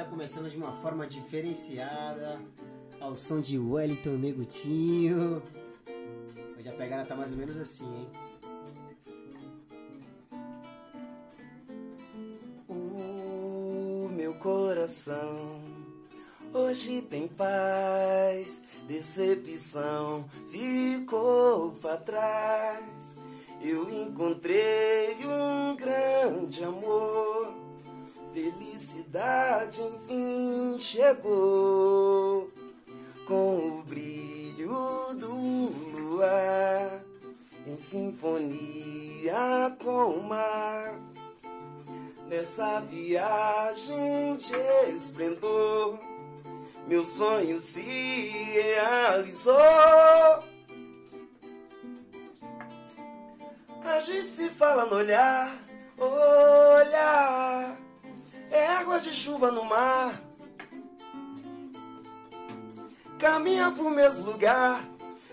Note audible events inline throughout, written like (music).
está começando de uma forma diferenciada, ao som de Wellington Negutinho. Hoje a pegada tá mais ou menos assim, hein? O meu coração hoje tem paz, decepção ficou para trás. Eu encontrei um grande amor, felicidade enfim chegou com o brilho do luar em sinfonia com o mar. Nessa viagem de esplendor, meu sonho se realizou. A gente se fala no olhar, olhar, é água de chuva no mar. Caminha pro mesmo lugar,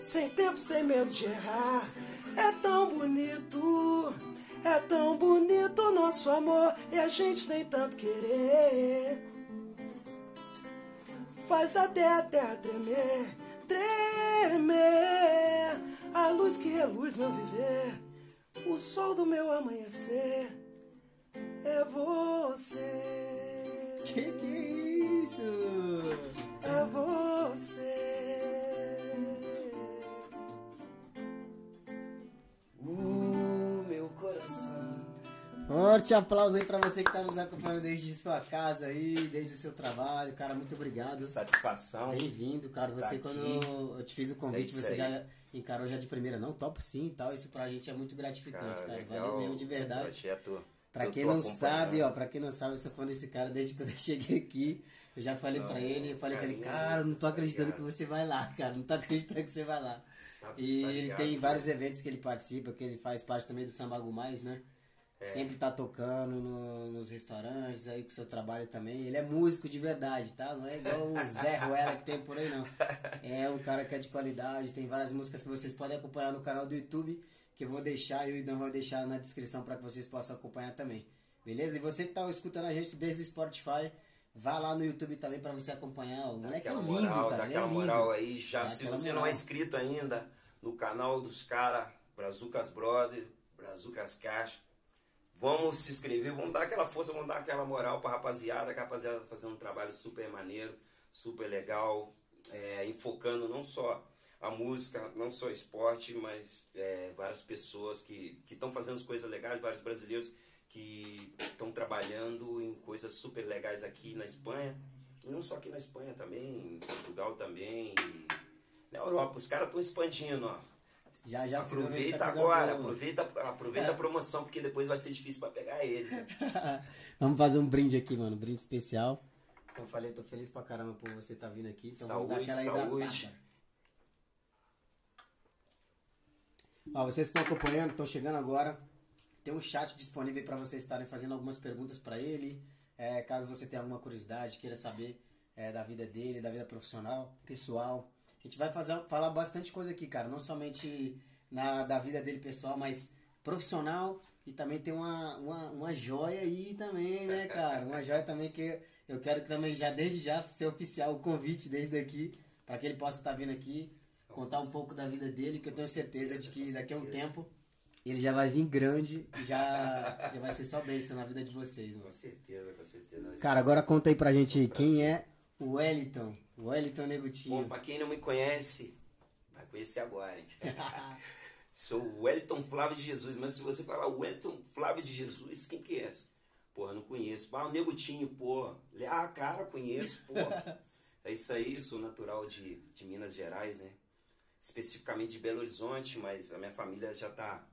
sem tempo, sem medo de errar. É tão bonito, é tão bonito o nosso amor e a gente nem tanto querer. Faz até a terra tremer, tremer. A luz que reluz meu viver, o sol do meu amanhecer é você. Que que é isso? É você. O meu coração. Forte aplauso aí pra você que tá nos acompanhando desde sua casa aí, desde o seu trabalho. Cara, muito obrigado. Satisfação. Bem-vindo, cara. Você, Tá quando eu te fiz o É convite, isso você aí. já encarou já de primeira. Não, topo sim e tal. Isso pra gente é muito gratificante, cara. Valeu mesmo de verdade. Projeto. Pra quem não sabe, ó, pra quem não sabe, eu sou fã desse cara desde quando eu (laughs) cheguei aqui. Eu já falei Não, pra ele, eu falei pra ele, cara, não tô tá acreditando que você vai lá, cara. Não tô acreditando que você vai lá. Sabe, E tá ele tem vários eventos que ele participa, que ele faz parte também do Sambago Mais, né? É. Sempre tá tocando no- nos restaurantes, aí com o seu trabalho também. Ele é músico de verdade, tá? Não é igual o Zé Ruela que tem por aí, não. (laughs) É um cara que é de qualidade, tem várias músicas que vocês podem acompanhar no canal do YouTube, que eu vou deixar e o Idan vai deixar na descrição para que vocês possam acompanhar também. Beleza? E você que tá escutando a gente desde o Spotify, vá lá no YouTube também para você acompanhar. O Dá moleque é lindo, moral, cara. dá é aquela lindo. moral aí. Já, Dá se você não moral. é inscrito ainda no canal dos caras, Brazucas Brothers, Brazucas Cash, vamos se inscrever, vamos dar aquela força, vamos dar aquela moral pra rapaziada, que a rapaziada tá fazendo um trabalho super maneiro, super legal, é, enfocando não só a música, não só esporte, mas é, várias pessoas que estão fazendo as coisas legais, vários brasileiros que estão trabalhando em coisas super legais aqui na Espanha. E não só aqui na Espanha também, em Portugal também, e na Europa. Os caras estão expandindo, ó. Já, já Aproveita agora, aproveita, aproveita a promoção, porque depois vai ser difícil pra pegar eles. né? (laughs) Vamos fazer um brinde aqui, mano. Um brinde especial. Como eu falei, tô feliz pra caramba por você estar vindo aqui. Então Saúde, aquela saúde. hidratada. Ó, vocês estão acompanhando, estão chegando agora. Tem um chat disponível para vocês estarem fazendo algumas perguntas para ele. É, caso você tenha alguma curiosidade, queira saber é, da vida dele, da vida profissional, pessoal. A gente vai fazer, falar bastante coisa aqui, cara. Não somente na, da vida dele pessoal, mas profissional. E também tem uma, uma, uma joia aí também, né, cara? Uma joia também que eu quero que também já, desde já, ser oficial o convite desde aqui, para que ele possa estar vindo aqui, contar um pouco da vida dele, que eu tenho certeza de que daqui a um tempo ele já vai vir grande e já, já vai ser só bênção na vida de vocês, mano. Com certeza, com certeza. Cara, agora conta aí pra gente quem é o Wellington. O Wellington Negutinho. Bom, pra quem não me conhece, vai conhecer agora, hein? (laughs) Sou o Wellington Flávio de Jesus, mas se você falar Wellington Flávio de Jesus, quem que é esse? Porra, não conheço. Ah, o Negutinho, pô. Ah, cara, conheço, pô. (laughs) É isso aí, sou natural de, de Minas Gerais, né? Especificamente de Belo Horizonte, mas a minha família já tá.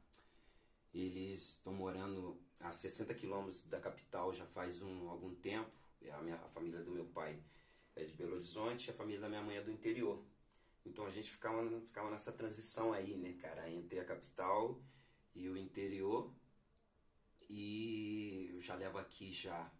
Eles estão morando a 60 quilômetros da capital já faz um, algum tempo. É A, minha, a família do meu pai é de Belo Horizonte, a família da minha mãe é do interior. Então a gente ficava, ficava nessa transição aí, né, cara, entre a capital e o interior. E eu já levo aqui já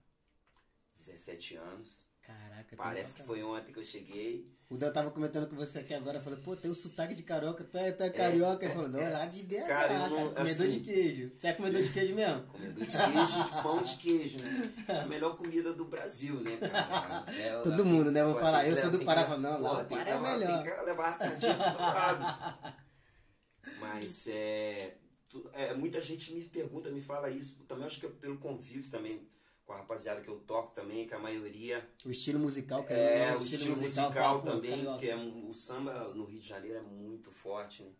17 anos. Caraca, Parece que foi ontem que eu cheguei. O Dan tava comentando com você aqui agora, falou, pô, tem um sotaque de carioca, tu é, tu é carioca. Ele falou, não, é lá de BH, Cara, eu não- comedor assim- de queijo. Você é comedor de queijo mesmo? Comedor de queijo, de pão de queijo, né? A melhor comida do Brasil, né, cara? É, (laughs) Todo tem- mundo, né? Vou falar, eu sou do Pará, que- não, lá o tem Pará que é levar- melhor. Tem que levar a sardinha pro lado. Mas é, tu- é, muita gente me pergunta, me fala isso. Também acho que é pelo convívio também com a rapaziada que eu toco também, que a maioria O estilo musical, que é, o estilo musical, fala, pô, também, carioca. que é o samba no Rio de Janeiro é muito forte, né?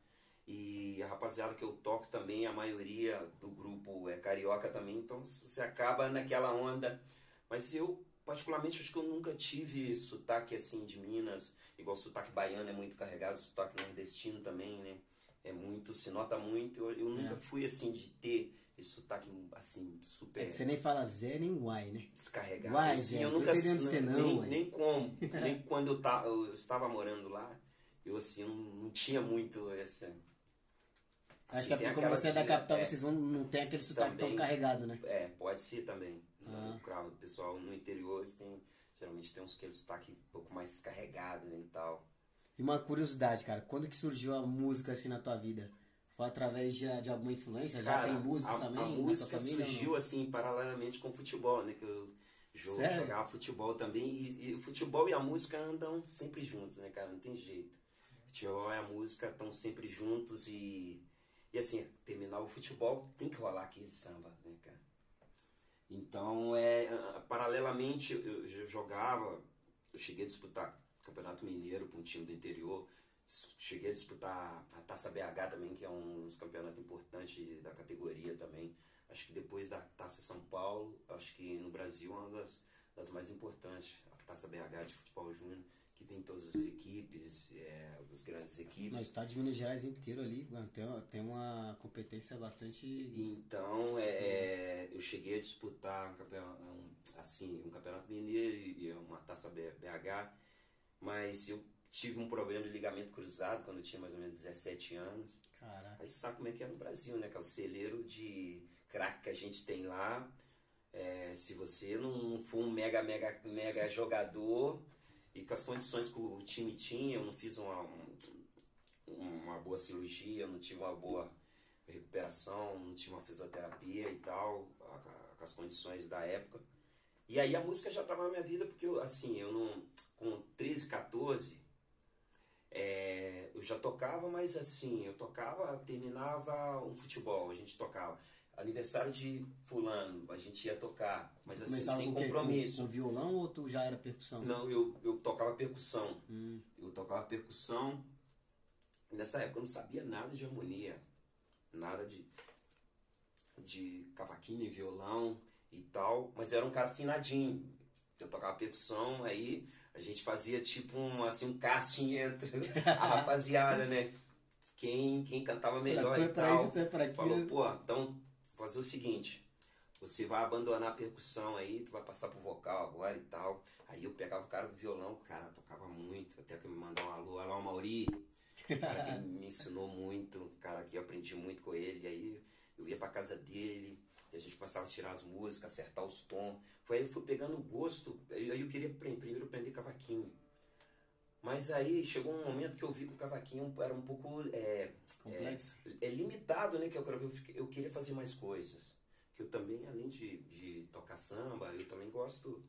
E a rapaziada que eu toco também, a maioria do grupo é carioca também, então você acaba naquela onda. Mas eu, particularmente, acho que eu nunca tive sotaque assim de Minas, igual sotaque baiano é muito carregado, sotaque nordestino também, né? É muito, se nota muito. Eu, eu nunca É. fui assim de ter esse sotaque assim super É que você nem fala Zé nem Uai, né? descarregado. Vai, assim, Zé, eu nunca entendendo você não, nem, nem como, (laughs) nem quando eu, ta, eu estava morando lá, eu assim, não, não tinha muito essa. Acho assim, que é como você é da capital, é, vocês vão, não tem aquele sotaque tão Também. carregado, né? É, pode ser também. Ah. Cravo, o pessoal no interior, eles têm, geralmente tem uns aquele sotaque um pouco mais carregado né, e tal. E uma curiosidade, cara, quando que surgiu a música assim na tua vida? Foi através de, de alguma influência? Já Cara, tem músicos a, também? A música família, ou não? surgiu assim paralelamente com o futebol, né? Que eu jo- Sério? jogava futebol também. E, e o futebol e a música andam sempre juntos, né, cara? Não tem jeito. O futebol e a música estão sempre juntos e, e assim, terminar o futebol tem que rolar aquele samba, né, cara? Então, é, paralelamente, eu, eu jogava, eu cheguei a disputar Campeonato Mineiro com um time do interior, cheguei a disputar a Taça BH também, que é um dos campeonatos importantes da categoria também. Acho que depois da Taça São Paulo, acho que no Brasil é uma das, das mais importantes, a Taça BH de futebol júnior, que tem todas as equipes, é, as grandes No equipes. estado de Minas Gerais inteiro ali, mano, tem, uma- tem uma competência bastante. Então, é, eu cheguei a disputar um campeonato, um, assim, um campeonato mineiro e uma taça BH, mas eu tive um problema de ligamento cruzado quando eu tinha mais ou menos 17 anos. Caraca. Aí você sabe como é que é no Brasil, né? Que é o celeiro de craque que a gente tem lá. É, se você não for um mega, mega, mega jogador e com as condições que o time tinha, eu não fiz uma, um- uma boa cirurgia, eu não tive uma boa recuperação, não tive uma fisioterapia e tal, com as condições da época. E aí a música já estava na minha vida, porque eu, assim, eu não. Com 13, 14, é, eu já tocava, mas assim, eu tocava, terminava um futebol, a gente tocava. Aniversário de fulano, a gente ia tocar, mas assim, Começava sem com compromisso. Com, com violão ou tu já era percussão? Não, eu, eu tocava percussão. Hum. Eu tocava percussão. Nessa época eu não sabia nada de harmonia, nada de, de cavaquinho e violão e tal, mas era um cara afinadinho. Eu tocava percussão, aí a gente fazia tipo um, assim, um casting entre a (laughs) rapaziada, né? Quem, quem cantava melhor tu é e tal. isso, tu é pra Falou, aquilo. pô, então vou fazer o seguinte, você vai abandonar a percussão aí, tu vai passar pro vocal agora e tal. Aí eu pegava o cara do violão, o cara tocava muito, até que me mandou um alô, alô Mauri, o cara que me ensinou muito, cara que eu aprendi muito com ele. Aí eu ia pra casa dele, e a gente passava a tirar as músicas, acertar os tons. Foi aí eu fui pegando gosto, aí eu queria primeiro aprender cavaquinho. Mas aí chegou um momento que eu vi que o cavaquinho era um pouco é, Complexo. é limitado, né? Que eu, eu, fiquei- eu queria fazer mais coisas. Que eu também, além de, de tocar samba, eu também gosto.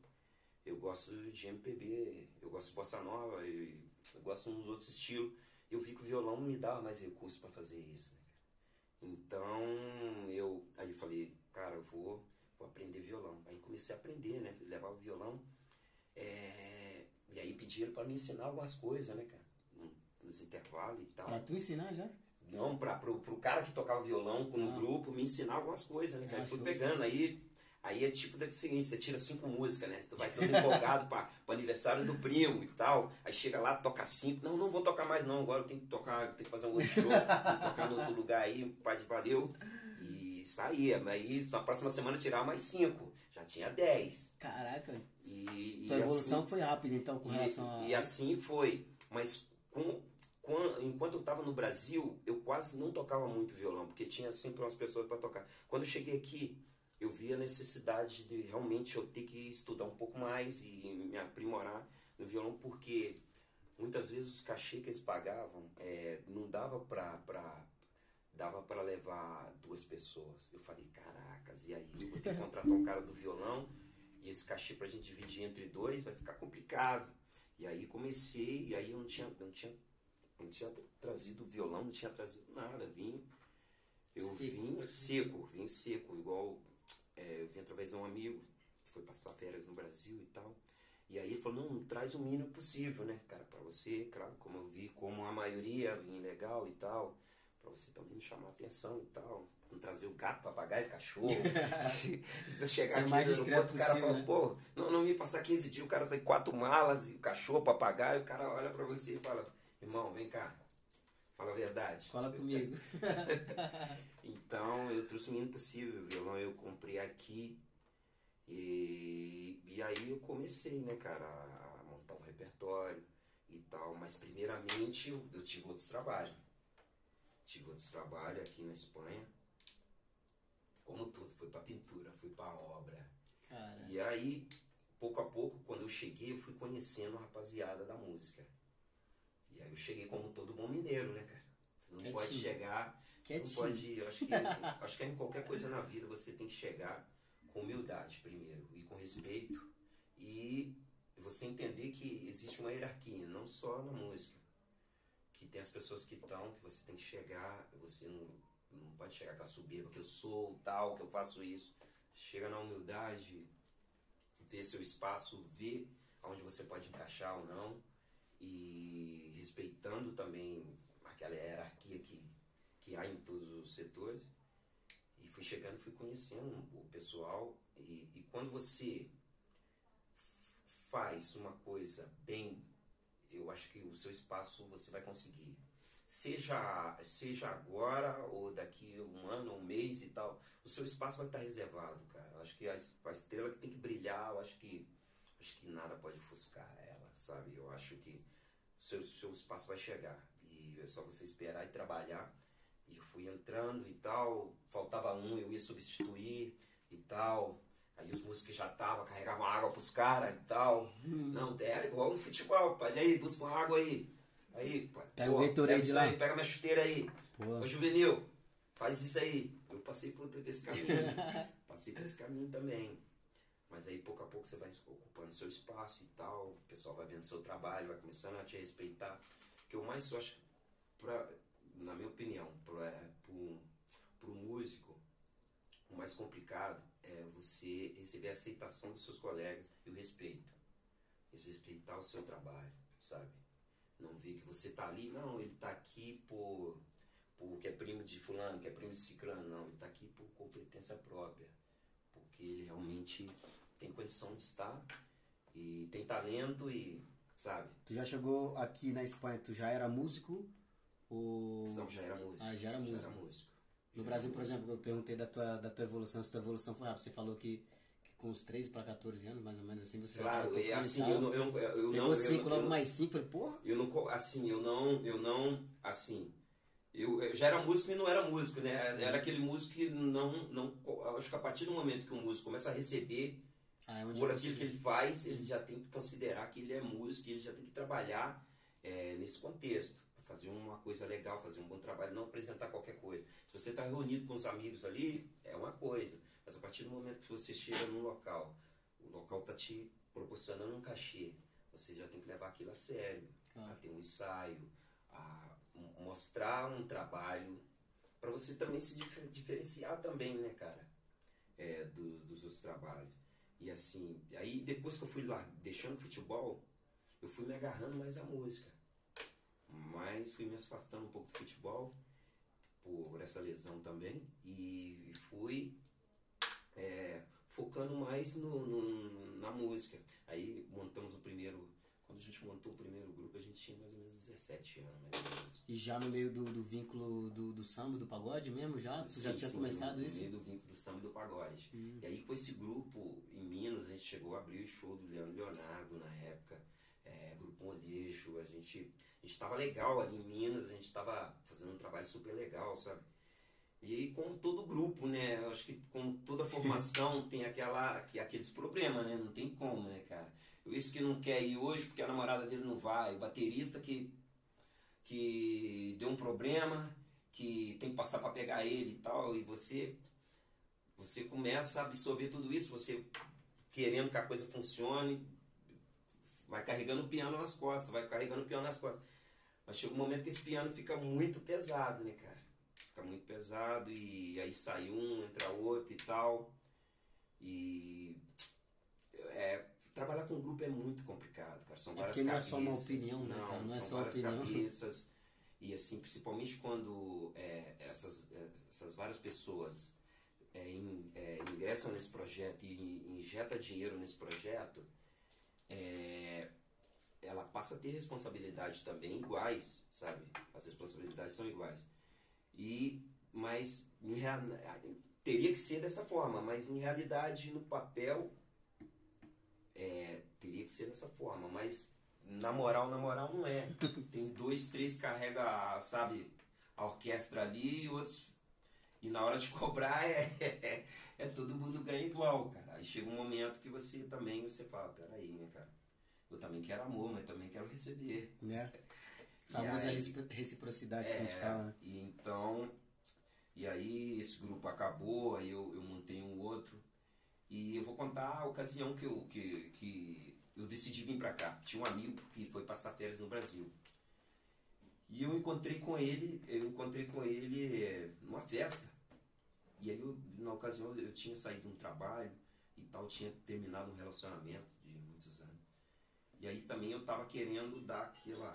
Eu gosto de MPB, eu gosto de bossa nova, eu, eu gosto uns outros estilos. Eu vi que o violão me dava mais recursos para fazer isso. né? Então eu aí falei, cara, eu vou, vou aprender violão. Aí comecei a aprender, né? Levava o violão. é, e aí pediram para me ensinar algumas coisas, né, cara? Nos intervalos e tal. Pra tu ensinar já? Não, pra, pro, pro cara que tocava violão no Ah. grupo me ensinar algumas coisas, né? cara? Ah, fui pegando, aí, aí é tipo da seguinte, você tira cinco músicas, né? Tu vai todo empolgado pra, pro aniversário do primo e tal. Aí chega lá, toca cinco. Não, não vou tocar mais não, agora eu tenho que tocar, tenho que fazer um outro show, tenho que tocar no outro lugar aí, pai de valeu. Saía, mas na próxima semana tirava mais cinco. Já tinha dez. Caraca. E, e Tua evolução assim- foi rápida, então, com e, relação a. e assim foi. Mas com, com- enquanto eu estava no Brasil, eu quase não tocava muito violão, porque tinha sempre umas pessoas para tocar. Quando eu cheguei aqui, eu vi a necessidade de realmente eu ter que estudar um pouco mais e me aprimorar no violão, porque muitas vezes os cachê que eles pagavam é, não dava pra dava para levar duas pessoas. Eu falei, caracas, e aí? Eu vou ter que contratar um cara do violão e esse cachê pra gente dividir entre dois vai ficar complicado. E aí comecei, e aí eu não tinha, não tinha, não tinha trazido violão, não tinha trazido nada, vim. Eu seco. vim seco, vim seco, igual é, eu vim através de um amigo que foi passar férias no Brasil e tal. E aí ele falou, não, traz o mínimo possível, né, cara, para você, claro, como eu vi, como a maioria vim legal e tal, para você também não chamar atenção e tal, não trazer o gato, papagaio, cachorro. (laughs) se você chegar aqui no aeroporto, o cara fala, né? pô, não, não me passar 15 dias, o cara tem quatro malas, e o cachorro, papagaio, o cara olha para você e fala, irmão, vem cá, fala a verdade. Fala comigo. (laughs) então, eu trouxe o mínimo possível, o violão eu comprei aqui, e, e aí eu comecei, né, cara, a montar um repertório e tal. Mas primeiramente eu, eu tive outros trabalhos. Tive outros trabalhos aqui na Espanha. Como tudo, fui pra pintura, fui pra obra. Cara. E aí, pouco a pouco, quando eu cheguei, eu fui conhecendo a rapaziada da música. E aí eu cheguei como todo bom mineiro, né, cara? Você não Quietinho. pode chegar. Você não pode. Eu acho que, acho que em qualquer coisa na vida você tem que chegar com humildade primeiro e com respeito e você entender que existe uma hierarquia, não só na música, que tem as pessoas que estão, que você tem que chegar, você não, não pode chegar com a soberba, que eu sou tal, que eu faço isso. Chega na humildade, ver seu espaço, ver aonde você pode encaixar ou não. E respeitando também aquela hierarquia que, que há em todos os setores. Fui chegando, fui conhecendo o pessoal. E, e quando você faz uma coisa bem, eu acho que o seu espaço você vai conseguir. Seja, seja agora ou daqui um ano, um mês e tal, o seu espaço vai estar reservado, cara. Eu acho que a, a estrela que tem que brilhar, eu acho que acho que nada pode ofuscar ela, sabe? Eu acho que o seu, seu espaço vai chegar e é só você esperar e trabalhar e fui entrando e tal, faltava um, eu ia substituir e tal. Aí os músicos já estavam, carregavam água pros caras e tal. Hum. Não, era igual no futebol, pai. E aí, busca uma água aí. Aí, pai. Pega pô, o Gatorade de lá. Aí, pega minha chuteira aí. Pô. Ô, juvenil, faz isso aí. Eu passei por esse caminho. (laughs) passei por esse caminho também. Mas aí, pouco a pouco, você vai ocupando seu espaço e tal. O pessoal vai vendo seu trabalho, vai começando a te respeitar. O que eu mais acho, pra, na minha opinião, para é, o músico, o mais complicado é você receber a aceitação dos seus colegas e o respeito. Respeitar o seu trabalho, sabe? Não ver que você tá ali, não, ele tá aqui por, por que é primo de fulano, que é primo de ciclano, não, ele tá aqui por competência própria. Porque ele realmente tem condição de estar e tem talento e, sabe? Tu já chegou aqui na Espanha, tu já era músico o... Não, já era músico. Ah, já era músico. Já era músico. No Brasil, por exemplo, eu perguntei da tua, da tua evolução, se tua evolução foi rápida. Você falou que, que com os 13 para 14 anos, mais ou menos assim, você claro, já Claro, assim, eu não... Eu, eu Pegou 5, logo mais 5, falei, porra... Eu não, assim, eu não, eu não, assim... Eu, eu, já era músico e não era músico, né? Era aquele músico que não, não... Acho que a partir do momento que o músico começa a receber ah, é por aquilo que ele faz, ele já tem que considerar que ele é músico, ele já tem que trabalhar é, nesse contexto fazer uma coisa legal, fazer um bom trabalho, não apresentar qualquer coisa. Se você está reunido com os amigos ali, é uma coisa. Mas a partir do momento que você chega num local, o local está te proporcionando um cachê, você já tem que levar aquilo a sério, a ter um ensaio, a mostrar um trabalho, para você também se diferenciar também, né, cara, é, do, dos seus trabalhos. E assim, aí depois que eu fui lá deixando o futebol, eu fui me agarrando mais à música mas fui me afastando um pouco do futebol por essa lesão também e fui é, focando mais no, no, na música. Aí montamos o primeiro. Quando a gente montou o primeiro grupo, a gente tinha mais ou menos 17 anos, mais ou menos. E já no meio do, do vínculo do, do samba, do pagode mesmo, já? Você já tinha sim, começado no, isso? No meio do vínculo do samba e do pagode. Hum. E aí com esse grupo, em Minas, a gente chegou a abrir o show do Leandro Leonardo na época, é, Grupo Molejo, a gente gente estava legal ali em Minas, a gente estava fazendo um trabalho super legal, sabe? E aí, como todo grupo, né? Eu acho que como toda (laughs) formação tem aquela, aqueles problemas, né? Não tem como, né, cara? Esse que não quer ir hoje porque a namorada dele não vai. O baterista que, que deu um problema, que tem que passar para pegar ele e tal. E você, você começa a absorver tudo isso, você querendo que a coisa funcione, vai carregando o piano nas costas, vai carregando o piano nas costas. Mas chega um momento que esse piano fica muito pesado, né, cara? Fica muito pesado e aí sai um, entra outro e tal. E é, trabalhar com grupo é muito complicado, cara. São É várias porque não é cabeças. só uma opinião, né, Não, cara? Não é são só várias opinião. cabeças. E assim, principalmente quando é, essas, é, essas várias pessoas é, in- é, ingressam nesse projeto e injeta dinheiro nesse projeto, é, ela passa a ter responsabilidade também iguais, sabe? As responsabilidades são iguais. E, mas teria que ser dessa forma, mas em realidade no papel é, teria que ser dessa forma, mas na moral, na moral não é. (laughs) Tem dois, três que carrega, sabe, a orquestra ali e outros. E na hora de (laughs) cobrar é, é, todo mundo ganha igual, cara. Aí chega um momento que você também você fala, peraí, né, cara? Eu também quero amor, mas também quero receber. Né? Famosa reciprocidade que a gente é, fala. né? E então, e aí esse grupo acabou, aí eu, eu montei um outro. E eu vou contar a ocasião que eu, que, que eu decidi vir pra cá. Tinha um amigo que foi passar férias no Brasil. E eu encontrei com ele, eu encontrei com ele eh, numa festa. E aí eu, na ocasião eu tinha saído de um trabalho e tal, tinha terminado um relacionamento de muitos anos. E aí também eu tava querendo dar aquela.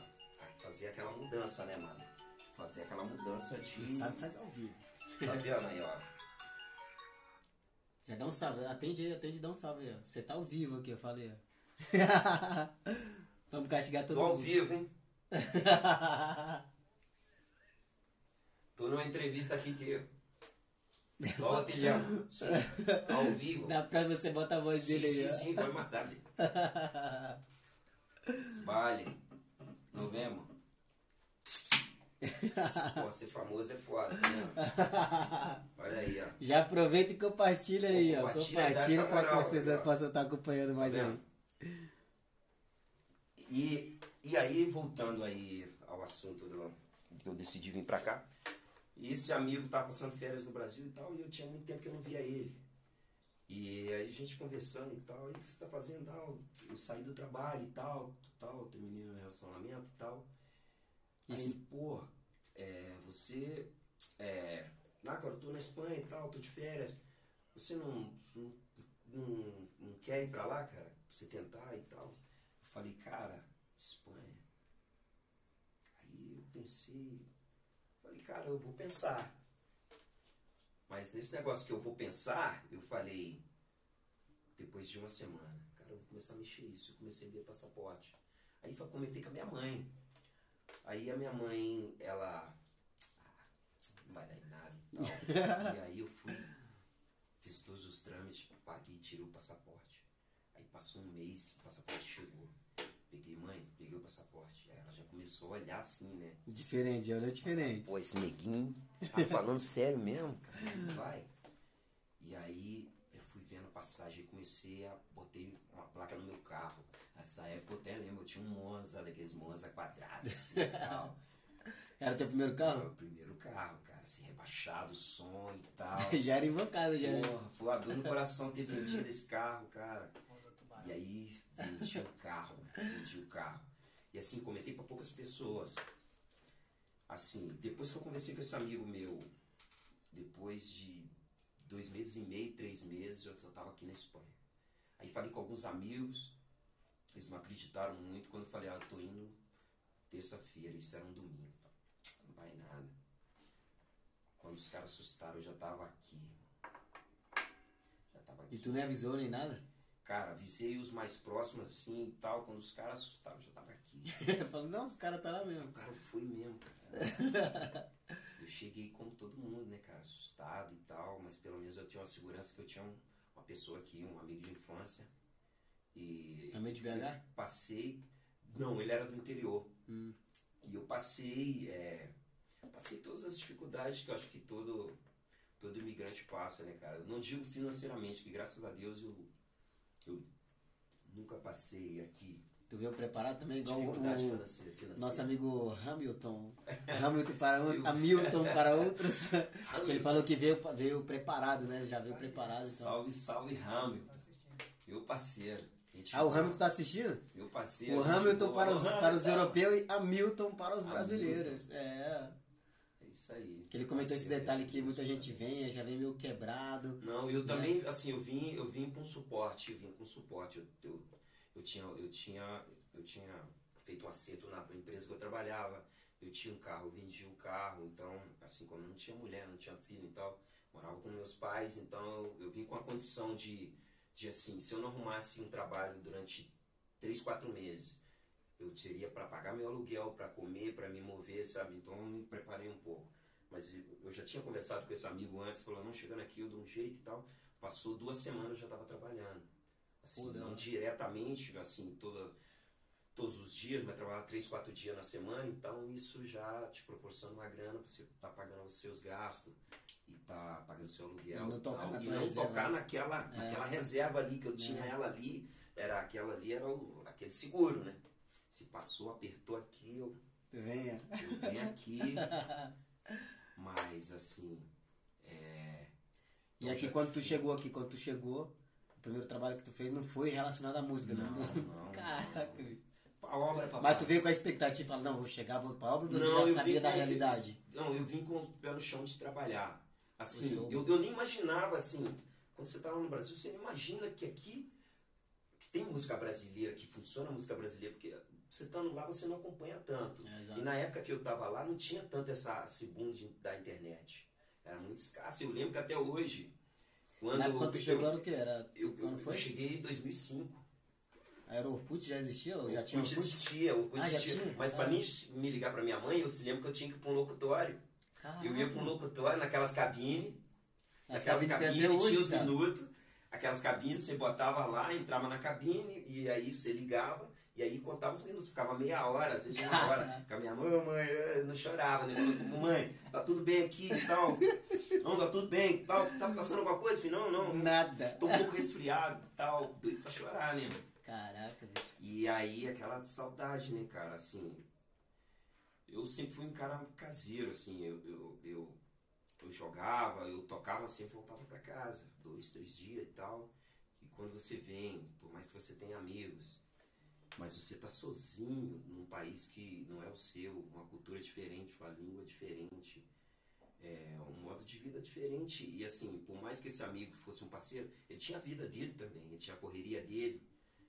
fazer aquela mudança, né, mano? Fazer aquela mudança de. Sabe fazer ao vivo. Tá vendo aí, ó? Já dá um salve. Atende aí, atende dá um salve aí, ó. Você tá ao vivo aqui, eu falei, ó. (laughs) Vamos castigar todo Tô ao mundo. vivo, hein? (laughs) Tô numa entrevista aqui que. Igual Tilhão. (laughs) Sim, ao vivo. Dá pra você botar a voz Sim, dele sim, aí, ó. sim, foi mais tarde. (laughs) Vale. Novembro. (laughs) Pô, ser famoso é foda, né? Olha aí, ó. Já aproveita e compartilha aí, ó. Compartilha, pra que moral, pessoas ó. possam estar acompanhando mais Tá aí. E, e aí, voltando aí ao assunto do, que eu decidi vir pra cá, e esse amigo tava passando férias no Brasil e tal, e eu tinha muito tempo que eu não via ele. E aí a gente conversando e tal, e o que você tá fazendo? Tal, eu saí do trabalho e tal, tal, terminei meu relacionamento e tal. Aí Isso. ele, pô, é, você. É, ah, cara, eu tô na Espanha e tal, tô de férias. Você não, não, não, não quer ir pra lá, cara? Pra você tentar e tal. Eu falei, cara, Espanha. Aí eu pensei, falei, cara, eu vou pensar. Mas nesse negócio que eu vou pensar, eu falei, depois de uma semana, cara, eu vou começar a mexer isso. Eu comecei a ver passaporte. Aí eu comentei com a minha mãe. Aí a minha mãe, ela. "Ah, não vai dar em nada e tal. e aí eu fui, fiz todos os trâmites, paguei e tirei o passaporte. Aí passou um mês, o passaporte chegou. Peguei, mãe, peguei o passaporte. Começou a olhar assim, né? Diferente, já olhou diferente. Pô, esse neguinho tá falando (laughs) sério mesmo, cara. Vai. E aí eu fui vendo a passagem e comecei a. Botei uma placa no meu carro. Nessa época eu até lembro, eu tinha um Monza, daqueles Monza quadrados assim e tal. (laughs) Era teu primeiro Era carro? o primeiro carro, cara, assim, rebaixado, som e tal. (laughs) já era invocado, já. né? Porra, foi a dor no coração ter vendido esse carro, cara. E aí vendi o carro, vendi o carro. E assim, comentei pra poucas pessoas. Assim, depois que eu conversei com esse amigo meu, depois de dois meses e meio, três meses, eu já tava aqui na Espanha. Aí falei com alguns amigos, eles não acreditaram muito quando eu falei, ah, eu tô indo terça-feira, isso era um domingo. Não vai nada. Quando os caras assustaram, eu já tava aqui. Já tava aqui. E tu nem avisou nem nada? Cara, avisei os mais próximos assim e tal. Quando os caras assustaram, eu já tava aqui. (laughs) Eu falo, não, os caras tá lá mesmo. O cara foi mesmo, cara. (laughs) Eu cheguei como todo mundo, né, cara? Assustado e tal, mas pelo menos eu tinha uma segurança que eu tinha um- uma pessoa aqui, um amigo de infância. E. Amigo de BH? Passei. Não, ele era do interior. Hum. E eu passei. é, passei todas as dificuldades que eu acho que todo, todo imigrante passa, né, cara? Eu não digo financeiramente, que graças a Deus eu, eu nunca passei aqui. Tu veio preparado também, igual o, financeira- financeira. nosso amigo Hamilton. (laughs) Hamilton para uns, Hamilton para outros. (laughs) Ele falou que veio, veio preparado, né? Já veio preparado. Então. Salve, salve, Hamilton. Meu parceiro. Gente Ah, o. Hamilton tá assistindo? Meu parceiro. O Hamilton para os, para os europeus e Hamilton para os Hamilton. brasileiros. É. Isso aí. Que ele comentou esse detalhe que muita gente vem, já vem meio quebrado. Não, eu também, assim, eu vim, eu vim com suporte, eu vim com suporte. Eu, eu, eu tinha, eu tinha, eu tinha feito um acerto na empresa que eu trabalhava. Eu tinha um carro, eu vendi o carro, então, assim, como não tinha mulher, não tinha filho e tal, morava com meus pais, então eu, eu vim com a condição de, de, assim, se eu não arrumasse um trabalho durante três, quatro meses, eu teria para pagar meu aluguel, para comer, para me mover, sabe? Então eu me preparei um pouco. Mas eu- já tinha conversado com esse amigo antes, falou, não, chegando aqui eu dou um jeito e tal. Passou duas semanas eu já estava trabalhando. Assim, Pô, não diretamente, assim, toda, todos os dias, mas trabalhar três, quatro dias na semana, então isso já te proporciona uma grana para você estar pagando os seus gastos e tá pagando seu aluguel E não tocar tal, na e não reserva, tocar né? naquela, É. naquela reserva ali, que eu tinha É. ela ali, era aquela ali, era o, aquele seguro, né? Se passou, apertou aqui, eu Venha. eu venho aqui, (laughs) mas assim, é, E Então aqui quando tu chegou aqui, quando tu chegou, o primeiro trabalho que tu fez não foi relacionado à música, não, não. não, (laughs) Caraca. não. A obra, papai. Mas tu veio com a expectativa, fala, não, vou chegar, vou pra obra, você Não, já sabia da realidade. Não, eu vim com o pé no chão de trabalhar. Assim, eu, eu nem imaginava, assim, quando você tá lá no Brasil, você não imagina que aqui que tem música brasileira, que funciona a música brasileira, porque você estando lá, você não acompanha tanto. É, E na época que eu tava lá, não tinha tanto essa, esse boom de- da internet. Era muito escasso. Eu lembro que até hoje, quando, Na época tu chegou era o que? Era, eu, eu, eu cheguei em 2005. A Aeroput já existia? Ou O já tinha Orkut existia, o Orkut Ah, existia. tinha? Mas Ah. pra mim me ligar pra minha mãe, eu se lembro que eu tinha que ir pra um locutório. Eu ia pra um locutório, naquelas cabines, As aquelas cabines cabines, tinha os minutos, aquelas cabines, você botava lá, entrava na cabine, e aí você ligava, e aí contava os minutos, ficava meia hora, às vezes uma hora, (laughs) com a minha mãe, "Ô, mãe, não chorava, né? Mãe, tá tudo bem aqui e tal, (laughs) não, tá tudo bem e tal, tá passando alguma coisa? Falei, não, não, Nada. tô um pouco resfriado e tal, doido pra chorar, né? Caraca, bicho. E aí aquela saudade, né, cara, assim. Eu sempre fui um cara caseiro, assim, eu, eu, eu, eu jogava, eu tocava, sempre voltava pra casa, dois, três dias e tal. E quando você vem, por mais que você tenha amigos, mas você tá sozinho num país que não é o seu, uma cultura diferente, uma língua diferente, é, um modo de vida diferente. E assim, por mais que esse amigo fosse um parceiro, ele tinha a vida dele também, ele tinha a correria dele.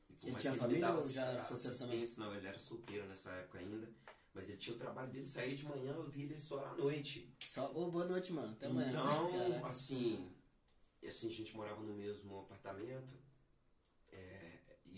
E por Ele mais tinha que família me dava ou já era solteiro também? Não, ele era solteiro nessa época ainda. Mas ele tinha o trabalho dele, saía de manhã, eu via ele só à noite. Só, ô, boa noite, mano. Até amanhã. Então, (laughs) Caraca. assim, assim, a gente morava no mesmo apartamento.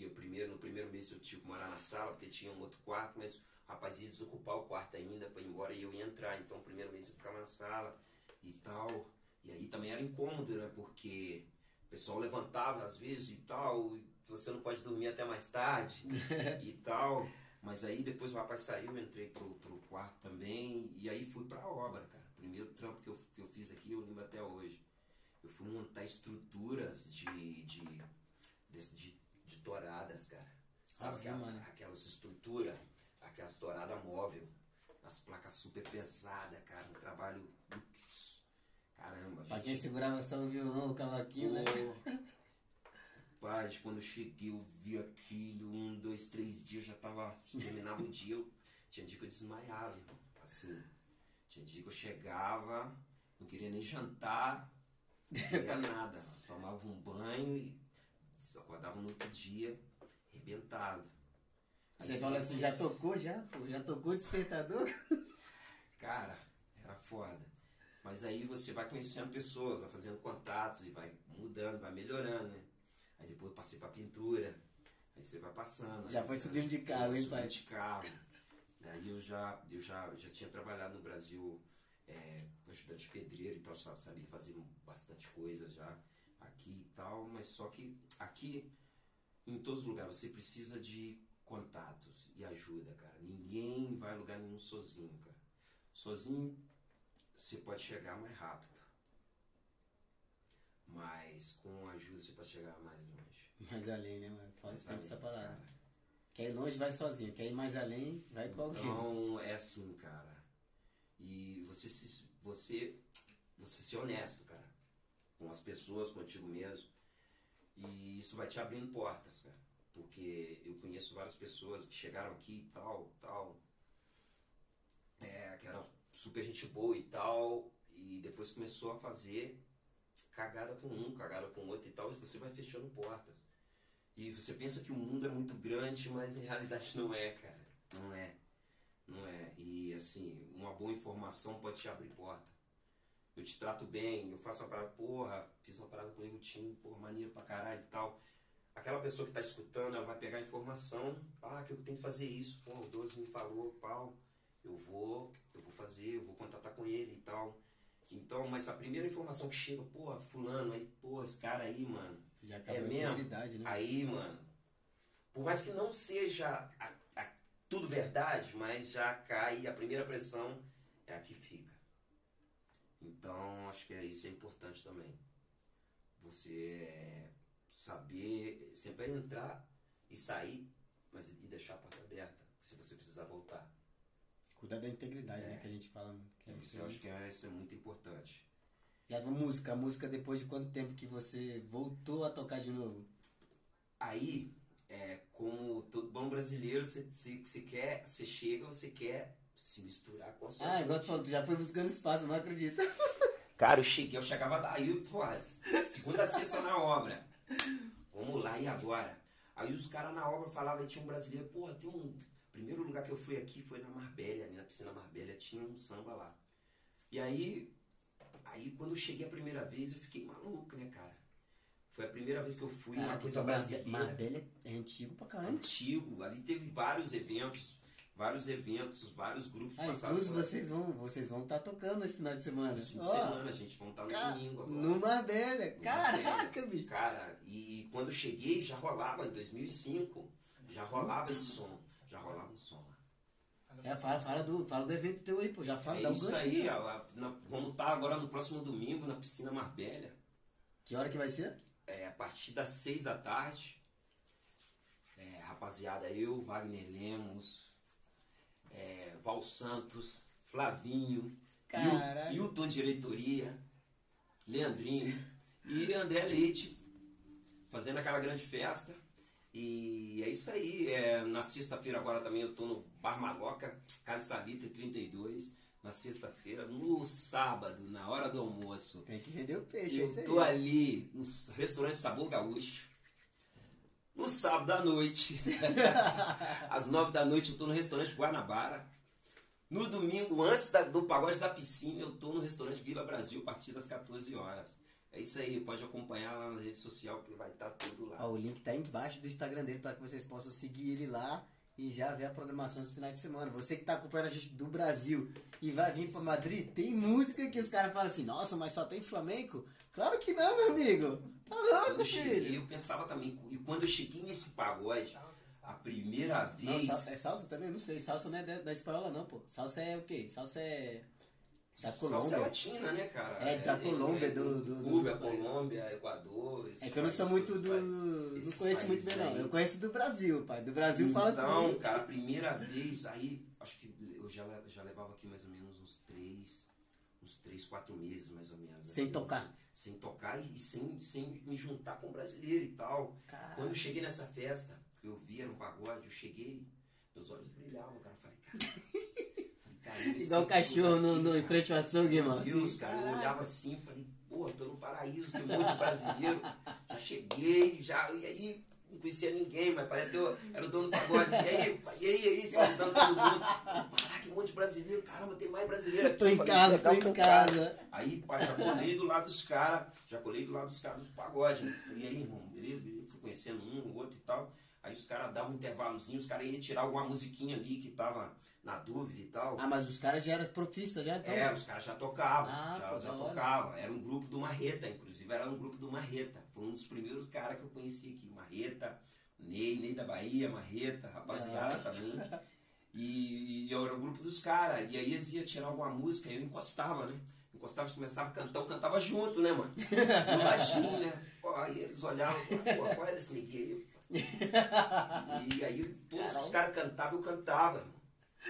Eu primeiro, no primeiro mês eu tive que morar na sala, porque tinha um outro quarto, mas o rapaz ia desocupar o quarto ainda para ir embora e eu ia entrar. Então, o primeiro mês eu ficava na sala e tal. E aí também era incômodo, né? Porque o pessoal levantava às vezes e tal, e você não pode dormir até mais tarde (laughs) e tal. Mas aí depois o rapaz saiu, eu entrei pro, pro quarto também, e aí fui pra obra, cara. Primeiro trampo que eu, que eu fiz aqui, eu lembro até hoje. Eu fui montar estruturas de, de, de, de, de touradas, cara. Sabe aquela- aquelas estruturas, aquelas touradas móvel, as placas super pesadas, cara. Um trabalho. Caramba, Pra gente. quem segurava só o violão, o cavaquinho, né? (laughs) Pai, quando eu cheguei, eu vi aquilo, um, dois, três dias, já tava. Terminava o dia, eu, tinha dia que eu desmaiava, irmão. Assim. Tinha dia que eu chegava, não queria nem jantar, não queria (laughs) nada. Tomava um banho e acordava no outro dia, arrebentado. Aí Você fala assim, já tocou já? Pô, já tocou o despertador? (laughs) Cara, era foda. Mas aí você vai conhecendo pessoas, vai fazendo contatos e vai mudando, vai melhorando, né? Aí depois eu passei pra pintura, aí você vai passando. Já foi subindo de carro, hein, pai? de carro. Aí eu já, eu já, já tinha trabalhado no Brasil é, ajudante pedreiro e tal, sabia fazer bastante coisa já aqui e tal, mas só que aqui, em todos os lugares, você precisa de contatos e ajuda, cara. Ninguém vai a lugar nenhum sozinho, cara. Sozinho você pode chegar mais rápido. Mas com ajuda você pode chegar mais longe. Mais além, né, mano? Fala Mais sempre além, essa parada. cara. Quer ir longe, vai sozinho. Quer ir mais além, vai com alguém. Então é assim, cara. E você se, você, você ser honesto, cara. Com as pessoas, contigo mesmo. E isso vai te abrindo portas, cara. Porque eu conheço várias pessoas que chegaram aqui e tal, tal. É, que eram super gente boa e tal. E depois começou a fazer cagada com um, cagada com outro e tal. E você vai fechando portas. E você pensa que o mundo é muito grande, mas em realidade não é, cara. Não é. Não é. E assim, uma boa informação pode te abrir porta. Eu te trato bem, eu faço uma parada, porra, fiz uma parada com o Nego Tim, porra, maneiro pra caralho e tal. Aquela pessoa que tá escutando, ela vai pegar a informação, ah, que eu tenho que fazer isso, pô, o Doze me falou, pau, eu vou, eu vou fazer, eu vou contatar com ele e tal. Então, mas a primeira informação que chega, porra, fulano, aí, pô, esse cara aí, mano, Já É mesmo? né? Aí, mano, por mais que não seja a- a- tudo verdade, mas já cai, a primeira pressão é a que fica. Então, acho que é, isso é importante também. Você é, saber sempre entrar e sair, mas e deixar a porta aberta, se você precisar voltar. Cuidar da integridade, É. né? Que a gente fala. mano, Que é Isso eu acho que é, isso é muito importante. Já a música, a música depois de quanto tempo que você voltou a tocar de novo? Aí, é, como todo bom brasileiro, você, você, você quer, você chega, você quer se misturar com a sua Ah, igual tu falou, tu já foi buscando espaço, não acredito. (laughs) Cara, eu cheguei, eu chegava daí, pô, segunda sexta na obra. Vamos lá, e agora? Aí os caras na obra falavam, aí tinha um brasileiro, pô, tem um. Primeiro lugar que eu fui aqui foi na Marbella, ali na piscina Marbella, tinha um samba lá. E aí, aí quando eu cheguei a primeira vez, eu fiquei maluco, né, cara? Foi a primeira vez que eu fui numa Caraca, coisa brasileira. Marbella é antigo pra caramba. antigo. Ali teve vários eventos, vários eventos, vários grupos Ah, passaram inclusive vocês vão estar vocês vão tá tocando esse final de semana. Esse fim de Ó, semana, a gente vamos estar no ca- domingo agora. No Marbella. Caraca, bicho. Cara, e quando eu cheguei já rolava, em 2005, já rolava esse som. Já rolava um som lá. É, fala, fala, do, fala do evento teu aí, pô. Já fala, É dá um isso aí, ó, lá na- vamos estar agora no próximo domingo na piscina Marbella. Que hora que vai ser? É, a partir das seis da tarde. É, rapaziada, eu, Wagner Lemos, é, Val Santos, Flavinho, Hilton Diretoria, Leandrinho e André Leite fazendo aquela grande festa. E é isso aí. É, na sexta-feira agora também eu tô no Bar Maloca, Casa Salita 32. Na sexta-feira, no sábado, na hora do almoço. Tem que vender o peixe, é Eu aí. tô ali no restaurante Sabor Gaúcho. No sábado à noite, (laughs) às nove da noite, eu tô no restaurante Guanabara. No domingo, antes da- do pagode da piscina, eu tô no restaurante Vila Brasil a partir das 14 horas. É isso aí, pode acompanhar lá na rede social que vai estar tudo lá. Ó, o link tá aí embaixo do Instagram dele para que vocês possam seguir ele lá e já ver a programação dos finais de semana. Você que tá acompanhando a gente do Brasil e vai vir para Madrid, tem música que os caras falam assim: "Nossa, mas só tem flamenco?" Claro que não, meu amigo. Tá louco, filho. eu pensava também, e quando eu cheguei nesse pagode, a primeira Não, vez. sal- é salsa também? Não sei. Salsa não é da, da espanhola, não, pô. Salsa é o quê? Salsa é. Da Salsa Colômbia. latina, né, cara? É, da Colômbia, do- do- do- Cuba, do- Colômbia, Equador. É que eu não sou muito do. Não conheço muito bem, não. Eu conheço do Brasil, pai. Do Brasil fala Então, comigo. cara, a primeira vez, aí, acho que eu já, já levava aqui mais ou menos uns três, uns três, quatro meses, mais ou menos. Sem assim, tocar. Sem tocar e sem, sem me juntar com brasileiro e tal. Cara. Quando eu cheguei nessa festa, eu vi, era um pagode, eu cheguei, meus olhos brilhavam, cara. Eu Falei, cara. falei, caramba, esse Igual o cachorro no, em cara. frente ao açougue, mano. Meu Deus, cara, eu olhava assim falei, pô, tô no paraíso, tem um monte de brasileiro. Já cheguei, já, e aí, não conhecia ninguém, mas parece que eu era o dono do pagode. E aí, e aí, e aí, saludando todo mundo. Monte de brasileiro, caramba, tem mais brasileiro aqui. Tô em Falei, casa, tô em casa. Aí, pá, já colei do lado dos caras, já colei do lado dos caras dos pagode. né? E aí, irmão, beleza, fui conhecendo um, o outro e tal. Aí os caras davam um intervalozinho, os caras iam tirar alguma musiquinha ali que tava na dúvida e tal. Ah, mas os caras já eram profissa, já então. É, os caras já tocavam, Ah, já, pô, já tocavam. Era um grupo do Marreta, inclusive era um grupo do Marreta. Foi um dos primeiros caras que eu conheci aqui. Marreta, Ney, Ney da Bahia, Marreta, rapaziada Ah. também. (laughs) E, e eu era o grupo dos caras. E aí eles iam tirar alguma música, eu encostava, né? encostava e começava a cantar, eu cantava junto, né, mano? (laughs) Do ladinho, né? Pô, aí eles olhavam, pô, qual é desse neguinho aí? (laughs) E aí todos Caramba. os caras cantavam, eu cantava.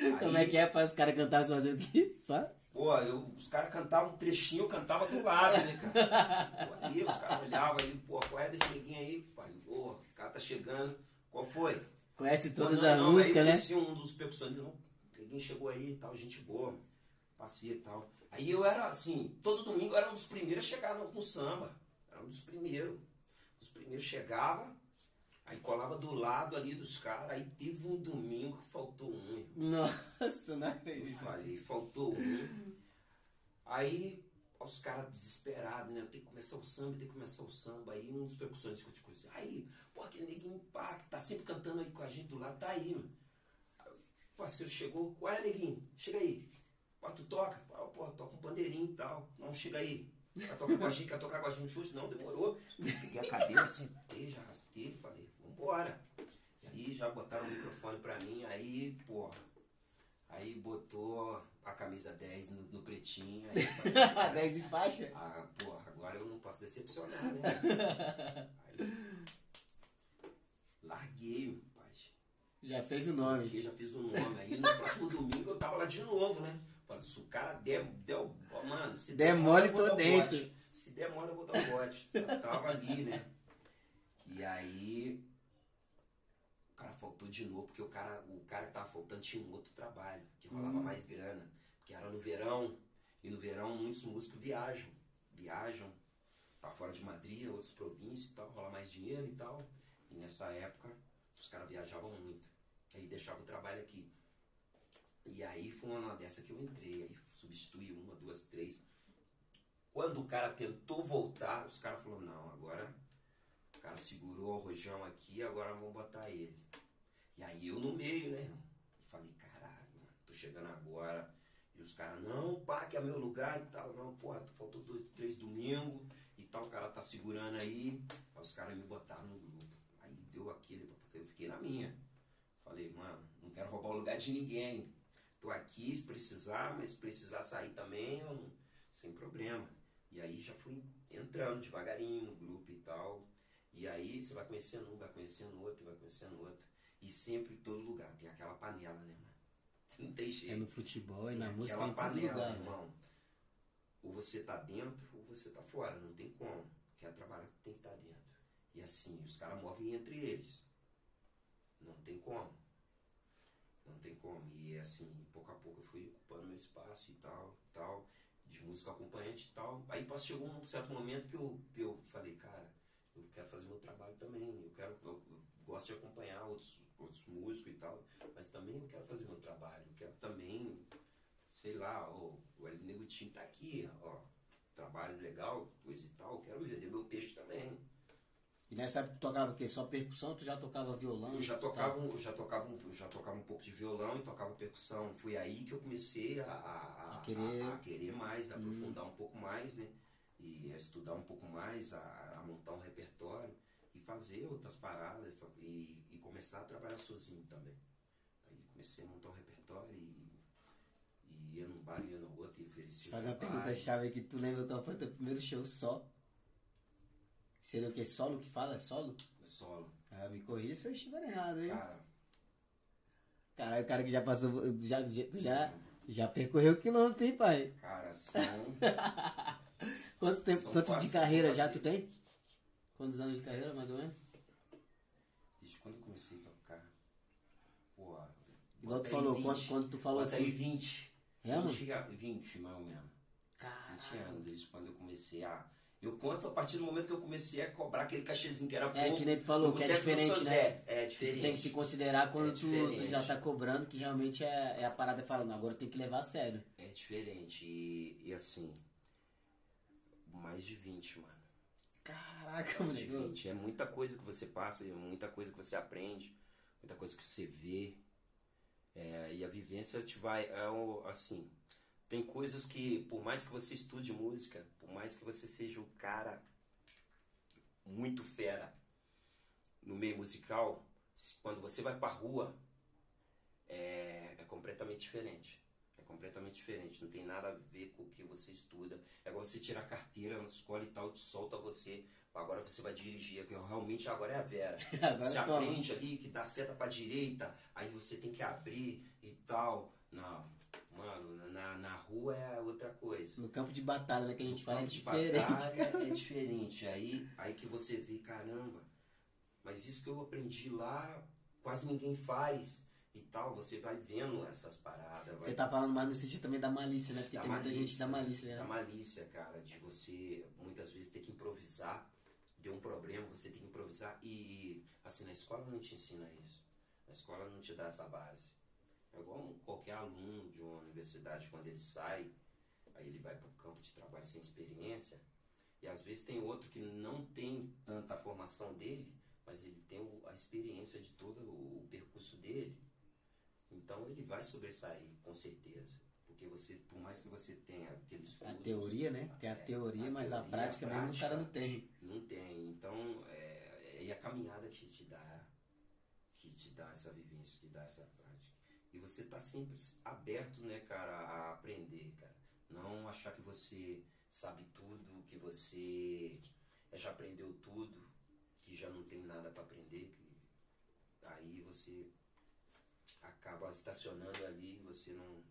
Aí, Como é que é para os caras cantarem fazendo o quê? Só? Pô, eu, os caras cantavam um trechinho, eu cantava do lado, né, cara? Pô, aí os caras olhavam aí, pô, qual é desse neguinho aí? Pai, pô, o cara tá chegando, qual foi? Conhece todas as músicas, né? Aí um dos percussionistas, ninguém chegou aí e tal, gente boa, passei e tal. Aí eu era assim, todo domingo eu era um dos primeiros a chegar no, no samba. Era um dos primeiros. Os primeiros chegava, aí colava do lado ali dos caras, aí teve um domingo que faltou um. Nossa, não acredito. Eu falei, faltou um. Aí os caras desesperados, né? Tenho que começar o samba, tem que começar o samba. Aí um dos percussões que eu te conheci, aí, pô, aquele neguinho que tá sempre cantando aí com a gente do lado, tá aí, mano. O parceiro chegou, qual é, neguinho? Chega aí. Pô, tu toca? Fala, pô, toca um pandeirinho e tal. Não, chega aí. Quer tocar com a gente, quer tocar com a gente hoje? Não, demorou. Peguei a cadeira, sentei, já arrastei, falei, vambora. E aí já botaram o microfone pra mim, aí, porra. Aí botou a camisa 10 no, no pretinho. Aí (laughs) falei, 10 em faixa? Ah, porra, agora eu não posso decepcionar, né? (laughs) Aí, larguei, pai. Já fez o nome. Porque já fiz o nome. Aí no próximo domingo eu tava lá de novo, né? Falei, se o cara der, deu, mano, se der, der mole, tô dentro. Bote. Se der mole, eu vou dar o bote. Eu tava ali, né? E aí, o cara faltou de novo, porque o cara, o cara que tava faltando tinha um outro trabalho, que rolava hum. mais grana. Porque era no verão, e no verão muitos músicos viajam. Viajam para fora de Madrid, outras províncias e tal, rola mais dinheiro e tal. E nessa época, os caras viajavam muito. Aí deixava o trabalho aqui. E aí foi uma dessa que eu entrei, aí substituí uma, duas, três. Quando o cara tentou voltar, os caras falaram, não, agora o cara segurou o rojão aqui, agora vamos botar ele. E aí eu no meio, né? falei, caralho, tô chegando agora. Os caras, não, pá, que é meu lugar e tal. Não, porra, faltou dois, três domingos e tal, o cara tá segurando aí. Aí os caras me botaram no grupo. Aí deu aquele, eu fiquei na minha. Falei, mano, não quero roubar o lugar de ninguém. Tô aqui se precisar, mas se precisar sair também, eu sem problema. E aí já fui entrando devagarinho no grupo e tal. E aí você vai conhecendo um, vai conhecendo outro, vai conhecendo outro. E sempre em todo lugar tem aquela panela, né, mano? Não tem jeito. É no futebol e na música aquela panela, lugar, né? irmão. Ou você tá dentro ou você tá fora, não tem como. Quer trabalhar tem que estar tá dentro. E assim, os caras movem entre eles. Não tem como. Não tem como. E assim, pouco a pouco eu fui ocupando meu espaço e tal, tal, de música acompanhante e tal. Aí chegou um certo momento que eu, eu falei, cara, eu quero fazer meu trabalho também. Eu quero, eu, eu gosto de acompanhar outros, outros músicos e tal, mas também eu quero fazer meu trabalho. Eu quero também, sei lá, ó, o El Negutinho tá aqui, ó, trabalho legal, coisa e tal. Eu quero vender meu peixe também. E nessa época tu tocava o quê? Só percussão? Tu já tocava violão? Eu já tocava, eu já tocava, eu já tocava um pouco de violão e tocava percussão. Foi aí que eu comecei a, a, a, querer... a querer... mais, a hum. aprofundar um pouco mais, né? E a estudar um pouco mais, a, montar um repertório e fazer outras paradas e, começar a trabalhar sozinho também. Aí comecei a montar um repertório e, e ia num bar, ia no outro e oferecia. Faz uma pergunta chave que tu lembra qual foi o teu primeiro show só? Seria o que? Solo que fala? É solo? É solo. Ah, me corrija se eu estiver errado, hein? Cara. Caralho, o cara que já passou. Já, já, já percorreu quilômetro, hein, pai? Cara, (laughs) são. Quanto tempo, são quanto de carreira já tu tem? Quantos anos de carreira, mais ou menos? Desde quando eu comecei a tocar. Pô. Igual tu falou, 20, quando, quando tu falou assim. Aí 20. É, 20, 20, mais ou menos. Caralho. 20 anos, desde quando eu comecei a eu conto a partir do momento que eu comecei a cobrar aquele cachezinho que era pouco. É, que nem tu falou, que é diferente, né? É, é diferente. Tu tem que se considerar quando é tu, tu, já tá cobrando, que realmente é, é a parada falando, agora tem que levar a sério. É diferente. E, e assim, mais de 20, mano. Caraca, mais de 20. É muita coisa que você passa, é muita coisa que você aprende, muita coisa que você vê. É, e a vivência te vai, é, assim, tem coisas que, por mais que você estude música, por mais que você seja um cara muito fera no meio musical, quando você vai pra rua, é, é completamente diferente. Completamente diferente. Não tem nada a ver com o que você estuda. É igual você tirar a carteira na escola e tal, te solta você. Agora você vai dirigir, que realmente agora é a Vera. (laughs) Você aprende ali que dá seta pra direita, aí você tem que abrir e tal. Não, mano, na, na rua é outra coisa. No campo de batalha, que a gente No fala, é campo de diferente. batalha é (laughs) diferente. Aí, aí que você vê, caramba, mas isso que eu aprendi lá, quase ninguém faz e tal. Você vai vendo essas paradas. Você vai tá falando mais no sentido também da malícia, né? Porque da tem muita gente da malícia, Da né? malícia, cara, de você muitas vezes ter que improvisar. Deu um problema, você tem que improvisar. E, assim, na escola não te ensina isso. Na escola não te dá essa base. É igual qualquer aluno de uma universidade, quando ele sai, aí ele vai para o campo de trabalho sem experiência. E às vezes tem outro que não tem tanta formação dele, mas ele tem a experiência de todo o percurso dele. Então ele vai sobressair, com certeza. Porque você, por mais que você tenha aqueles A estudos, teoria, né? Tem a É, teoria, a mas a teoria, prática a mesmo o cara prática. não tem. não tem. Então, é, é a caminhada que te dá, que te dá essa vivência, que dá essa prática. E você tá sempre aberto, né, cara, a aprender, cara. Não achar que você sabe tudo, que você já aprendeu tudo, que já não tem nada para aprender. Que aí você acaba estacionando ali, você não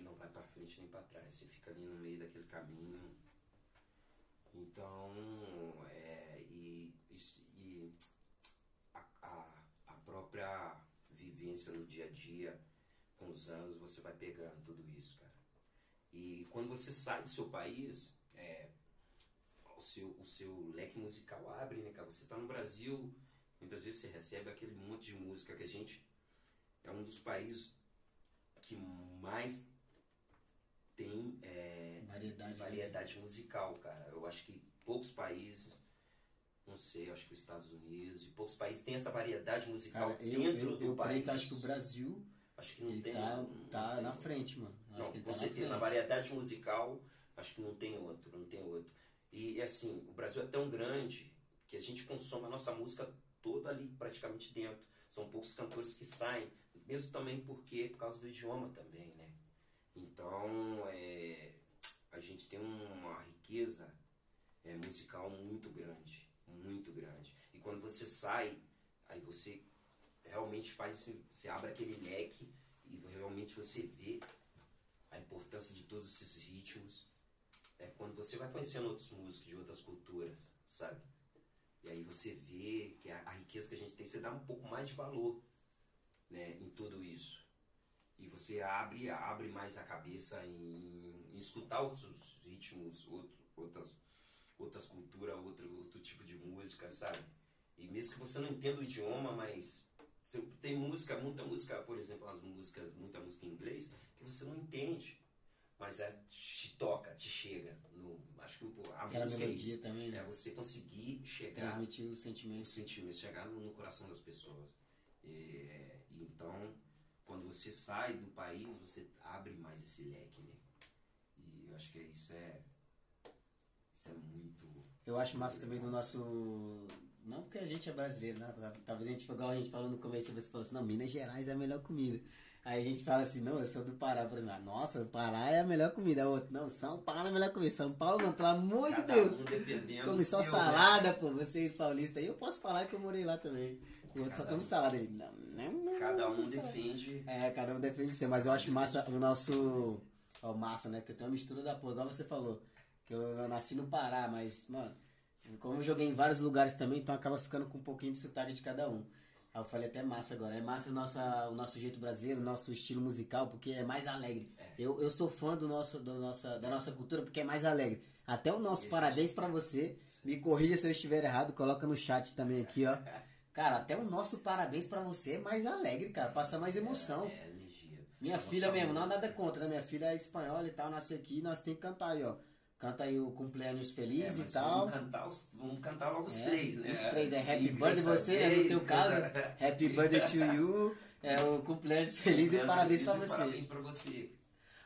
não vai para frente nem para trás. Você fica ali no meio daquele caminho. Então, é, e, e- e a, a, a própria vivência no dia a dia, com os anos, você vai pegando tudo isso, cara. E quando você sai do seu país, é, o, seu, o seu leque musical abre, né, cara? Você tá no Brasil, muitas vezes você recebe aquele monte de música que a gente é um dos países que mais tem é, Variedade. variedade musical, cara. Eu acho que poucos países, não sei, eu acho que os Estados Unidos e poucos países têm essa variedade musical Cara, eu, dentro eu, do eu país. que acho que o Brasil Acho que não tem. tá, não tá tem na outro. frente, mano. Acho Não, com tá na certeza, na frente. variedade musical, acho que não tem outro, não tem outro. E assim, o Brasil é tão grande que a gente consome a nossa música toda ali praticamente dentro. São poucos cantores que saem, mesmo também porque por causa do idioma também, né? Então, é, a gente tem uma riqueza é, musical muito grande, muito grande. E quando você sai, aí você realmente faz, você abre aquele leque e realmente você vê a importância de todos esses ritmos. É quando você vai conhecendo outros músicos de outras culturas, sabe? E aí você vê que a, a riqueza que a gente tem, você dá um pouco mais de valor, né, em tudo isso. E você abre, abre mais a cabeça em, em escutar outros ritmos, outro, outras, outras culturas, outro, outro tipo de música, sabe? E mesmo que você não entenda o idioma, mas tem música, muita música, por exemplo, as músicas, muita música em inglês, que você não entende. Mas é, te toca, te chega. No, acho que pô, a Aquela música é isso. também, É né? você conseguir chegar Transmitir o sentimentos. sentimento, chegar no, no coração das pessoas. É, e então, quando você sai do país, você abre mais esse leque, né? E eu acho que isso é. Isso é muito. Eu acho massa também do nosso. Não porque a gente é brasileiro, né? Talvez a gente, igual a gente falou no começo, você falou assim, não, Minas Gerais é a melhor comida. Aí a gente fala assim, não, eu sou do Pará, por exemplo. Ah, Nossa, o Pará é a melhor comida. O outro, não, São Paulo é a melhor comida. São Paulo não, pelo amor de Cada Deus. um Come só né? salada, pô, vocês paulistas aí. Eu posso falar que eu morei lá também. O outro só Cada come um. salada. Ele, não, não, não. Cada um defende. É, cada um defende o seu, mas eu acho massa o nosso. Ó, massa, né? Porque eu tenho uma mistura da porra, igual você falou. Que eu nasci no Pará, mas, mano, como eu joguei em vários lugares também, então acaba ficando com um pouquinho de sotaque de cada um. Aí eu falei até massa agora. É massa o nosso, o nosso jeito brasileiro, o nosso estilo musical, porque é mais alegre. Eu, eu sou fã do nosso, do nossa, da nossa cultura porque é mais alegre. Até o nosso Existe. parabéns pra você. Me corrija se eu estiver errado, coloca no chat também aqui, ó. (laughs) Cara, até o nosso parabéns pra você é mais alegre, cara. Passa mais emoção. É, energia. Minha filha mesmo, não nada contra, né? Minha filha é espanhola e tal, nasceu aqui, nós temos que cantar aí, ó. Canta aí o cumpleaños É, feliz mas e tal. Vamos cantar, os- vamos cantar logo os É, três, né? Os três, é Happy Birthday você, né? No teu caso, Happy Birthday to (laughs) you, é o cumpleaños feliz e parabéns e você. Parabéns pra você.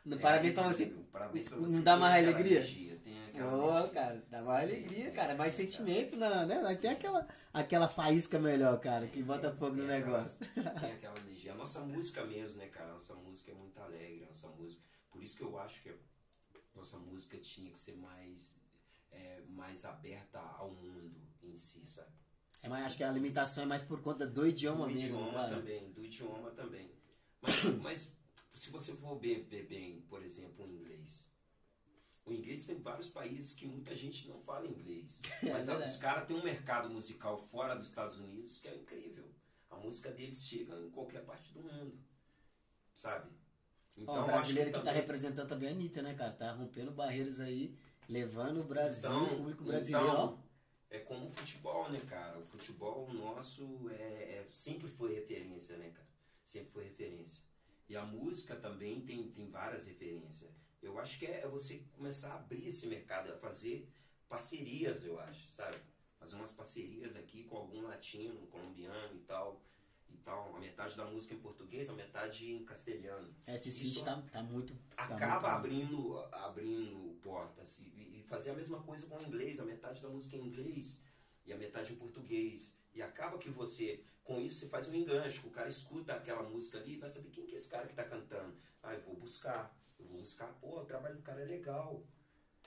No parabéns pra você. Parabéns pra Não você. dá Tem mais alegria? energia, tem aquela Ô, energia. cara, dá mais alegria, cara. Mais Tem, sentimento, na, né? Nós tem aquela, aquela faísca melhor, cara, que bota fogo no aquela- negócio. Tem (laughs) aquela energia. A nossa música mesmo, né, cara? A nossa música é muito alegre, a nossa música. Por isso que eu acho que a nossa música tinha que ser mais, é, mais aberta ao mundo em si, sabe? É, mas acho que a limitação é mais por conta do idioma do mesmo, idioma cara. também, do idioma também. Mas, mas se você for ver bem, por exemplo, o inglês. O inglês tem vários países que muita gente não fala inglês. (laughs) É Mas verdade. os caras têm um mercado musical fora dos Estados Unidos que é incrível. A música deles chega em qualquer parte do mundo. Sabe? Então, Ó, o brasileiro que, acho tá também- representando também a Anitta, né, cara? Tá rompendo barreiras aí, levando o Brasil, Então, o público brasileiro, então. É como o futebol, né, cara? O futebol nosso é, é- sempre foi referência, né, cara? Sempre foi referência. E a música também tem, tem várias referências. Eu acho que é, é você começar a abrir esse mercado, a fazer parcerias, eu acho, sabe? Fazer umas parcerias aqui com algum latino, colombiano e tal. E tal. A metade da música em português, a metade em castelhano É, esse isso sítio tá, tá muito. tá acaba muito- abrindo, abrindo portas e, e fazer a mesma coisa com o inglês, a metade da música em inglês e a metade em português. E acaba que você, com isso, você faz um enganche, o cara escuta aquela música ali e vai saber quem que é esse cara que tá cantando. Ah, eu vou buscar, eu vou buscar, pô, o trabalho do cara é legal.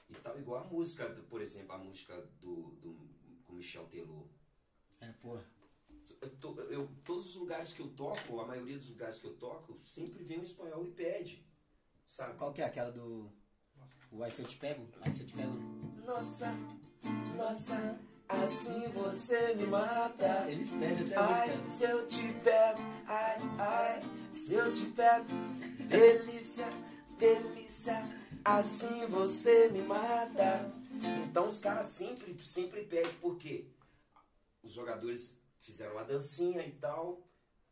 E tal, igual a música, do- por exemplo, a música do, do com Michel Teló. É, pô. Eu, to- eu- todos os lugares que eu toco, a maioria dos lugares que eu toco, sempre vem um espanhol e pede. Sabe? Qual que é? Aquela do. O Ai Se Eu Te Pego? Ai Se Eu Te Pego. Nossa, nossa, assim você me mata. Eles pedem até Ai, se eu te pego, ai, ai, se eu te pego. (laughs) Delícia, delícia, assim você me mata. Então os caras sempre, sempre pedem, por quê? Os jogadores fizeram uma dancinha e tal,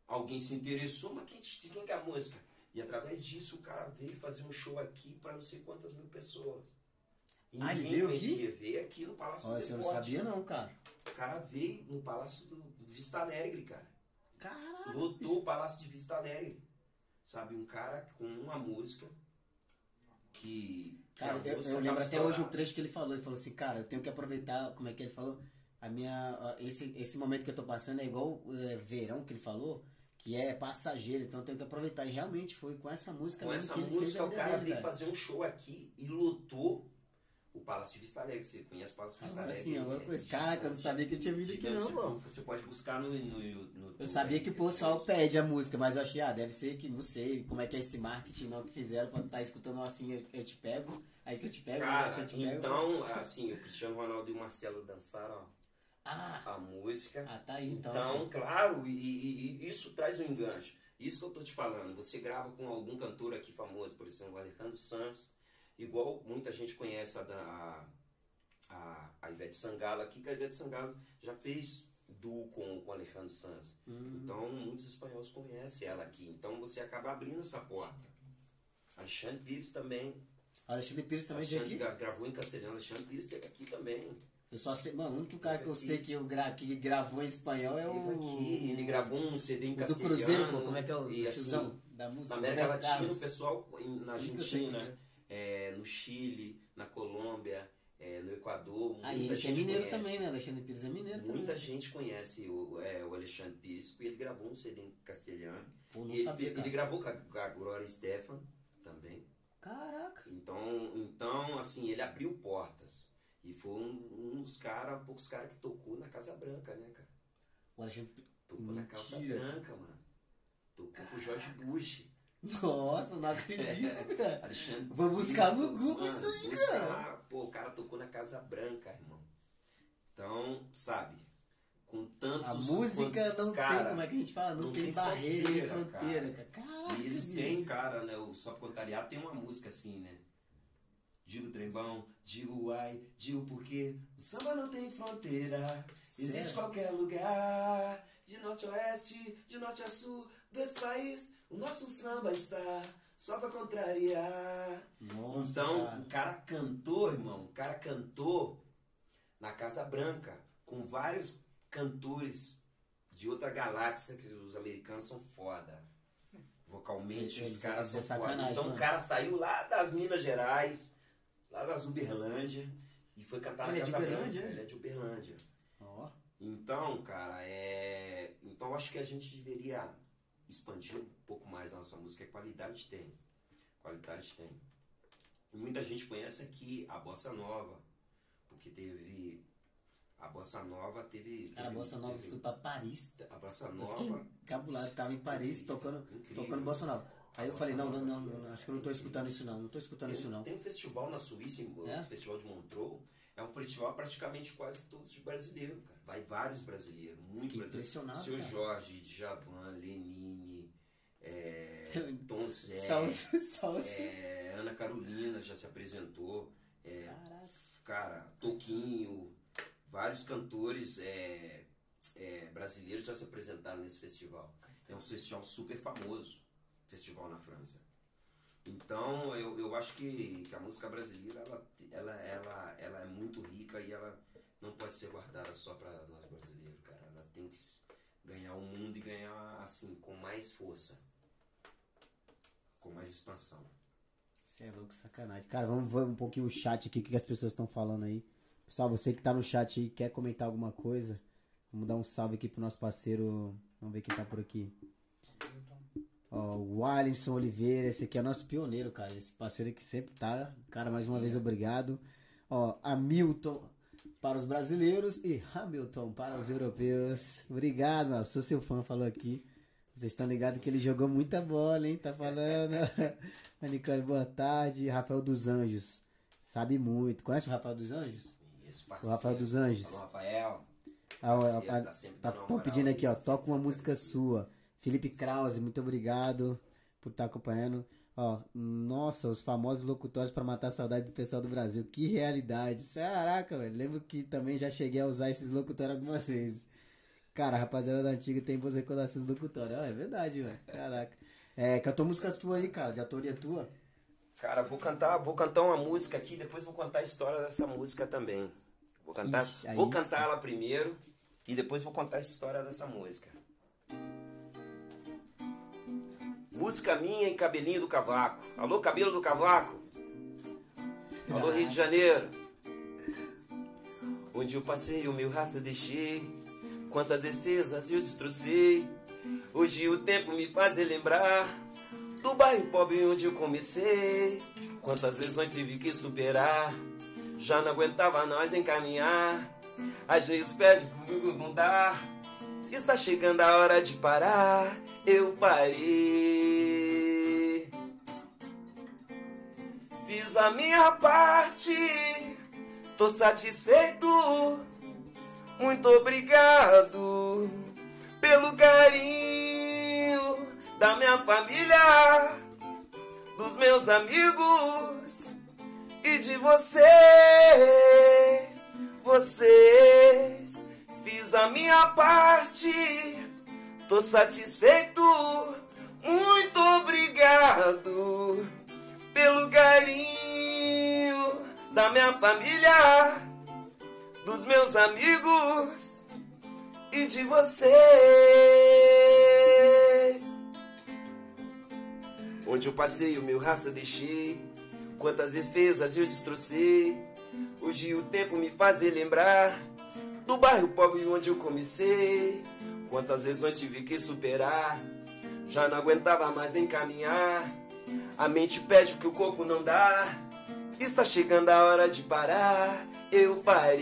alguém se interessou, mas quem, de quem que é a música? E através disso o cara veio fazer um show aqui para não sei quantas mil pessoas. E Ah, ninguém veio aqui? conhecia, veio aqui no Palácio Olha, do você não Deporte. sabia não, cara. O cara veio no Palácio do Vista Alegre, cara. Caraca. Lotou o Palácio de Vista Alegre. Sabe, um cara com uma música que. que Cara, a eu, eu lembro até hoje o trecho que ele falou. Ele falou assim, cara, eu tenho que aproveitar, como é que ele falou? A minha, esse, esse momento que eu tô passando é igual é, verão que ele falou, que é passageiro, então eu tenho que aproveitar. E realmente foi com essa música Com essa que música, o cara dele, veio fazer um show aqui e lotou o Palácio de Vista Alegre. Você conhece o Palácio de Vista Alegre? sim, agora É coisa. Caraca, eu não sabia que tinha vindo aqui não, mano. Você pode buscar no, no, no Eu sabia que o pessoal pede a música, mas eu achei, ah, deve ser que, não sei como é que é esse marketing não que fizeram pra estar escutando assim, eu, eu te pego, aí que eu te pego, Cara, assim eu te pego. então, assim, o Cristiano Ronaldo e o Marcelo dançaram Ah, a música. ah, tá aí então. Então, claro, e, e- e isso traz um enganche. Isso que eu tô te falando. Você grava com algum cantor aqui famoso, por exemplo, o Alejandro Sanz, igual muita gente conhece a, a, a Ivete Sangalo aqui, que a Ivete Sangalo já fez duo com, com o Alejandro Sanz. Hum. Então, muitos espanhóis conhecem ela aqui. Então, você acaba abrindo essa porta. Alexandre Pires também. Alexandre Pires também veio Alexandre aqui. gra- gravou em castelhano. Alexandre Pires esteve aqui também. Eu só sei, mano, o único cara que eu Aqui. sei que, eu gra, que gravou em espanhol é Teve o. aqui. Ele gravou um CD em o do castelhano. Cruzeiro, pô, como é que é o e, assim, da música? Na América Roberto Latina, Carlos. o pessoal na sei Argentina, quem é, no Chile, na Colômbia, é, no Equador, muita Ah, ele que é gente mineiro conhece. também, né? Alexandre Pires é mineiro Muita também. gente conhece o, é, o Alexandre Pires, porque ele gravou um CD em castelhano. Pô, não E ele, sabia, ele cara. gravou com a, com a Gloria Stefan também. Caraca. Então, então, assim, ele abriu portas. E foi um, um dos caras, poucos caras que tocou na Casa Branca, né, cara? O Alexandre. Tocou na Casa Mentira. Branca, mano. Tocou com o Jorge Bush. Nossa, não acredito, (laughs) cara. Alexandre Vou buscar no Google mano, isso aí, busca cara. Pô, o cara tocou na Casa Branca, irmão. Então, sabe, com tantos... A música não cara, tem, como é que a gente fala? Não, não tem, tem barreira nem fronteira, fronteira, cara. Caraca, E eles têm, cara, né? O Só Contariado tem uma música assim, né? Digo trembão, digo ai, digo porque o samba não tem fronteira. Existe qualquer lugar, de norte a oeste, de norte a sul desse país. O nosso samba está só pra contrariar. Nossa, então, cara. o cara cantou, irmão, o cara cantou na Casa Branca com vários cantores de outra galáxia que os americanos são foda. Vocalmente, os caras eles são é foda. Então o cara saiu lá das Minas Gerais, lá das Uberlândia, e foi cantar Ele é na de Casa Branca. é? Ele é de Uberlândia. Ó. Então, cara, é. Então acho que a gente deveria expandir um pouco mais a nossa música. Qualidade tem. Qualidade tem. E muita gente conhece aqui a Bossa Nova. Porque teve. A Bossa Nova teve. Cara, a Bossa Nova teve- foi pra Paris. A Bossa Eu Nova. fiquei cabulado, tava em Paris tocando, Incrível. tocando Bossa Nova. Aí eu Bossa falei, não, não, não, não, acho que eu não tô escutando isso não, não tô escutando isso Tem, não. tem um festival na Suíça, em- É? o Festival de Montreux. É um festival praticamente quase todos de brasileiro, cara. Vai vários brasileiros, muito brasileiros. impressionado, Seu cara. Jorge, Djavan, Lenine, é, Tom Zé, (laughs) é, Ana Carolina já se apresentou. É, cara, Toquinho, vários cantores é, é, brasileiros já se apresentaram nesse festival. É um festival super famoso, festival na França. Então eu, eu acho que, que a música brasileira ela, ela, ela, ela é muito rica e ela não pode ser guardada só para nós brasileiros, cara. Ela tem que ganhar o mundo e ganhar assim com mais força, com mais expansão. Você é louco, sacanagem. Cara, vamos ver um pouquinho o chat aqui, o que as pessoas estão falando aí. Pessoal, você que tá no chat aí, quer comentar alguma coisa? Vamos dar um salve aqui pro nosso parceiro. Vamos ver quem tá por aqui. Ó, o Alisson Oliveira, esse aqui é nosso pioneiro, cara. Esse parceiro que sempre tá. Cara, mais uma vez, obrigado. Ó, Hamilton para os brasileiros e Hamilton para os europeus. Obrigado. Sou seu fã, falou aqui. Vocês estão ligados que ele jogou muita bola, hein? Tá falando. (laughs) Nicole, boa tarde. Rafael dos Anjos. Sabe muito. Conhece o Rafael dos Anjos? Isso, O Rafael dos Anjos. Alô, Rafael. Ah, Parceiro, ó, tá tá, pedindo aqui, ó. Toca uma tá música sua. Felipe Krause, muito obrigado por estar acompanhando. Ó, nossa, os famosos locutórios para matar a saudade do pessoal do Brasil. Que realidade. Caraca, velho. Lembro que também já cheguei a usar esses locutórios algumas vezes. Cara, a rapaziada da antiga tem boas recordações do locutório. Ó, é verdade, velho. Caraca. É, cantou música tua aí, cara, de autoria tua. Cara, vou cantar, vou cantar uma música aqui, depois vou contar a história dessa música também. Vou cantar, Ixi, vou cantar ela primeiro e depois vou contar a história dessa música. Música minha e cabelinho do cavaco. Alô, cabelo do cavaco. Alô, Rio de Janeiro. Onde eu passei, o meu rastro deixei. Quantas defesas eu destrocei. Hoje o tempo me faz relembrar do bairro pobre onde eu comecei. Quantas lesões tive que superar. Já não aguentava nós encaminhar. Às vezes pede comigo mudar. Está chegando a hora de parar. Eu parei. Fiz a minha parte. Tô satisfeito. Muito obrigado pelo carinho da minha família, dos meus amigos e de vocês. Vocês fiz a minha parte, tô satisfeito. Muito obrigado pelo carinho da minha família, dos meus amigos e de vocês. Onde eu passei, o meu raça deixei. Quantas defesas eu destrocei. Hoje o tempo me faz relembrar do bairro pobre onde eu comecei. Quantas lesões tive que superar. Já não aguentava mais nem caminhar. A mente pede o que o corpo não dá. Está chegando a hora de parar. Eu parei.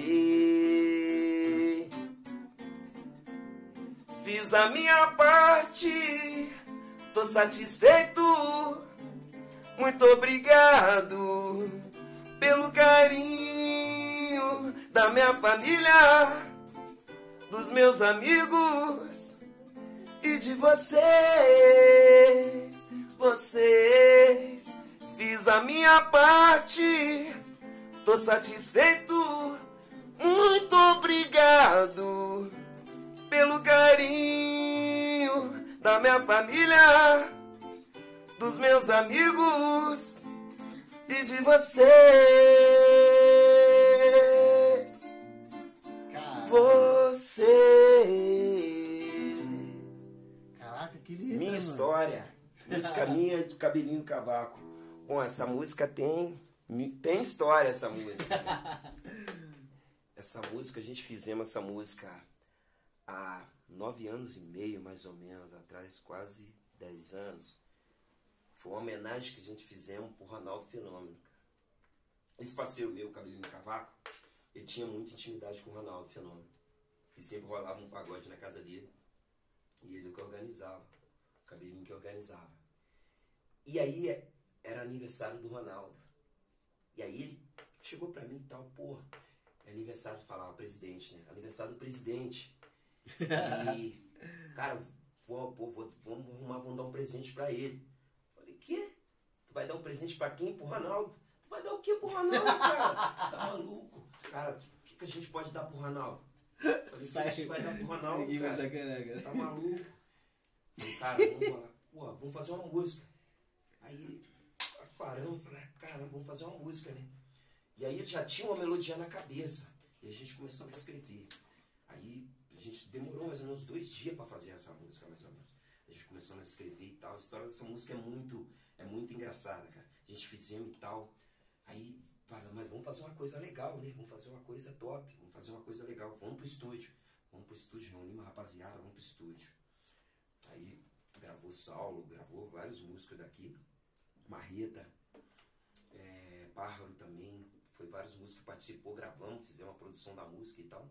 Fiz a minha parte. Tô satisfeito. Muito obrigado pelo carinho da minha família, dos meus amigos e de vocês. Vocês fiz a minha parte. Tô satisfeito. Muito obrigado pelo carinho da minha família, dos meus amigos e de vocês. Cara, Vocês. caraca, que lindo. Minha mano. história. música minha de cabelinho cavaco. Bom, essa música tem. Tem história essa música. (laughs) essa música, a gente fizemos essa música há nove anos e meio, mais ou menos, atrás, quase dez anos. Foi uma homenagem que a gente fizemos pro Ronaldo Fenômeno. Esse parceiro meu, Cabelinho Cavaco, ele tinha muita intimidade com o Ronaldo Fenômeno. E sempre rolava um pagode na casa dele. E ele que organizava. O Cabelinho que organizava. E aí era aniversário do Ronaldo. E aí ele chegou pra mim e tal, pô, é aniversário, falava presidente, né? Aniversário do presidente. E, (laughs) cara, pô, pô, vou, vamos arrumar, vamos dar um presente pra ele. Falei, quê? Tu vai dar um presente pra quem? Pro Ronaldo? Tu vai dar o quê pro Ronaldo, (laughs) cara? Tá maluco? Cara, o que, que a gente pode dar pro Ronaldo? Falei, que a gente vai dar pro Ronaldo, cara? Tá maluco? Falei, cara, vamos lá. Pô, vamos fazer uma música. Aí paramos, falei, ah, caramba, vamos fazer uma música, né? E aí já tinha uma melodia na cabeça. E a gente começou a escrever. Aí a gente demorou mais ou menos dois dias para fazer essa música, mais ou menos. A gente começou a escrever e tal. A história dessa música é muito, é muito engraçada, cara. A gente fizemos e tal. Aí, falando, mas vamos fazer uma coisa legal, né? Vamos fazer uma coisa top, vamos fazer uma coisa legal. Vamos pro estúdio. Vamos pro estúdio, reunimos a rapaziada, vamos pro estúdio. Aí gravou Saulo, gravou vários músicos daqui. Marreta, é, Pájaro também, foi vários músicos que participou, gravamos, fizemos a produção da música e tal.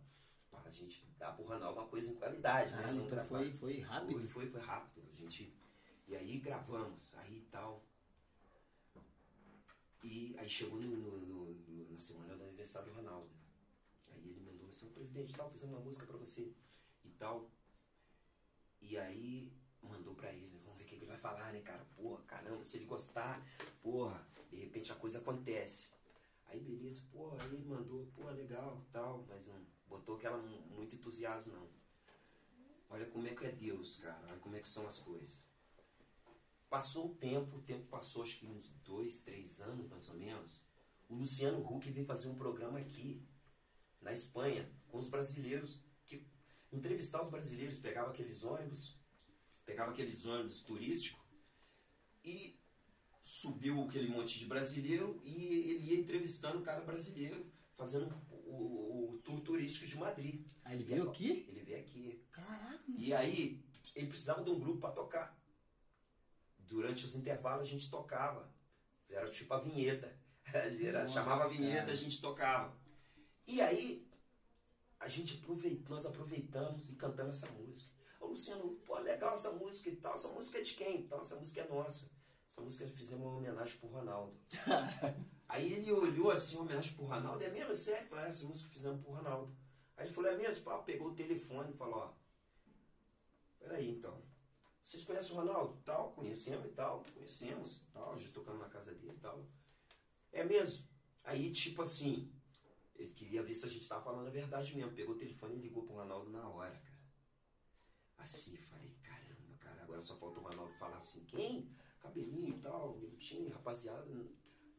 Para a gente dar pro Ronaldo uma coisa em qualidade, ah, né? então foi, foi rápido? Foi, foi, foi rápido. A gente, e aí gravamos, aí tal. E aí chegou no, no, no, na semana do aniversário do Ronaldo. Aí ele mandou assim, presidente tal, fizemos uma música para você e tal. E aí mandou para ele, falar, né, cara? Porra, caramba, se ele gostar, porra, de repente a coisa acontece. Aí beleza, porra, aí mandou, porra, legal, tal, mas não botou aquela muito entusiasmo não. Olha como é que é Deus, cara, olha como é que são as coisas. Passou o tempo, o tempo passou acho que uns dois, três anos mais ou menos. O Luciano Huck veio fazer um programa aqui, na Espanha, com os brasileiros, que entrevistar os brasileiros, pegava aqueles ônibus, pegava aqueles ônibus turísticos e subiu aquele monte de brasileiro e ele ia entrevistando o cara brasileiro, fazendo o, o, tour turístico de Madrid. Ah, ele veio aqui? Ele veio aqui. Caraca. E aí, ele precisava de um grupo para tocar. Durante os intervalos a gente tocava. Era tipo a vinheta. (laughs) Era, Nossa, chamava a vinheta, cara. a gente tocava. E aí, a gente aproveitou, nós aproveitamos e cantamos essa música. Luciano, pô, legal essa música e tal. Essa música é de quem? Então, essa música é nossa. Essa música fizemos uma homenagem pro Ronaldo. (laughs) Aí ele olhou assim, uma homenagem pro Ronaldo. É mesmo? Sério? Falei, ah, essa música fizemos pro Ronaldo. Aí ele falou, é mesmo? Pá, pegou o telefone e falou, ó. Peraí então. Vocês conhecem o Ronaldo? Tal, conhecemos e tal. Conhecemos tal. Já tocamos na casa dele e tal. É mesmo? Aí, tipo assim, ele queria ver se a gente tava falando a verdade mesmo. Pegou o telefone e ligou pro Ronaldo na hora, cara. Assim, falei, caramba, cara, agora só falta o Ronaldo falar assim, quem? cabelinho e tal, minutinho, rapaziada.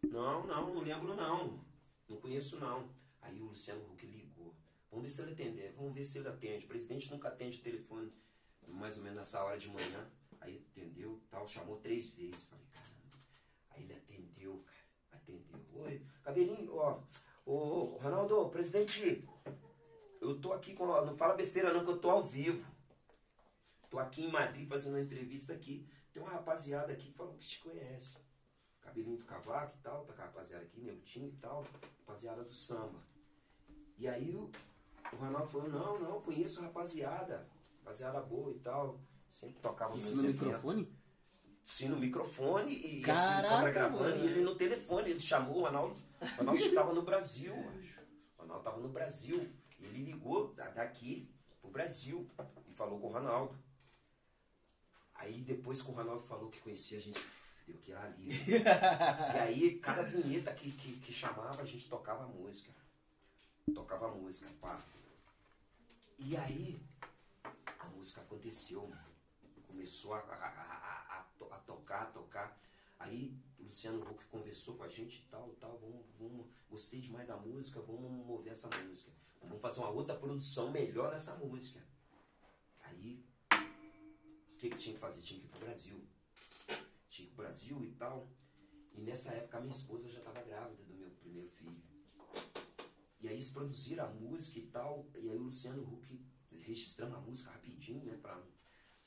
Não, não, não lembro não. Não conheço não. Aí o Luciano Huck ligou. Vamos ver se ele atender, vamos ver se ele atende. O presidente nunca atende o telefone, mais ou menos nessa hora de manhã. Aí atendeu, tal, chamou três vezes. Falei, caramba. Aí ele atendeu, cara. Atendeu. Oi, cabelinho, ó. Ô, Ronaldo, presidente, eu tô aqui com. Não fala besteira não, que eu tô ao vivo. Tô aqui em Madrid fazendo uma entrevista aqui. Tem uma rapaziada aqui que falou que te conhece. Cabelinho do cavaco e tal, tá com a rapaziada aqui, Neutinho e tal, rapaziada do samba. E aí o, o Ronaldo falou, não, não, conheço a rapaziada, rapaziada boa e tal. Sempre tocava Isso no microfone? Sim, no microfone e Caraca, assim, gravando mano. e ele no telefone. Ele chamou o Ronaldo. O Ronaldo estava no Brasil, (laughs) acho. O Ronaldo estava no Brasil. Ele ligou daqui pro Brasil e falou com o Ronaldo. Aí depois que o Ronaldo falou que conhecia, a gente deu que ali. (laughs) e aí, cada vinheta que, que, que, chamava, a gente tocava música. Tocava música, pá. E aí, a música aconteceu, mano. Começou a, a, a, a, tocar, a tocar. Aí, o Luciano Huck conversou com a gente e tal, tal. Vamos, vamos, gostei demais da música, vamos mover essa música. Vamos fazer uma outra produção melhor nessa música. Que, que tinha que fazer? Tinha que ir pro Brasil. tinha o Brasil e tal. E nessa época a minha esposa já estava grávida do meu primeiro filho. E aí eles produziram a música e tal. E aí o Luciano Huck registrando a música rapidinho, né? Pra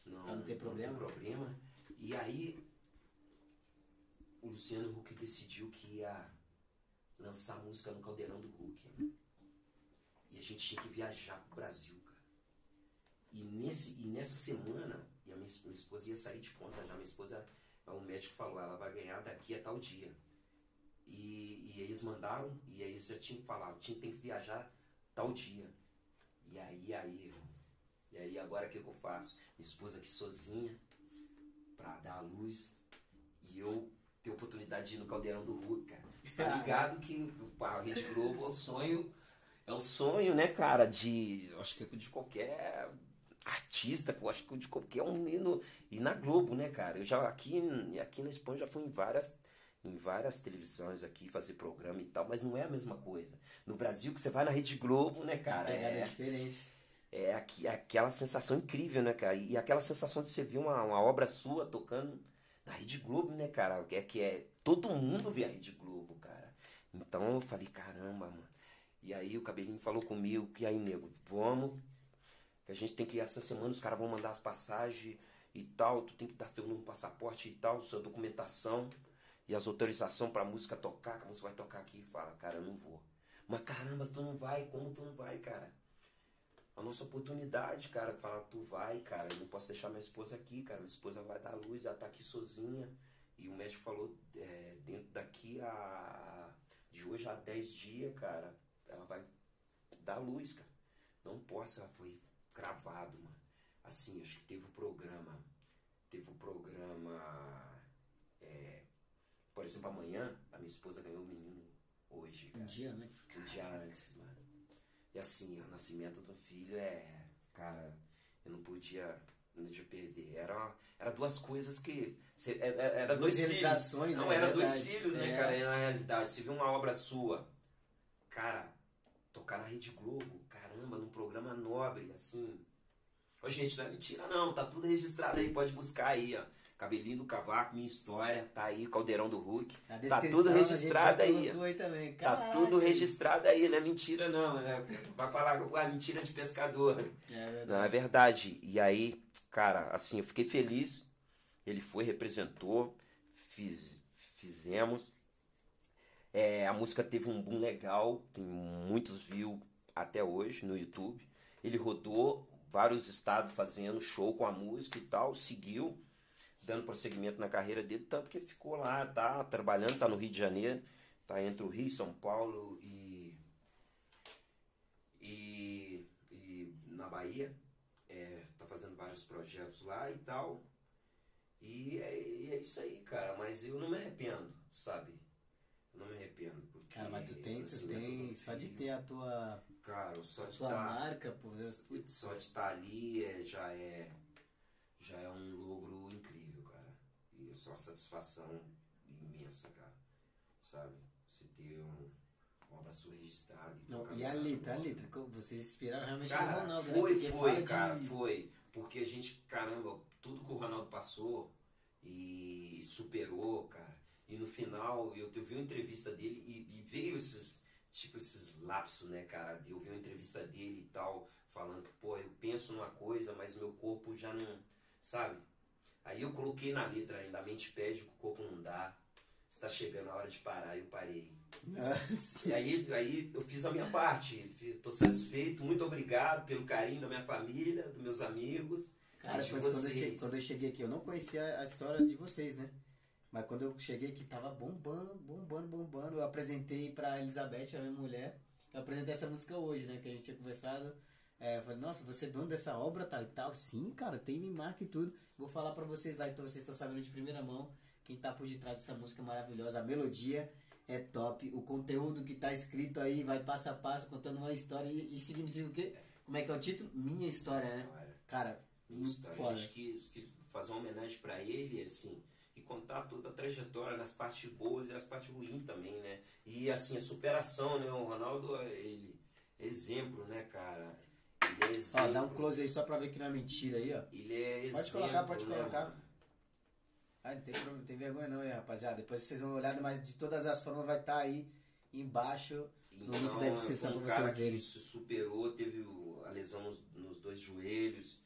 não, Pra não ter problema. Não ter problema. E aí o Luciano Huck decidiu que ia lançar a música no Caldeirão do Huck. né? E a gente tinha que viajar pro Brasil, cara. E, nesse, e nessa semana, e a minha, minha esposa ia sair de conta já. Minha esposa, o médico falou, ela vai ganhar daqui a tal dia. E, e eles mandaram, e aí já tinham falado, tinha, tem que viajar tal dia. E aí, aí, e aí agora o que, que eu faço? Minha esposa aqui sozinha, pra dar a luz, e eu ter oportunidade de ir no Caldeirão do Hulk, cara. Tá ligado que o a Rede Globo é o sonho, é o sonho, né, cara, de, acho que de qualquer artista, eu acho que de qualquer um e no- e na Globo, né, cara? Eu já aqui, aqui na Espanha já fui em várias em várias televisões aqui fazer programa e tal, mas não é a mesma coisa. No Brasil que você vai na Rede Globo, né, cara? Pegada É, diferente. é aqui, aquela sensação incrível, né, cara? E aquela sensação de você ver uma, uma obra sua tocando na Rede Globo, né, cara? É que é. Todo mundo vê a Rede Globo, cara. Então eu falei, caramba, mano. E aí o cabelinho falou comigo, que aí, nego, vamos. Que a gente tem que essa semana, os caras vão mandar as passagens e tal. Tu tem que dar número de passaporte e tal, sua documentação e as autorizações pra música tocar, que música vai tocar aqui. Fala, cara, eu não vou. Mas caramba, tu não vai, como tu não vai, cara? a nossa oportunidade, cara, falar, tu vai, cara, eu não posso deixar minha esposa aqui, cara, minha esposa vai dar luz, ela tá aqui sozinha. E o médico falou, é, dentro daqui a. de hoje a 10 dias, cara, ela vai dar luz, cara. Não posso, ela foi cravado, mano. Assim, acho que teve o programa. Teve o programa. é, por exemplo, amanhã, a minha esposa ganhou o menino hoje, Um cara dia, né? um dia antes, mano. E assim, o nascimento do filho é. Cara, eu não podia. Podia perder. Era, era duas coisas que. cê- é- é- era, Duas dois filhos. realizações, Não, né? era É dois filhos, né, É. cara? E na realidade, se viu uma obra sua, cara, tocar na Rede Globo, caramba, num programa nobre, assim. Ô, gente, não é mentira, não. Tá tudo registrado aí, pode buscar aí, ó. Cabelinho do Cavaco, minha história, tá aí, Caldeirão do Hulk. Tá tudo registrado aí. aí também. Tá tudo registrado aí, não é mentira não. Né? Vai falar com a mentira de pescador. É verdade. Não, é verdade. E aí, cara, assim, eu fiquei feliz. Ele foi, representou, fiz, fizemos. É, a música teve um boom legal, tem muitos views até hoje no YouTube. Ele rodou vários estados fazendo show com a música e tal, seguiu, dando prosseguimento na carreira dele, tanto que ficou lá, tá trabalhando, tá no Rio de Janeiro, tá entre o Rio, São Paulo e e, e na Bahia, é, tá fazendo vários projetos lá e tal. E é, é isso aí, cara, mas eu não me arrependo, sabe? Eu não me arrependo, porque Cara, mas tu tem, o tu tem, só de ter a tua, Cara, só de estar marca, pô. só de estar ali é, já é já é um logro incrível, cara. E é só uma satisfação imensa, cara. Sabe? Você ter um, uma obra sua registrada. Não, tocar e a letra, a letra, vocês inspiraram realmente no Cara, Ronaldo, né? foi, Porque foi, fala de- cara, foi. Porque a gente, caramba, tudo que o Ronaldo passou e superou, cara. E no final, eu, eu vi uma entrevista dele e, e veio esses, tipo, esses lapsos, né, cara? Eu vi uma entrevista dele e tal, falando que, pô, eu penso numa coisa, mas meu corpo já não, sabe? Aí eu coloquei na letra ainda, a mente pede, o corpo não dá. Está chegando a hora de parar, e eu parei. Nossa. E aí, aí eu fiz a minha parte, estou satisfeito, muito obrigado pelo carinho da minha família, dos meus amigos. Cara, de depois quando eu, cheguei, quando eu cheguei aqui, eu não conhecia a história de vocês, né? Mas quando eu cheguei aqui, tava bombando, bombando, bombando. Eu apresentei pra Elizabeth, a minha mulher. Eu apresentei essa música hoje, né? Que a gente tinha conversado. É, eu falei, nossa, você é dono dessa obra, tal e tal? Sim, cara, tem me marca e tudo. Vou falar pra vocês lá, então vocês estão sabendo de primeira mão. Quem tá por detrás dessa música maravilhosa, a melodia é top. O conteúdo que tá escrito aí vai passo a passo, contando uma história. E, e significa o quê? Como é que é o título? Minha história, né? História. Cara, Minha história. foda. A gente quis, quis fazer uma homenagem pra ele, assim, contar toda a trajetória nas partes boas e as partes ruins também, né? E assim, a superação, né? O Ronaldo, ele é exemplo, né, cara? Ele é exemplo. Ó, dá um close aí só pra ver que não é mentira aí, ó. Ele é exemplo. Pode colocar, pode né, colocar. mano? Ah, não tem, problema, não tem vergonha não, hein, rapaziada. Depois vocês vão olhar, mas de todas as formas vai estar tá aí embaixo no então, link da descrição um pra vocês verem. Se superou, teve a lesão nos, nos dois joelhos.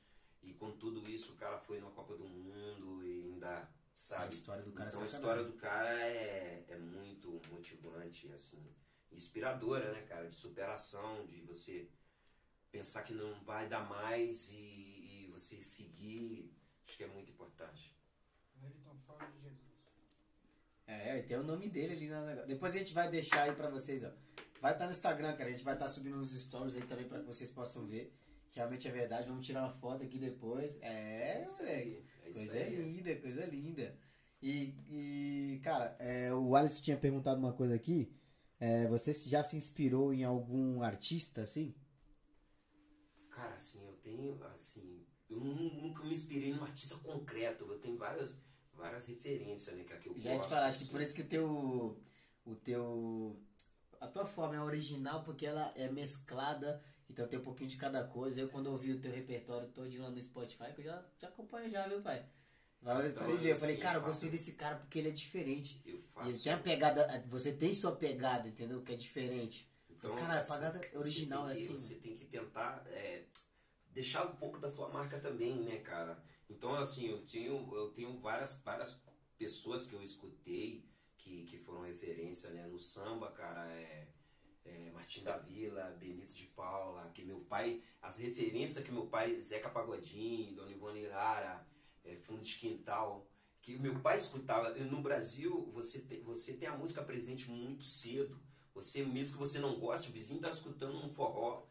E com tudo isso, o cara foi na Copa do Mundo e ainda sabe? A história do cara então, é a história do cara é, é muito motivante, assim, inspiradora, né, cara? De superação, de você pensar que não vai dar mais e, e você seguir. Acho que é muito importante. Wellington fala de Jesus. É, tem o nome dele ali na. Depois a gente vai deixar aí pra vocês, ó. Vai estar tá no Instagram, cara. A gente vai estar tá subindo uns stories aí também pra que vocês possam ver. Realmente é verdade. Vamos tirar uma foto aqui depois. É, moleque. É coisa aí. linda, coisa linda. E, e cara, é, o Alisson tinha perguntado uma coisa aqui. É, você já se inspirou em algum artista, assim? Cara, assim, eu tenho, assim, eu nunca me inspirei num artista concreto. Eu tenho várias, várias referências, né, que, é que eu já gosto. te falar, acho que assim. por isso que o teu, o teu, a tua forma é original porque ela é mesclada então tem um pouquinho de cada coisa. Eu quando ouvi o teu repertório todo lá no Spotify, eu já te acompanho já, meu pai. Vai então, eu, eu falei, cara, eu gostei desse cara porque ele é diferente. Eu faço. Ele tem a pegada, você tem sua pegada, entendeu? Que é diferente. Então, cara, assim, a pegada original é assim. Você tem que tentar é, deixar um pouco da sua marca também, né, cara? Então, assim, eu tenho, eu tenho várias, várias pessoas que eu escutei que, que foram referência, né? No samba, cara, é é, Martim da Vila, Benito de Paula, que meu pai, as referências que meu pai, Zeca Pagodinho, Dona Ivone Lara, é, Fundo de Quintal, que meu pai escutava. No Brasil, você tem, você tem a música presente muito cedo. Você, mesmo que você não goste, o vizinho está escutando um forró,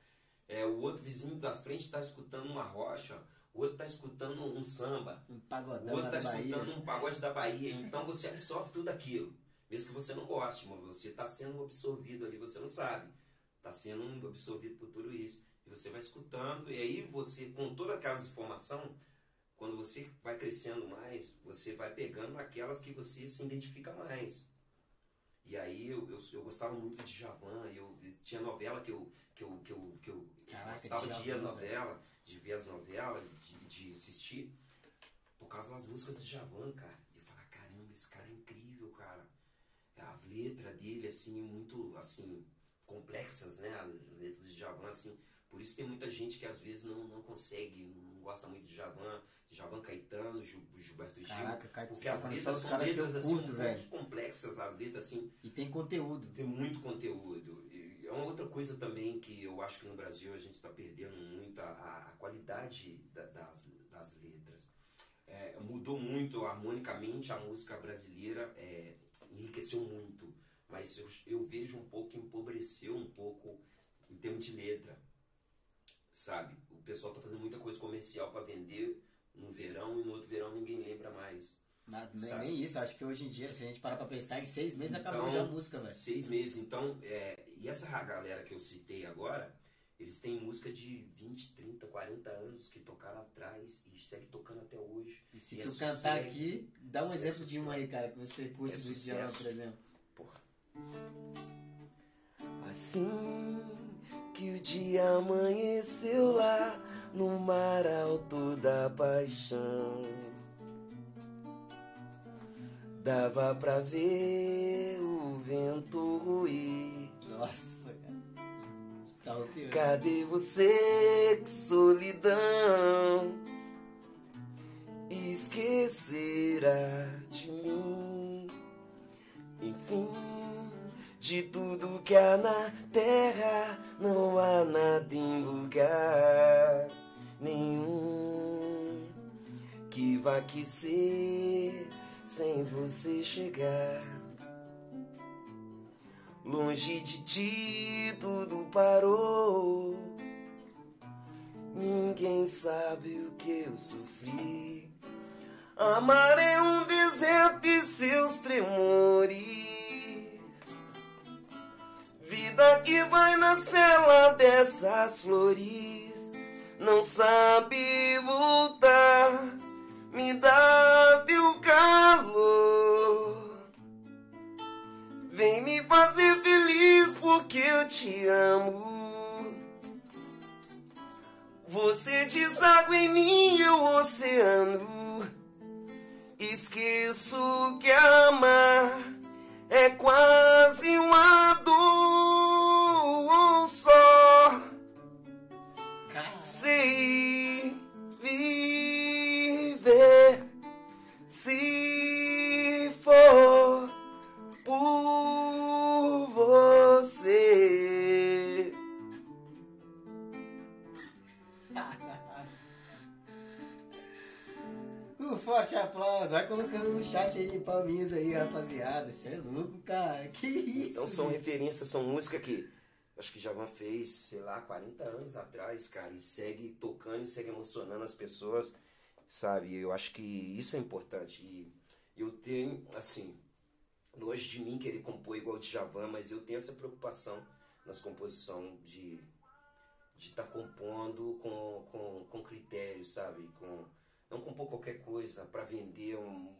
é, o outro vizinho da frente está escutando uma rocha, o outro está escutando um samba, um pagodão o outro está escutando Bahia. um pagode da Bahia. Então você absorve tudo aquilo. Mesmo que você não goste, mas você está sendo absorvido ali, você não sabe. Está sendo absorvido por tudo isso. E você vai escutando, e aí você, com todas aquelas informações, quando você vai crescendo mais, você vai pegando aquelas que você se identifica mais. E aí eu, eu, eu gostava muito de Javan, eu, tinha novela que eu, que eu, que eu, que eu Caraca, gostava de ir novela, de ver as novelas, de, de assistir, por causa das músicas de Javan, cara. E falar, caramba, esse cara é incrível, as letras dele, assim, muito, assim, complexas, né? As letras de Javan, assim. Por isso tem muita gente que às vezes não, não consegue, não gosta muito de Javan, Javan Caetano, Gil, Gilberto Gil. Caraca, Caetano, porque as letras são letras assim, curto, muito complexas, as letras assim. E tem conteúdo. Tem muito conteúdo. E é uma outra coisa também que eu acho que no Brasil a gente está perdendo muito a, a qualidade da, das, das letras. É, mudou muito harmonicamente a música brasileira. É, enriqueceu muito, mas eu, eu vejo um pouco que empobreceu um pouco em termos de letra, sabe? O pessoal tá fazendo muita coisa comercial para vender no verão e no outro verão ninguém lembra mais. Nada, nem, nem, isso, acho que hoje em dia, se a gente parar pra pensar, em seis meses então, acabou já a música, velho. Seis meses, então, é, e essa galera que eu citei agora, eles têm música de 20, 30, 40 anos que tocaram atrás e segue tocando até hoje. E se e tu é cantar sucesso. aqui, dá um é exemplo de uma aí, cara, que você curte É do. Djavan, por exemplo. Porra. Assim que o dia amanheceu lá no mar alto da paixão, dava pra ver o vento ruir. Nossa, cara. Tá arrepiando. Cadê você, que solidão? Esquecerá de mim. Enfim, de tudo que há na terra, não há nada em lugar nenhum que vá aquecer sem você chegar. Longe de ti tudo parou. Ninguém sabe o que eu sofri. Amar é um deserto e seus tremores. Vida que vai na cela dessas flores. Não sabe voltar. Me dá teu calor. Vem me fazer feliz porque eu te amo. Você deságua em mim, eu oceano. Esqueço que amar é quase uma dor só. Sei viver se forte aplauso. Vai colocando no chat aí, palminhas aí, rapaziada. Você é louco, cara. Que isso? Então são bicho? referências, são música que acho que Javan fez, sei lá, 40 anos atrás, cara, e segue tocando e segue emocionando as pessoas, sabe? Eu acho que isso é importante. E eu tenho, assim, longe de mim querer compor igual de Javan, mas eu tenho essa preocupação nas composições de de estar compondo com, com, com critério, sabe? Com, não compor qualquer coisa para vender um,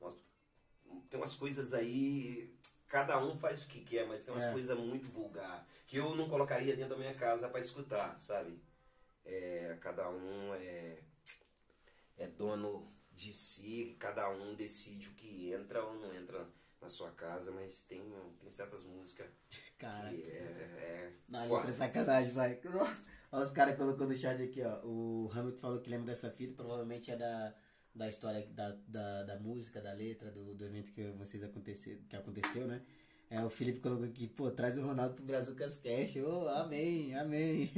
um- tem umas coisas aí cada um faz o que quer mas tem umas É. coisas muito vulgar que eu não colocaria dentro da minha casa para escutar sabe é, cada um é é dono de si cada um decide o que entra ou não entra na sua casa mas tem tem certas músicas Cara, que é, é na forte. letra é sacanagem, vai. Nossa. Olha os caras colocando no chat aqui, ó. O Hamilton falou que lembra dessa fita, provavelmente é da, da história da, da, da música, da letra, do, do evento que vocês aconteceu, que aconteceu, né? É, o Felipe colocou aqui, pô, traz o Ronaldo pro Brasil Cash. Ô, amém, amém.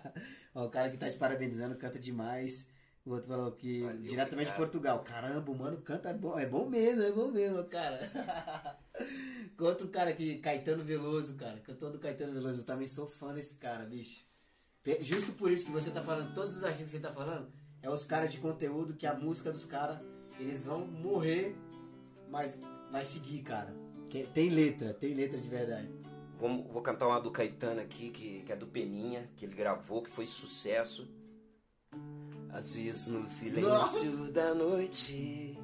(laughs) ó, o cara que tá te parabenizando canta demais. O outro falou que Valeu, diretamente de. Portugal. Caramba, o mano canta bom. É bom mesmo, é bom mesmo, cara. (laughs) Conta o cara aqui, Caetano Veloso, cara. Cantor do Caetano Veloso. Eu também sou fã desse cara, bicho. Justo por isso que você tá falando, todos os artistas que você tá falando, é os caras de conteúdo que a música dos caras, eles vão morrer, mas vai seguir, cara. Que- Tem letra, tem letra de verdade. Vamos, vou cantar uma do Caetano aqui, que, que é do Peninha, que ele gravou, que foi sucesso. Às vezes no silêncio da noite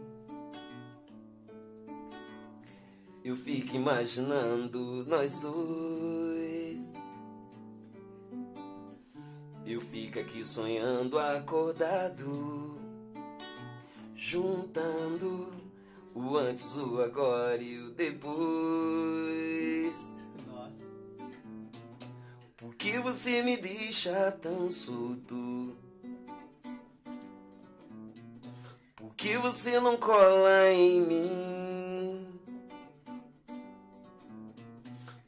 Eu fico imaginando nós dois Eu fico aqui sonhando acordado Juntando o antes, o agora e o depois Nossa. por que você me deixa tão solto? Por que você não cola em mim?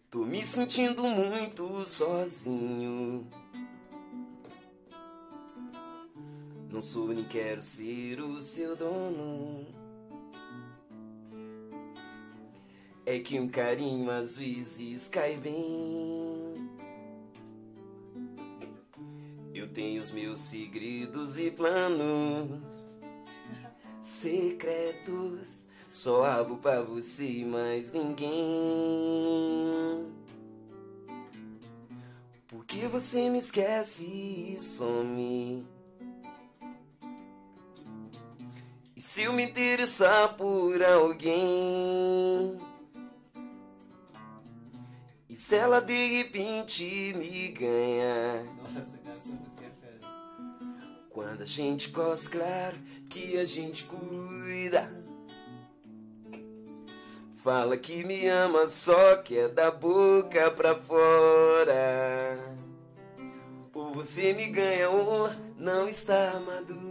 Tô me sentindo muito sozinho. Não sou nem quero ser o seu dono. É que um carinho às vezes cai bem. Eu tenho os meus segredos e planos secretos. Só abro pra você e mais ninguém. Por que você me esquece e some? E se eu me interessar por alguém? E se ela de repente me ganhar? Nossa, cara, essa música é fera. Quando a gente gosta, claro que a gente cuida. Fala que me ama, só que é da boca pra fora. Ou você me ganha ou não está madura.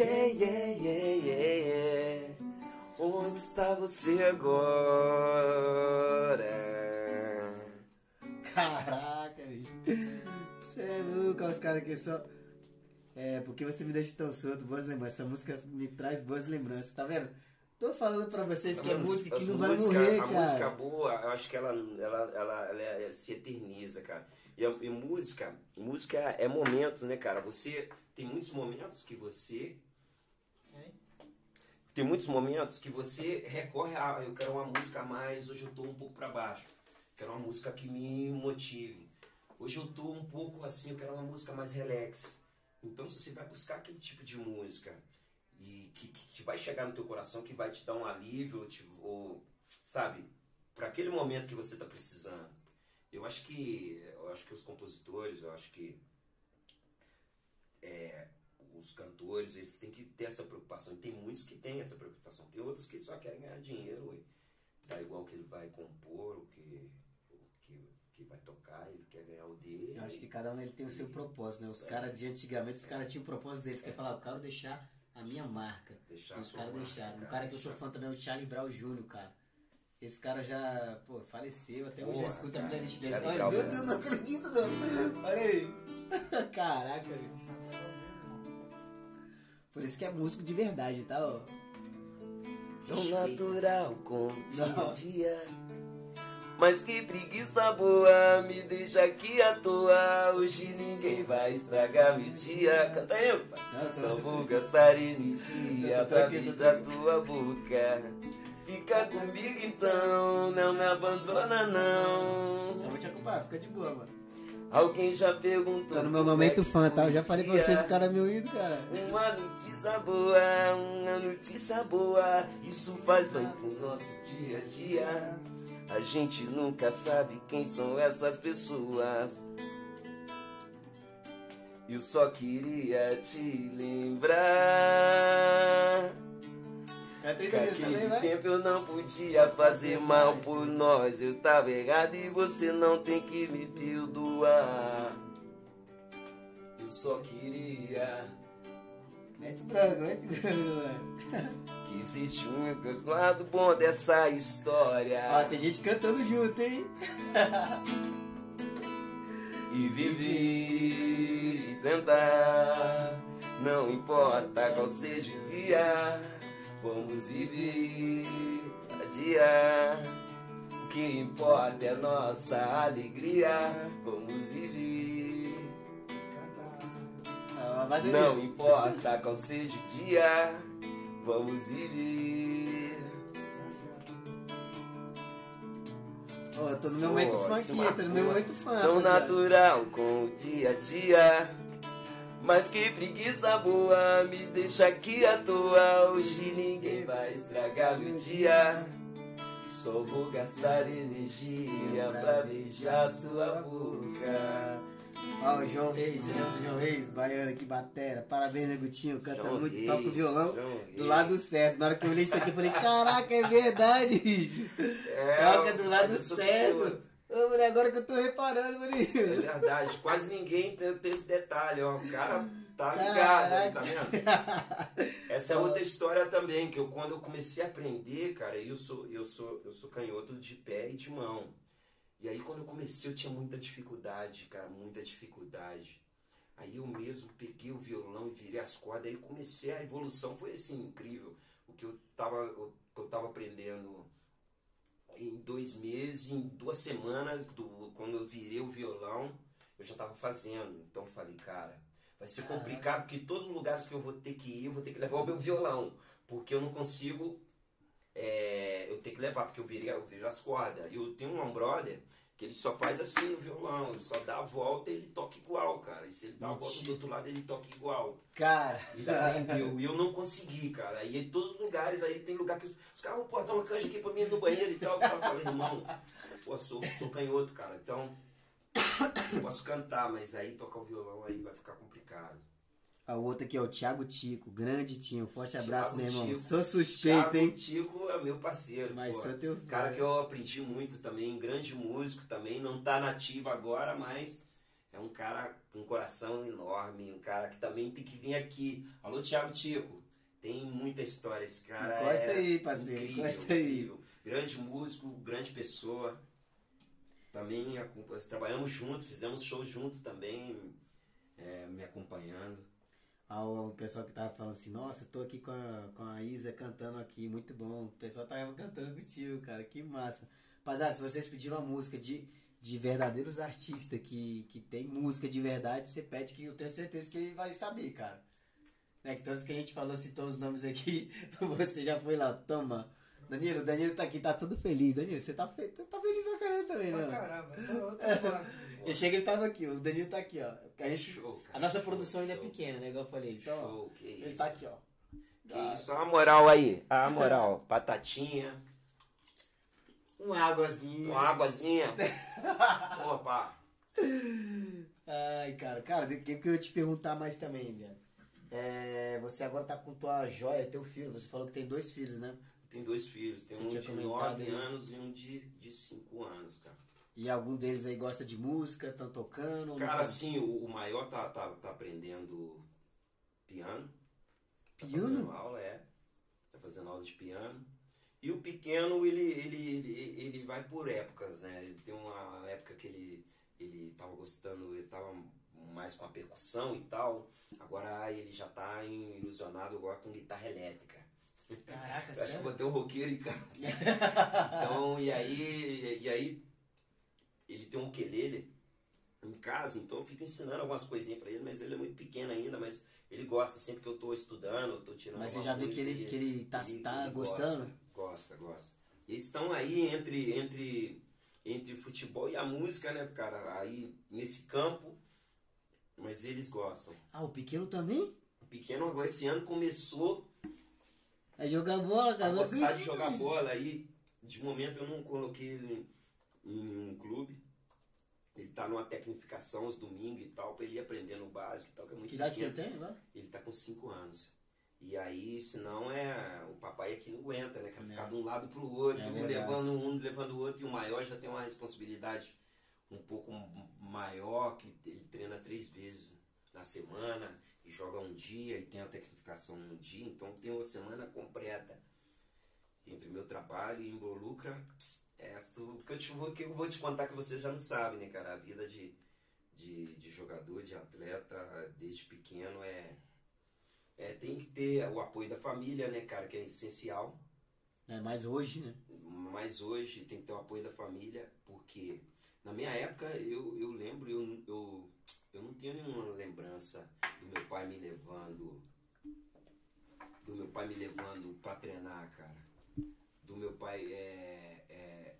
Yeah, yeah, yeah, yeah, yeah. Onde está você agora? Caraca, bicho. Você é louco, os caras aqui só. É, porque você me deixa tão solto, boas lembranças. Essa música me traz boas lembranças, tá vendo? Tô falando pra vocês que é música que não vai música- morrer, a cara. música boa, eu acho que ela, ela, ela, ela é- se eterniza, cara. E, a- e música, música é momentos, né, cara? Você tem muitos momentos que você tem muitos momentos que você recorre a eu quero uma música mais, hoje eu tô um pouco pra baixo. Quero uma música que me motive. Hoje eu tô um pouco assim, eu quero uma música mais relax. Então você vai buscar aquele tipo de música e que, que, que vai chegar no teu coração, que vai te dar um alívio, te- ou, sabe, para aquele momento que você está precisando. Eu acho que, eu acho que os compositores, eu acho que é, os cantores, eles têm que ter essa preocupação. E tem muitos que têm essa preocupação. Tem outros que só querem ganhar dinheiro, ué. Dá igual que ele vai compor, o que, o que, que vai tocar, ele quer ganhar o dele. Eu acho que cada um ele tem o seu propósito, né? Os caras de antigamente, os caras tinham o propósito deles, que é falar, eu quero deixar a minha marca. Deixar E a os caras marca, deixaram. Um cara, cara que eu sou fã também é o Charlie Brown Jr., cara. Esse cara já, pô, faleceu, até hoje eu escuto a cara, playlist dele. Olha, meu mesmo. Deus, não acredito não. Olha aí. (laughs) Caraca, velho. Por isso que é músico de verdade, tá? Ó. Tão Respeita. natural com o dia a dia. Mas que preguiça boa, me deixa aqui à toa. Hoje ninguém vai estragar meu dia. Canta aí, tô- Só vou gastar energia pra beijar tua boca. Fica comigo então, não me abandona não. Só vou te acompanhar, fica de boa, mano. Alguém já perguntou. Tô no meu como momento é que fã, tá? Eu já falei pra vocês o cara é meu ídolo, cara. Uma notícia boa, uma notícia boa, isso faz bem pro nosso dia a dia. A gente nunca sabe quem são essas pessoas. Eu só queria te lembrar. Aí, Que Danilo, também, aquele vai. tempo eu não podia fazer mal por nós. Eu tava errado e você não tem que me perdoar. Eu só queria. Mete branco, mete branco, mano. (laughs) Que existe um lado bom dessa história. Ó, tem gente cantando junto, hein? (laughs) E viver e sentar. Não importa qual seja o dia, vamos viver dia. O que importa é nossa alegria, vamos viver. Não importa qual seja o dia, vamos viver. Ó, tô no meu momento aqui, tô no meu momento fã. Tão natural com o dia a dia. Mas que preguiça boa, me deixa aqui à toa. Hoje ninguém vai estragar meu dia. Só vou gastar energia pra beijar sua boca. Ó, o João Reis, lembra do João Reis? Baiano aqui, batera. Parabéns, Negutinho. Canta João muito, Reis, toca o violão. Do lado certo. Na hora que eu olhei isso aqui, eu falei, caraca, é verdade, bicho. É, Toca do lado certo. tudo. Ô, mulher, agora que eu tô reparando, É menino. verdade, quase ninguém tem, tem esse detalhe, ó. O cara tá ligado, tá vendo? Essa é outra história também, que eu quando eu comecei a aprender, cara, eu sou, eu sou, eu sou canhoto de pé e de mão. E aí quando eu comecei eu tinha muita dificuldade, cara, muita dificuldade. Aí eu mesmo peguei o violão e virei as cordas, aí comecei a evolução, foi assim, incrível. O que eu tava, o que eu tava aprendendo em dois meses, em duas semanas, do, quando eu virei o violão, eu já tava fazendo. Então eu falei, cara, vai ser complicado, porque todos os lugares que eu vou ter que ir, eu vou ter que levar o meu violão. Porque eu não consigo. é, eu tenho que levar, porque eu, virei, eu vejo as cordas. Eu tenho um brother que ele só faz assim no violão, ele só dá a volta e ele toca igual, cara. E se ele dá a volta do outro lado, ele toca igual. Cara. Ele aprendeu. E eu não consegui, cara. E em todos os lugares, aí tem lugar que os, os caras, pô, dá uma canja aqui pra mim no banheiro e tal. Eu falei, irmão, pô, sou, sou canhoto, cara. Então, eu (coughs) posso cantar, mas aí tocar o violão aí vai ficar complicado. A outra aqui é o Thiago Tico. Grande Tinho. Forte abraço, Thiago meu irmão. Tico. Sou suspeito, Thiago hein? Tico é meu parceiro. Mas pô. sou teu fã. Cara que eu aprendi muito também, grande músico também, não tá nativo agora, mas é um cara com um coração enorme, um cara que também tem que vir aqui. Alô, Thiago Tico, tem muita história esse cara. Encosta é aí, parceiro, incrível, encosta aí. Grande músico, grande pessoa. Também trabalhamos juntos, fizemos shows juntos também, é, me acompanhando. Ao pessoal que tava falando assim, nossa, eu tô aqui com a, com a Isa cantando aqui, muito bom. O pessoal tava cantando contigo, cara, que massa. Rapaziada, se vocês pediram uma música de, de verdadeiros artistas que, que tem música de verdade, você pede que eu tenho certeza que ele vai saber, cara. Né, que todos que a gente falou, citou os nomes aqui, (laughs) você já foi lá, toma. Danilo, o Danilo tá aqui, tá todo feliz. Danilo, você tá, fe- tá feliz pra caramba também, Pra né? caramba, essa é (laughs) outra fã. Eu cheguei, ele tava aqui, o Danilo tá aqui, ó. A, gente, Show, cara, a nossa show, produção ainda é show. pequena, né? Igual eu falei. Então, Show, que ele isso. tá aqui, ó. Que isso, a moral aí, a moral. (laughs) Batatinha, Uma águazinha. uma (laughs) águazinha. Opa, Ai, cara, cara, o que, que eu ia te perguntar mais também, velho? É, você agora tá com tua joia, teu filho. Você falou que tem dois filhos, né? Tem dois filhos, tem Você um de comentado 9 aí. anos e um de, de 5 anos, cara. E algum deles aí gosta de música, estão tocando? ou não Cara, assim, o, o maior tá, tá, tá aprendendo piano. Tá Piano? fazendo aula, é. Tá fazendo aula de piano. E o pequeno, ele, ele, ele, ele vai por épocas, né? Ele tem uma época que ele, ele tava gostando, ele tava mais com a percussão e tal. Agora ele já tá ilusionado agora com guitarra elétrica. Caraca, acho que sério? botei um roqueiro em casa. (laughs) então, e aí, e aí ele tem um ukulele em casa, então eu fico ensinando algumas coisinhas pra ele, mas ele é muito pequeno ainda, mas ele gosta sempre que eu tô estudando, eu tô tirando Mas você já vê que ele, que ele tá, ele- tá ele gostando? Gosta, gosta, gosta. Eles estão aí entre, entre, entre futebol e a música, né, cara? Aí nesse campo, mas eles gostam. Ah, o pequeno também? O pequeno agora esse ano começou É jogar bola, a cara. não gostar de acredito jogar bola. Aí, de momento, eu não coloquei ele em, em um clube. Ele tá numa tecnificação aos domingos e tal, pra ele ir aprendendo o básico e tal, que é muito Que idade que ele pequeno. tem agora? Ele tá com 5 anos. E aí, senão é. O papai aqui não aguenta, né? Quer ficar de um lado pro outro, É um verdade. levando um, levando o outro, e o maior já tem uma responsabilidade um pouco maior, que ele treina três vezes na semana, joga um dia, e tem a tecnificação um dia, então tem uma semana completa entre meu trabalho e involucra. É, o que eu, te, que eu vou te contar que você já não sabe, né, cara? A vida de, de, de jogador, de atleta, desde pequeno é, é. Tem que ter o apoio da família, né, cara, que é essencial. É, mas hoje, né? Mas hoje tem que ter o apoio da família, porque na minha época eu, eu lembro, eu, eu, eu não tenho nenhuma lembrança do meu pai me levando. Do meu pai me levando pra treinar, cara. Do meu pai é, é,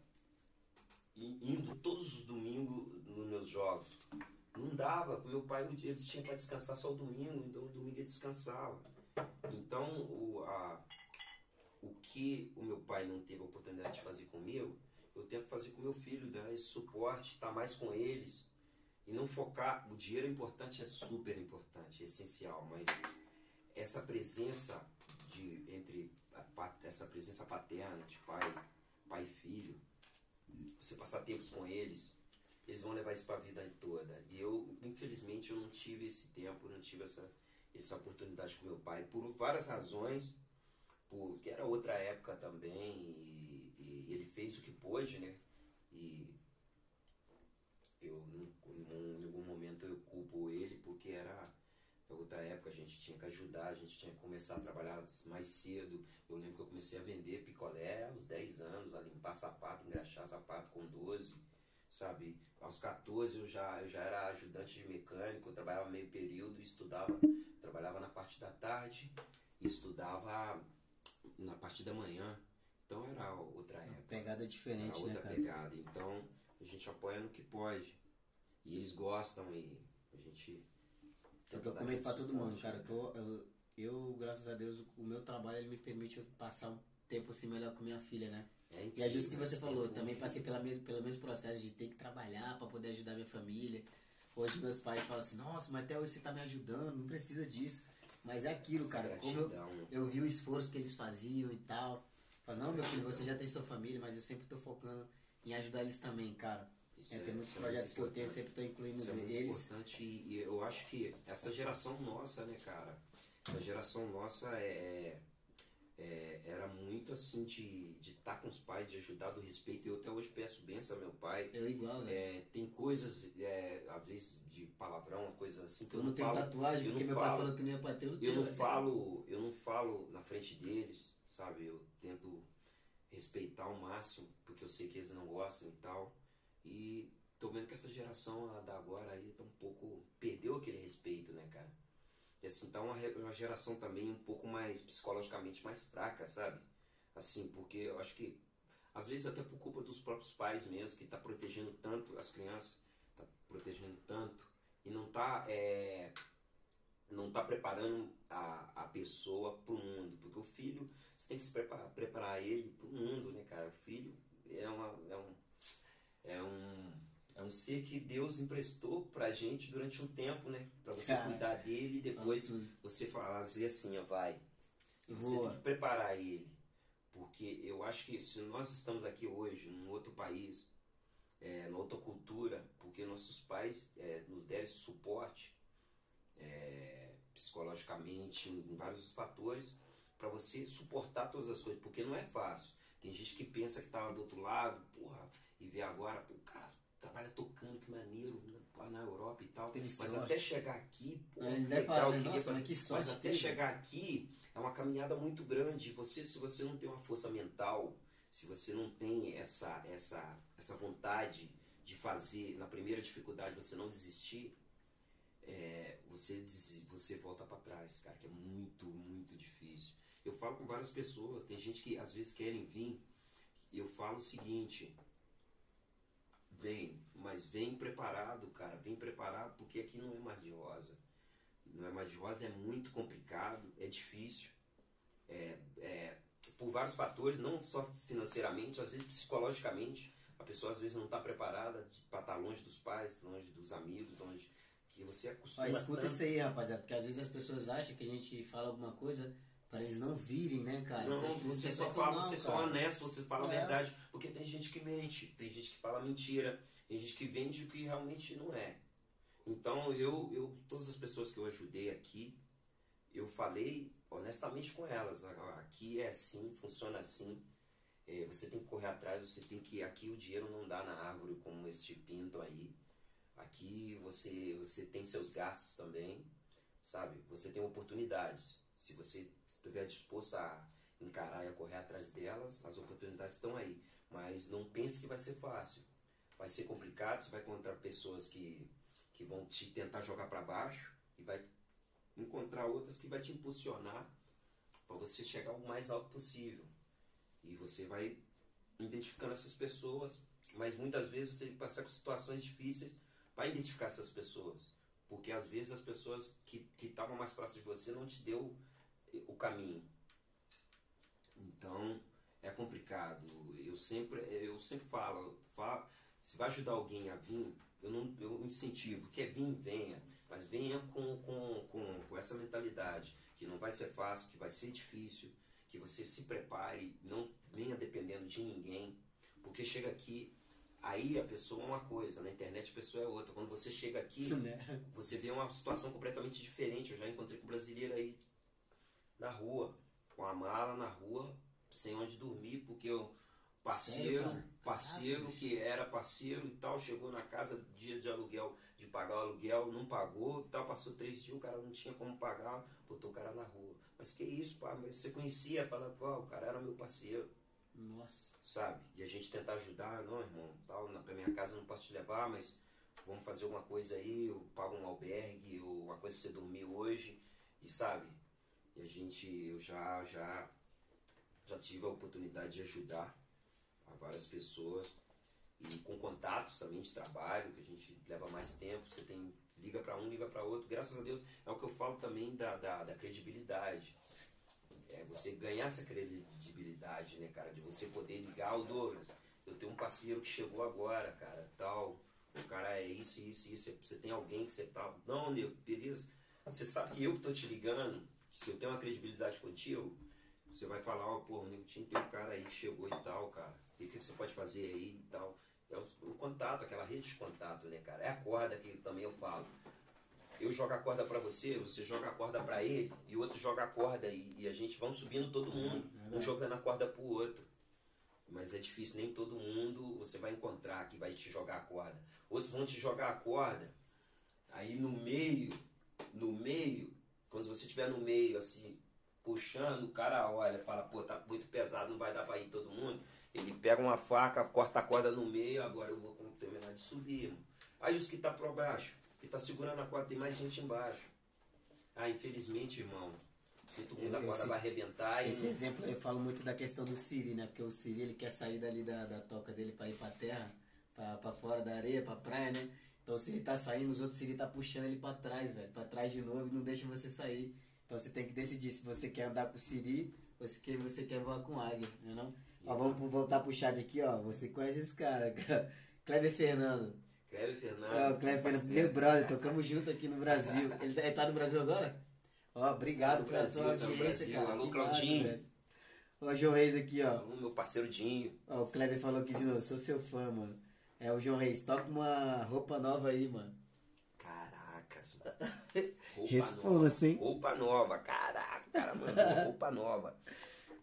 indo todos os domingos nos meus jogos. Não dava, meu pai ele tinha para descansar só o domingo, então o domingo ele descansava. Então o, a, o que o meu pai não teve a oportunidade de fazer comigo, eu tento fazer com meu filho, dar esse suporte, estar mais com eles e não focar. O dinheiro é importante, é super importante, é essencial, mas essa presença de entre a essa presença paterna de pai, pai e filho, você passar tempos com eles, eles vão levar isso para a vida toda. E eu, infelizmente, eu não tive esse tempo, não tive essa essa oportunidade com meu pai por várias razões porque era outra época também e, e ele fez o que pôde, né? E eu não- em nenhum momento eu culpo ele porque era outra época, a gente tinha que ajudar, a gente tinha que começar a trabalhar mais cedo. Eu lembro que eu comecei a vender picolé aos 10 anos, a limpar sapato, engraxar sapato com 12, sabe? Aos 14 eu já, eu já era ajudante de mecânico, eu trabalhava meio período e estudava, trabalhava na parte da tarde e estudava na parte da manhã. Então era outra época. Pegada Era diferente, né, outra cara? pegada. Então a gente apoia no que pode. E eles gostam e a gente. É o que eu tenta dar comento pra todo mundo, cara. Eu, tô- eu, eu, graças a Deus, o meu trabalho ele me permite eu passar um tempo assim melhor com minha filha, né? É E é justo o que incrível, você falou, tempo também passei pela pelo mesmo processo de ter que trabalhar pra poder ajudar minha família. Hoje meus pais falam assim, nossa, mas até hoje você tá me ajudando, não precisa disso. Mas é aquilo, essa cara. Como eu, gratidão. eu vi o esforço que eles faziam e tal. Falo, não, meu filho, você já tem sua família, mas eu sempre tô focando em ajudar eles também, cara. Isso É, tem muitos é projetos que eu tenho, eu sempre tô incluindo Isso é muito eles. importante e e eu acho que essa geração nossa, né, cara? Essa geração nossa é, é- era muito assim de estar com os pais, de ajudar do respeito. Eu até hoje peço benção ao meu pai. Eu igual, velho. É, tem coisas, é, às vezes, de palavrão, coisas assim que Eu eu, não tenho falo. tatuagem, porque não meu pai falo. falou que não ia pra ter, eu não Eu não velho. falo, eu não falo na frente deles, sabe? Eu tento respeitar ao máximo, porque eu sei que eles não gostam e tal. E tô vendo que essa geração a da agora aí tá um pouco perdeu aquele respeito, né, cara? E assim, tá uma, uma geração também um pouco mais psicologicamente mais fraca, sabe? Assim, porque eu acho que às vezes até por culpa dos próprios pais mesmo, que tá protegendo tanto as crianças, tá protegendo tanto e não tá é, não tá preparando a, a pessoa pro mundo, porque o filho você tem que se preparar, preparar ele pro mundo, né, cara? O filho é uma é um é um é um ser que Deus emprestou pra gente durante um tempo, né? Pra você Cara, cuidar dele e depois tudo. você fazer assim, ó, vai. E você Voa. tem que preparar ele. Porque eu acho que se nós estamos aqui hoje, num outro país, é, numa outra cultura, porque nossos pais é, nos deram esse suporte é, psicologicamente, em vários fatores, para você suportar todas as coisas, porque não é fácil. Tem gente que pensa que tá lá do outro lado, porra, e vê agora, pô, o cara trabalha tocando, que maneiro, lá na Europa e tal. Teve Mas sorte. até chegar aqui, pô, deve legal, falar, né? Nossa, mas que sorte Mas até teve. chegar aqui é uma caminhada muito grande. Você, se você não tem uma força mental, se você não tem essa, essa, essa vontade de fazer, na primeira dificuldade, você não desistir, é, você, des- você volta para trás, cara, que é muito, muito difícil. Eu falo com várias pessoas, tem gente que às vezes querem vir, e eu falo o seguinte, vem, mas vem preparado, cara, vem preparado, porque aqui não é mais de rosa. Não é mais de rosa, é muito complicado, é difícil. É, é, por vários fatores, não só financeiramente, às vezes psicologicamente, a pessoa às vezes não está preparada para estar longe dos pais, longe dos amigos, longe que você Ó, acostuma escuta tanto. isso aí, rapaziada, porque às vezes as pessoas acham que a gente fala alguma coisa para eles não virem, né, cara? Não, você só fala, você só honesto, você fala a É. verdade. Porque tem gente que mente, tem gente que fala mentira, tem gente que vende o que realmente não é. Então eu, eu todas as pessoas que eu ajudei aqui, eu falei honestamente com elas. "Ah, Aqui é assim, funciona assim. É, você tem que correr atrás, você tem que. Aqui o dinheiro não dá na árvore como este pinto aí. Aqui você, você tem seus gastos também, sabe? Você tem oportunidades. Se você estiver disposto a encarar e a correr atrás delas, as oportunidades estão aí. Mas não pense que vai ser fácil. Vai ser complicado, você vai encontrar pessoas que, que vão te tentar jogar para baixo e vai encontrar outras que vai te impulsionar para você chegar o mais alto possível. E você vai identificando essas pessoas, mas muitas vezes você tem que passar por situações difíceis para identificar essas pessoas. Porque às vezes as pessoas que estavam mais próximas de você não te deu o caminho. Então é complicado. Eu sempre, eu sempre falo, falo se vai ajudar alguém a vir, eu não eu incentivo. Quer vir, venha. Mas venha com, com, com, com essa mentalidade que não vai ser fácil, que vai ser difícil, que você se prepare, não venha dependendo de ninguém. Porque chega aqui, aí a pessoa é uma coisa, na internet a pessoa é outra. Quando você chega aqui, Né? você vê uma situação completamente diferente. Eu já encontrei com um brasileiro aí na rua, com a mala na rua, sem onde dormir, porque o parceiro, Sério, parceiro que era parceiro e tal, chegou na casa dia de aluguel, de pagar o aluguel, não pagou, e tal, passou três dias, o cara não tinha como pagar, botou o cara na rua. Mas que isso, pá, mas você conhecia, fala, pô, o cara era meu parceiro Nossa. sabe? E a gente tentar ajudar, não, irmão, tal, na pra minha casa eu não posso te levar, mas vamos fazer alguma coisa aí, eu pago um albergue, ou uma coisa pra você dormir hoje, e sabe? E a gente, eu já, já, já tive a oportunidade de ajudar a várias pessoas, e com contatos também de trabalho, que a gente leva mais tempo, você tem, liga para um, liga para outro, graças a Deus, é o que eu falo também da, da, da credibilidade. É você ganhar essa credibilidade, né, cara? De você poder ligar o Douglas. Eu tenho um parceiro que chegou agora, cara, tal. O cara é isso, isso, isso. Você tem alguém que você tá. Não, nego, beleza. Você sabe que eu que tô te ligando, se eu tenho uma credibilidade contigo, você vai falar, ó, pô, o nego tinha tem um cara aí que chegou e tal, cara. E o que que você pode fazer aí e tal. É o, o contato, aquela rede de contato, né, cara? É a corda que também eu falo eu jogo a corda pra você, você joga a corda pra ele e o outro joga a corda e, e a gente vão subindo todo mundo, um jogando a corda pro outro. Mas é difícil, nem todo mundo você vai encontrar que vai te jogar a corda. Outros vão te jogar a corda, aí no meio, no meio, quando você estiver no meio, assim, puxando, o cara olha, fala, pô, tá muito pesado, não vai dar pra ir todo mundo. Ele pega uma faca, corta a corda no meio, agora eu vou terminar de subir. Irmão. Aí os que tá pra baixo, que tá segurando a corda, tem mais gente embaixo. Ah, infelizmente, irmão, sinto muito, a Esse- corda vai arrebentar Esse não- exemplo eu falo muito da questão do Siri, né? Porque o Siri ele quer sair dali da, da toca dele pra ir pra terra, pra fora da areia, pra praia, né? Então o Siri tá saindo, os outros Siri tá puxando ele pra trás, velho. Pra trás de novo e não deixa você sair. Então você tem que decidir se você quer andar com o Siri ou se quer- você quer voar com águia, né não? Ó, vamos voltar pro chat aqui, ó. Você conhece esse cara, cara. (laughs) Kleber Fernando. Cleber Fernando. É, o Cleber Fernando, meu brother, tocamos junto aqui no Brasil. (laughs) Ele tá, ele tá no Brasil agora? Ó, obrigado Tá pela sua tá audiência, Brasil. cara. Alô, Claudinho. Ó, o João Reis aqui, ó. O meu parceiro Dinho. Ó, o Kleber falou aqui de novo, sou seu fã, mano. É o João Reis, toca uma roupa nova aí, mano. Caracas, mano. (laughs) Roupa Responda, nova. sim. Roupa nova. Caraca, cara, mano. Roupa nova.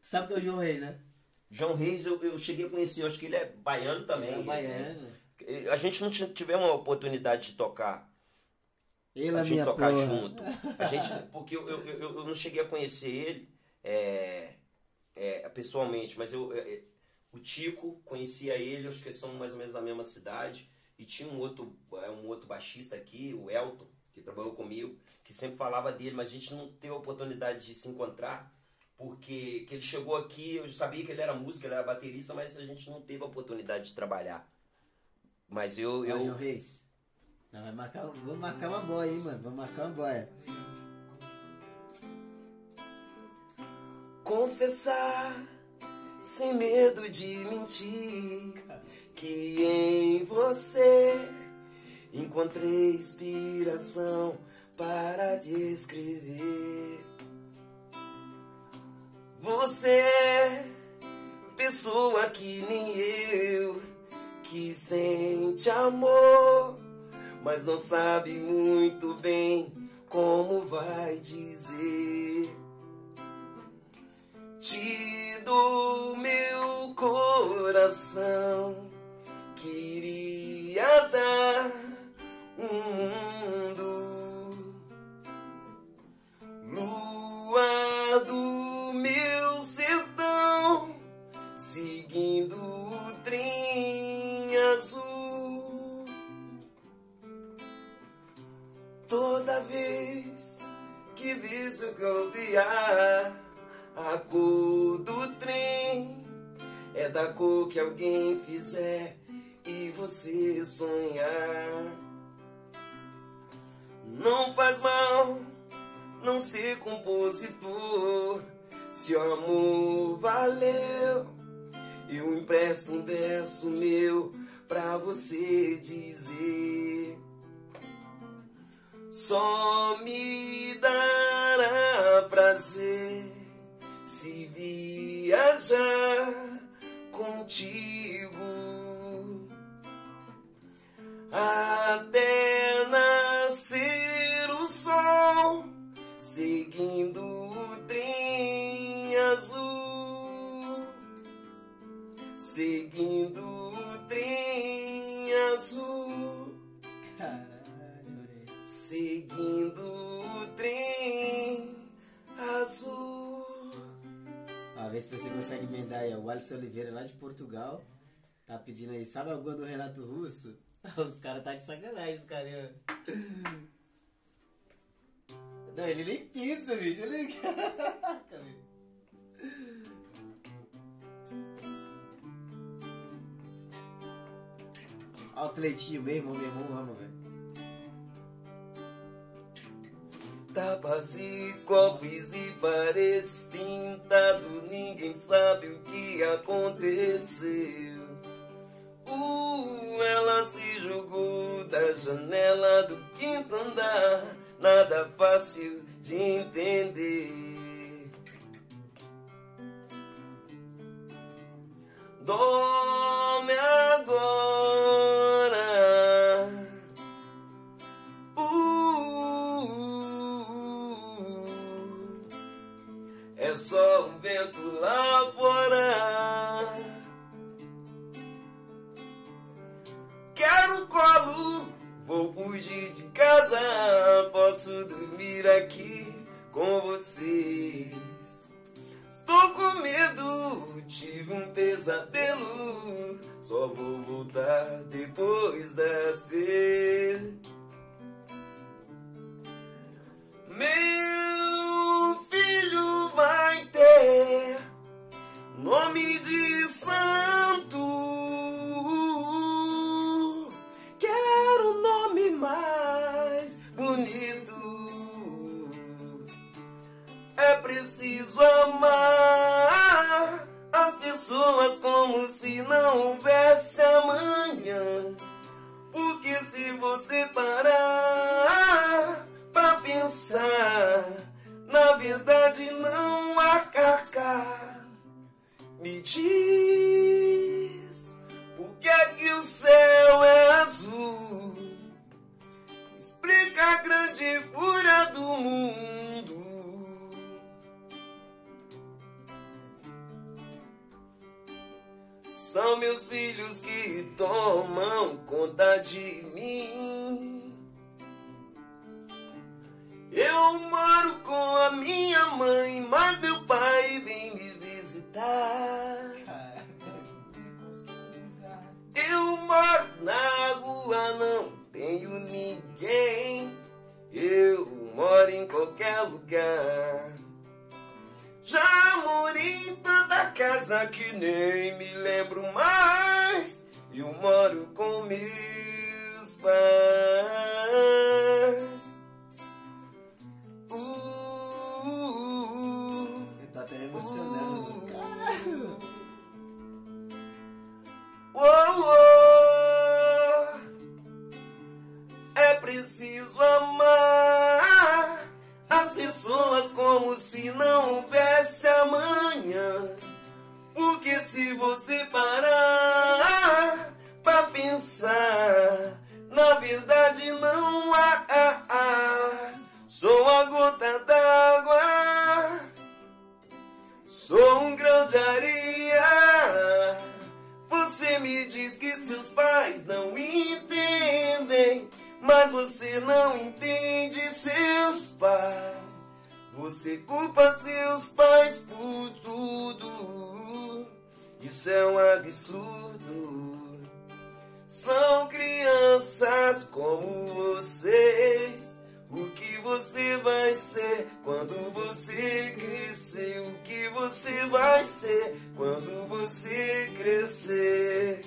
Tu sabe que é o João Reis, né? João Reis, eu, eu cheguei a conhecer, eu acho que ele é baiano também. É, o baiano. A gente não tivemos uma oportunidade de tocar, Ele a é gente tocar porra. junto. A gente, porque eu, eu, eu, eu não cheguei a conhecer ele é, é, pessoalmente, mas eu, é, é, o Tico conhecia ele, acho que são mais ou menos da mesma cidade. E tinha um outro, é, um outro baixista aqui, o Elton, que trabalhou comigo, que sempre falava dele, mas a gente não teve a oportunidade de se encontrar, porque que ele chegou aqui, eu sabia que ele era músico, ele era baterista, mas a gente não teve a oportunidade de trabalhar. Mas eu, eu, João Reis. Não, vai marcar, vamos marcar uma boia, hein, mano. Vamos marcar uma boia. confessar sem medo de mentir que em você encontrei inspiração para te escrever. Você é pessoa que nem eu que sente amor, mas não sabe muito bem como vai dizer. Te dou meu coração, queria dar um mundo. Lua do meu sertão, seguindo Toda vez que visto golpear a cor do trem é da cor que alguém fizer e você sonhar. Não faz mal não ser compositor. Se o amor valeu, eu empresto um verso meu pra você dizer. Só me dará prazer se viajar contigo até nascer o sol, seguindo o trem azul, seguindo o trem azul. Seguindo o trem azul. Ó, vê se você consegue emendar aí. O Alisson Oliveira, lá de Portugal, tá pedindo aí. Sabe alguma do Renato Russo? (laughs) Os caras tá de sacanagem, os caras. Não, ele nem pensa, bicho. Ele... (laughs) Bicho. Ó, o Cleitinho, meu irmão, meu irmão velho. Tapas e copos e paredes pintado, ninguém sabe o que aconteceu. Uh, ela se jogou da janela do quinto andar, nada fácil de entender. Dorme agora. Fora. Quero colo, vou fugir de casa. Posso dormir aqui com vocês. Estou com medo, tive um pesadelo. Só vou voltar depois das três. Meu filho vai ter nome de santo. Quero nome mais bonito. É preciso amar as pessoas como se não houvesse amanhã. Porque você parar pra pensar, na verdade não há carcar. Me diz por que é que o céu é azul? Explica a grande fúria do mundo. São meus filhos que tomam conta de mim. Eu moro com a minha mãe, mas meu pai vem me Eu moro na rua, não tenho ninguém. Eu moro em qualquer lugar. Já morei em tanta casa que nem me lembro mais. Eu moro com meus pais. Uh, Eu tô até me emocionando. Oh, é preciso amar as pessoas como se não houvesse amanhã. Porque se você parar pra pensar, na verdade não há. Sou a gota d'água, sou um grão de areia. Você me diz que seus pais não entendem, mas você não entende seus pais. Você culpa seus pais por tudo. Isso é um absurdo. São crianças como vocês. O que você vai ser quando você crescer? O que você vai ser quando você crescer?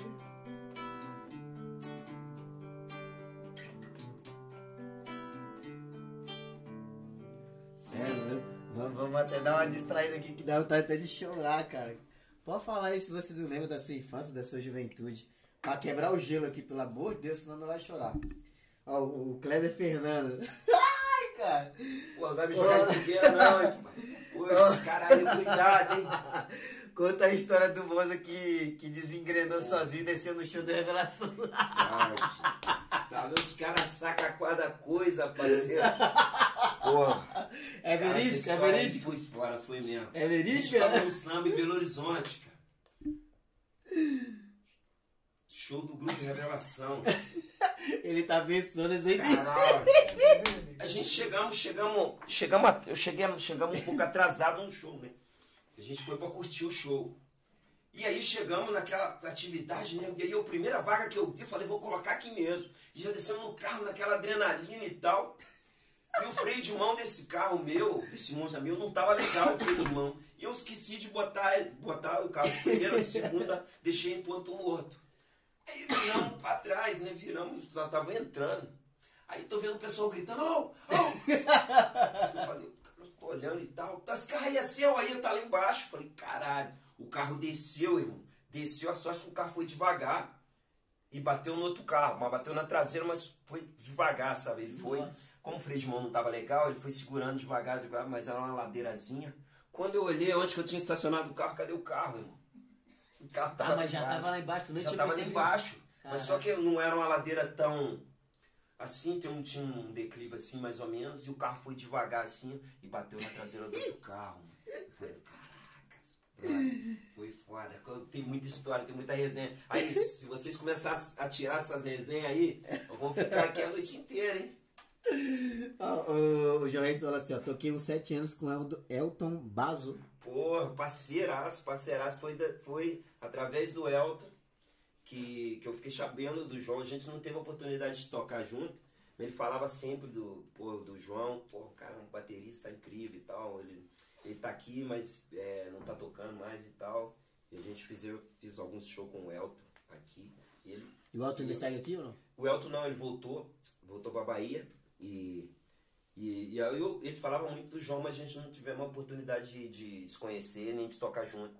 Sério? Vamos, vamos até dar uma distraída aqui que dá vontade até de chorar, cara. Pode falar aí se você não lembra da sua infância, da sua juventude. Pra quebrar o gelo aqui, pelo amor de Deus, senão não vai chorar. Ó, o, Kleber Fernando. Ai, cara. Pô, não vai me jogar de fogueira não, hein? Pô, caralho, cuidado, hein? (laughs) Conta a história do moço que, que desengrenou sozinho descendo no show da Revelação. Ai, tá vendo? Os caras sacam cada coisa, parceiro. (laughs) Porra. É verídico? É verídico? Foi fora, foi mesmo. É verídico? tava no samba em Belo Horizonte, cara. Show do grupo Revelação. Ele tá pensando isso aí. Caralho. A gente chegamos, chegamos, chegamos, eu cheguei, chegamos um pouco atrasado no show, né? A gente foi pra curtir o show. E aí chegamos naquela atividade, né? E aí a primeira vaga que eu vi, falei, vou colocar aqui mesmo. E já descemos no carro, naquela adrenalina e tal. E o freio de mão desse carro meu, desse Monza meu, não tava legal o freio de mão. E eu esqueci de botar, botar o carro de primeira de segunda, deixei em ponto morto. Aí viramos pra trás, né? Viramos, já tava entrando. Aí tô vendo o pessoal gritando, ô, ô! Eu falei, cara, eu tô olhando e tal. Tá, esse carro aí é seu, aí tá lá embaixo. Eu falei, caralho, o carro desceu, irmão. Desceu, a sorte que o carro foi devagar. E bateu no outro carro, mas bateu na traseira, mas foi devagar, sabe? Ele foi. Nossa. Como o freio de mão não tava legal, ele foi segurando devagar, devagar, mas era uma ladeirazinha. Quando eu olhei onde que eu tinha estacionado o carro, cadê o carro, irmão? O carro tava Ah, mas já debaixo. tava lá embaixo, tu nem Já tinha tava lá embaixo. Mas só Caraca. que não era uma ladeira tão assim, tem um, tinha um declive assim, mais ou menos, e o carro foi devagar assim e bateu na traseira do outro carro. Falei, caracas, foi foda. Tem muita história, tem muita resenha. Aí, se vocês começarem a tirar essas resenhas aí, eu vou ficar aqui a noite inteira, hein? Ó, o, o João Reis falou assim, ó, toquei uns 7 anos com Eldo- Elton Bazo. Porra, parceiraço, parceiraço. Foi, foi através do Elton que, que eu fiquei sabendo do João. A gente não teve a oportunidade de tocar junto. mas Ele falava sempre do, pô, do João, pô, cara é um baterista incrível e tal. Ele, ele tá aqui, mas é, não tá tocando mais e tal. E a gente fez, eu fiz alguns shows com o Elton aqui. E ele, E o Elton ainda segue aqui ou não? o Elton não, ele voltou, voltou pra Bahia e, e, e aí eu, ele falava muito do João, mas a gente não tivemos a oportunidade de, de se conhecer nem de tocar junto.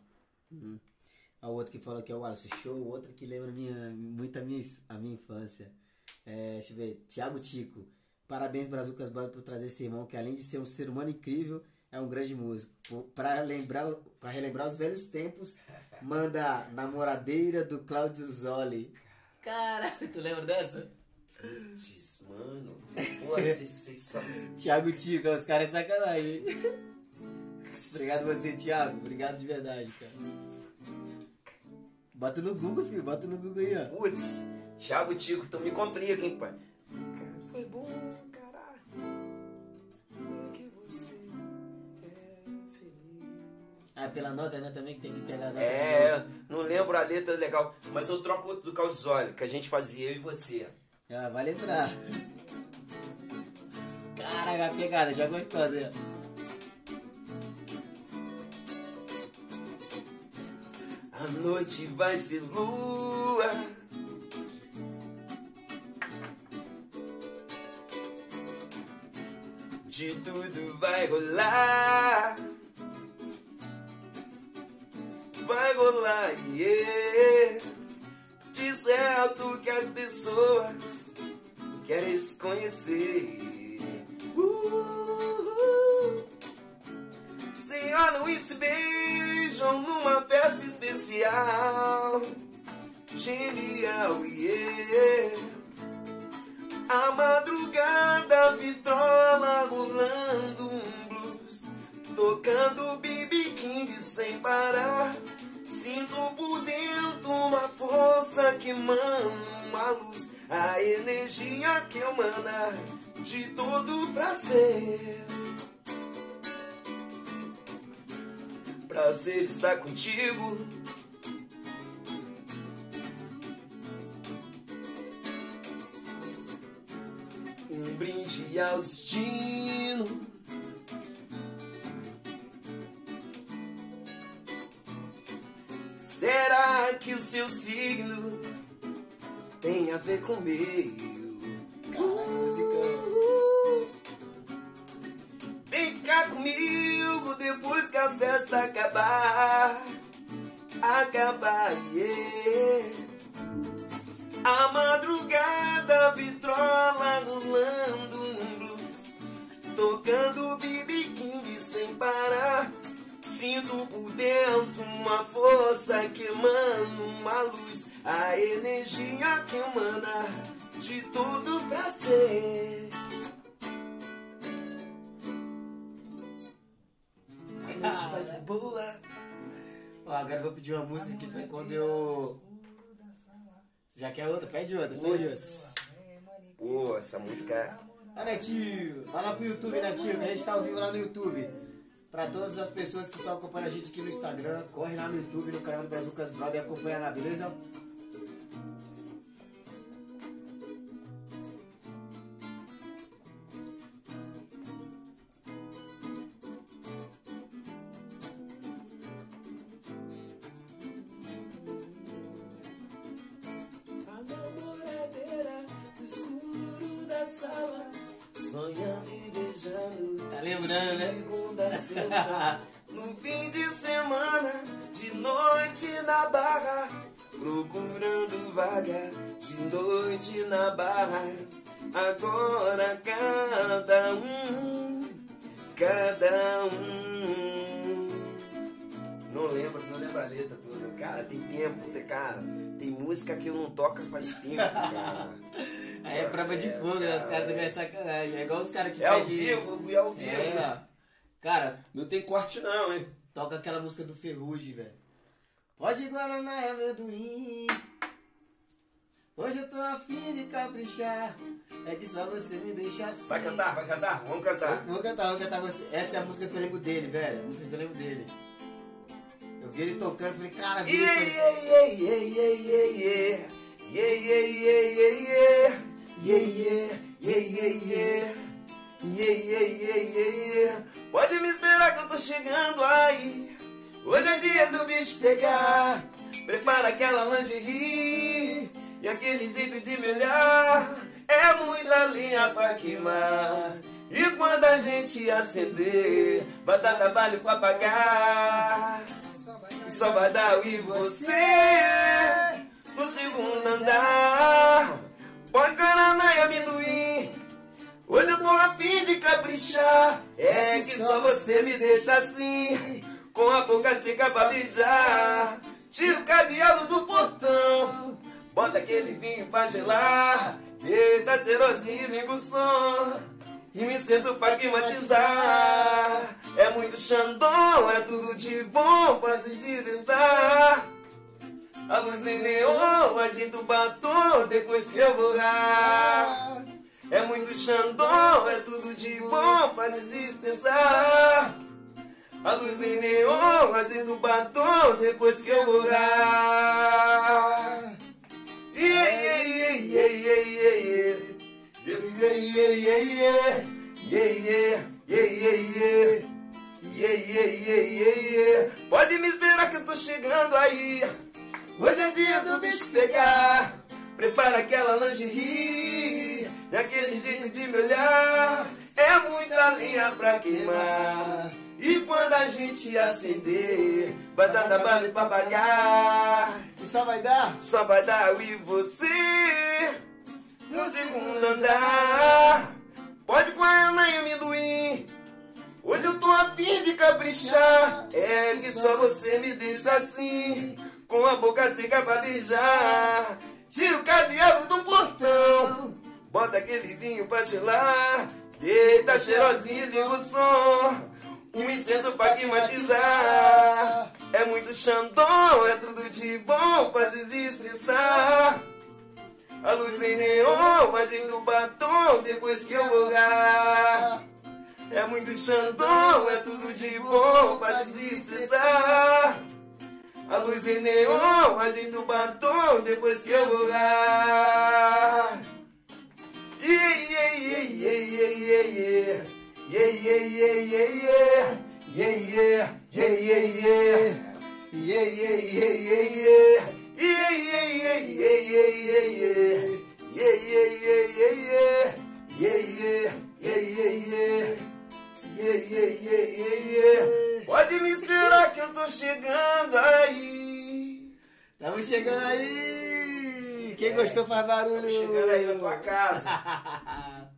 A outro que falou que é o Wallace Show, o outro que lembra minha, muito a minha, a minha infância. É, deixa eu ver. Thiago Tico. Parabéns, Brazucas Brothers, por trazer esse irmão que, além de ser um ser humano incrível, é um grande músico. Para lembrar, para relembrar os velhos tempos, manda (laughs) Namoradeira do Claudio Zoli. Cara, (laughs) tu lembra dessa? Putz, mano. (laughs) Pô. Thiago Tico, os caras é sacanagem. Obrigado você, Thiago. Obrigado de verdade, cara. Bota no Google, filho. Bota no Google aí, ó. Putz, Thiago Tico, tu me complica, hein, pai? Cara, foi bom, caralho. É que você é feliz. Ah, pela nota, né? Também que tem que pegar a nota. É, não lembro a letra legal, mas eu troco outro do Caldizoli, que a gente fazia, eu e você. Ah, vai lembrar. Caraca, a pegada, já gostosa. A noite vai ser lua. De tudo vai rolar. Vai rolar, yeah. De certo que as pessoas querem se conhecer. Uh, olham e se beijam numa festa especial. Genial, yeah. A madrugada vitrola rolando um blues. Tocando BB King sem parar. Sinto por dentro uma força que manda uma luz. A energia que emana de todo prazer. Prazer estar contigo. Um brinde ao destino. Será que o seu signo tem a ver com o meu? musicão. Vem cá comigo depois que a festa acabar. Acabar, yeah. A madrugada vitrola rolando um blues. Tocando BB sem parar. Sinto por dentro uma força que emana uma luz. A energia que emana de todo prazer. A noite vai ser boa. Ó, agora eu vou pedir uma música que foi quando eu. Já quer outra? Pede outra, pede outra. Pô, essa música. Ah, Netinho, vai lá pro YouTube, Netinho, que a gente tá ao vivo lá no YouTube. Pra todas as pessoas que estão acompanhando a gente aqui no Instagram, corre lá no YouTube, no canal do Brazucas Brother e acompanha lá, beleza? Letra toda. Cara, tem tempo, tem- cara. Tem música que eu não toco faz tempo, cara. (laughs) Aí é prova de fogo, né? Os caras também é sacanagem. É igual os caras que É ao vivo, é ao vivo. É, ó. Cara, Não tem corte não, hein? toca aquela música do Ferrugem, velho. Pode Guaraná é amendoim. Hoje eu tô afim de caprichar. É que só você me deixa assim. Vai cantar, vai cantar? Vamos cantar. Vou cantar, vou cantar você. Essa é a música que eu lembro dele, velho. A música que eu lembro dele. Eu vi ele tocando e falei, cara, vi Yeah, ele yeah, yeah, yeah, yeah, yeah, yeah. Yeah, yeah, yeah, yeah, yeah. Yeah, yeah, yeah, yeah, yeah. Yeah, yeah, yeah, yeah, yeah. Pode me esperar que eu tô chegando aí. Hoje é dia do bicho pegar. Prepara aquela lingerie e aquele jeito de me olhar. É muita linha pra queimar. E quando a gente acender, vai dar trabalho pra pagar. Só vai dar eu e você no segundo andar. Bancarana e amendoim. Hoje eu tô a fim de caprichar. É que só você me deixa assim, com a boca seca pra beijar. Tira o cadeado do portão, bota aquele vinho pra gelar. Deixa cheirosinho e liga o som. E me sento pra climatizar. É muito xandão, é tudo de bom pra se deslizar. A luz em neon, agita o batom depois que eu vou lá. É muito xandão, é tudo de bom pra desestensar. A luz em neon, agita o batom depois que eu vou lá. Yeah, yeah, yeah, yeah, yeah, yeah. Yeah, yeah, yeah, yeah, yeah. Yeah, yeah, yeah, yeah, yeah. Yeah. Pode me esperar que eu tô chegando aí. Hoje é dia do bicho pegar. Prepara aquela lingerie. E aquele jeito de me olhar. É muita linha pra queimar. E quando a gente acender, vai dar trabalho pra pagar. E só vai dar? Só vai dar eu e você no segundo andar. Pode com a Ana e amendoim. Hoje eu tô a fim de caprichar. É que só você me deixa assim, com a boca seca pra beijar. Tira o cadeado do portão, bota aquele vinho pra gelar. Deita cheirosinho e o som. Um incenso pra climatizar. É muito xandão, é tudo de bom pra desestressar. A luz em neon, agita o batom depois que eu lá. É muito xandão, é tudo de bom pra desestressar. A luz em neon, agita o batom depois que eu lá. Yeah, yeah, yeah, yeah, yeah, yeah, yeah. Yeah, yeah, yeah, yeah, yeah. Yeah, yeah, yeah, yeah, yeah. Yeah, yeah, yeah, yeah, yeah. Yeah, yeah, yeah, yeah, yeah, yeah, yeah. Yeah, yeah, yeah, yeah, yeah. Yeah, yeah, yeah, yeah, yeah. Yeah, yeah, yeah, yeah, yeah. Pode me esperar que eu tô chegando aí. Estamos chegando aí! Quem gostou faz barulho! Tô chegando aí na tua casa. (laughs)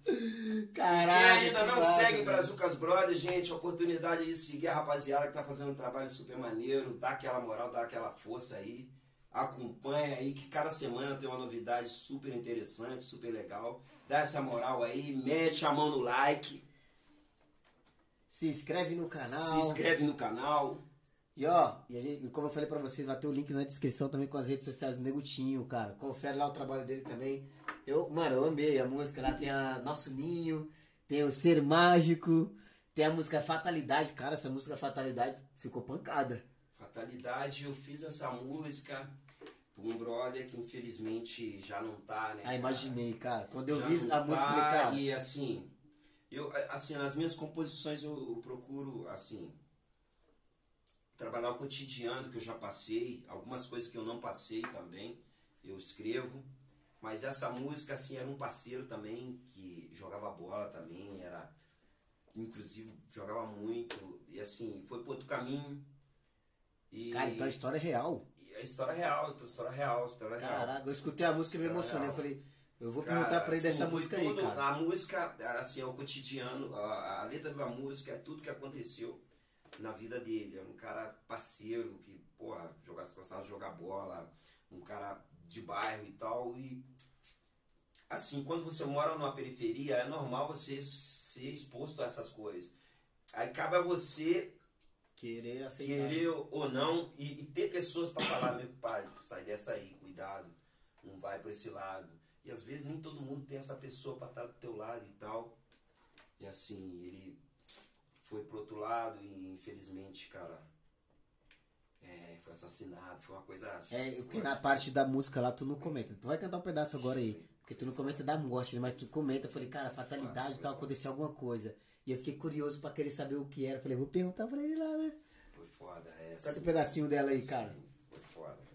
Caraca! e ainda não massa, segue cara. Brazucas Brothers, gente, a oportunidade de seguir a rapaziada que tá fazendo um trabalho super maneiro, dá aquela moral, dá aquela força aí, acompanha aí, que cada semana tem uma novidade super interessante, super legal, dá essa moral aí, mete a mão no like, Se inscreve no canal. se inscreve no canal, E ó, e, a gente- como eu falei pra vocês, vai ter o link na descrição também com as redes sociais do Negutinho, cara. Confere lá o trabalho dele também. Eu, mano, eu amei a música. Lá tem a Nosso Ninho, tem o Ser Mágico, tem a música Fatalidade. Cara, essa música Fatalidade ficou pancada. Fatalidade, eu fiz essa música um brother que infelizmente já não tá, né? Ah, imaginei, cara. Quando eu Já vi a música, tá, cara. E assim, eu, assim, nas minhas composições eu, eu procuro, assim, trabalhar o cotidiano que eu já passei, algumas coisas que eu não passei também, eu escrevo. Mas essa música, assim, era um parceiro também que jogava bola também, era, inclusive, jogava muito. E assim, foi por outro caminho. E, Cara, então a história é real. A história é real, a história é real, história é real. Caraca, eu escutei a música e me emocionei. Eu real. falei, eu vou Cara, perguntar pra ele dessa assim, foi música aí, tudo- cara. A música, assim, é o cotidiano, a, a letra da música é tudo que aconteceu na vida dele. É um cara parceiro que, porra, jogava, gostava de jogar bola, um cara de bairro e tal. E, assim, quando você mora numa periferia, é normal você ser exposto a essas coisas. Aí cabe a você Querer aceitar. querer ou não e, e ter pessoas para falar, meu pai, sai dessa aí, cuidado, não vai por esse lado. E às vezes nem todo mundo tem essa pessoa para estar do teu lado e tal. E assim, ele foi pro outro lado e infelizmente, cara, é, foi assassinado, foi uma coisa. É, porque na parte da música lá tu não comenta. Tu vai cantar um pedaço agora aí. Porque tu não comenta da morte, né? mas tu comenta. Eu falei, cara, fatalidade e tal, aconteceu alguma coisa. E eu fiquei curioso pra querer saber o que era. Falei, vou perguntar pra ele lá, né? Foi foda, é. Canta um pedacinho dela aí, cara. Foi foda, cara.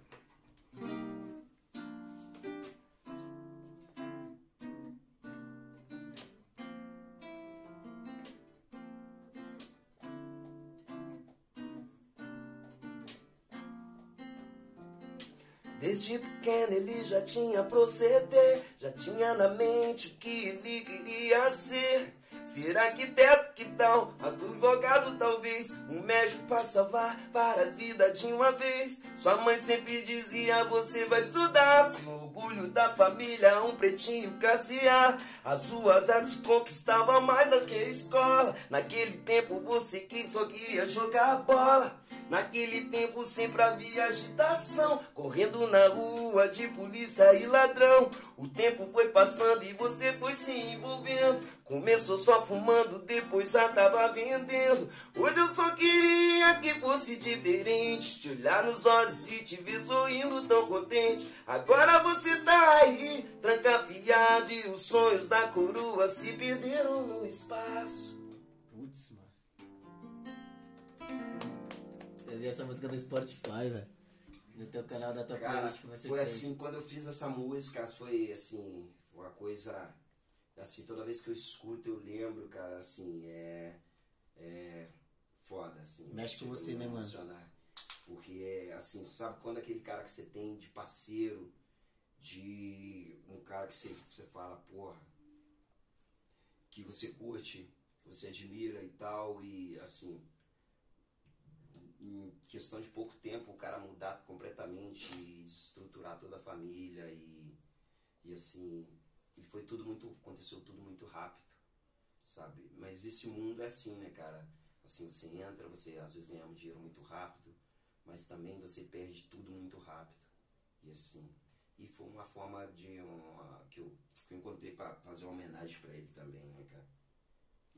Desde pequeno ele já tinha proceder, já tinha na mente o que ele queria ser. Ser arquiteto, que tal? Advogado, talvez. Um médico pra salvar várias vidas de uma vez. Sua mãe sempre dizia: Você vai estudar. Seu orgulho da família, um pretinho casear. As suas artes conquistavam mais do que a escola. Naquele tempo você que só queria jogar bola. Naquele tempo sempre havia agitação, correndo na rua de polícia e ladrão. O tempo foi passando e você foi se envolvendo. Começou só fumando, depois já tava vendendo. Hoje eu só queria que fosse diferente. Te olhar nos olhos e te ver sorrindo tão contente. Agora você tá aí, trancafiado, e os sonhos da coroa se perderam no espaço. Eu vi essa música no Spotify, velho. No teu canal da tua Cara, playlist que você foi fez. assim, quando eu fiz essa música, foi assim, uma coisa, assim, toda vez que eu escuto eu lembro, cara, assim, é, é foda, assim. Mexe com a você, né, mano? Porque é, assim, sabe quando aquele cara que você tem de parceiro, de um cara que você, você fala, porra, que você curte, você admira e tal, e assim, em questão de pouco tempo o cara mudar completamente e desestruturar toda a família e, e assim e foi tudo muito aconteceu tudo muito rápido sabe mas esse mundo é assim né cara assim você entra você às vezes ganha um dinheiro muito rápido mas também você perde tudo muito rápido e assim e foi uma forma de uma, que, eu, que eu encontrei para fazer uma homenagem para ele também né cara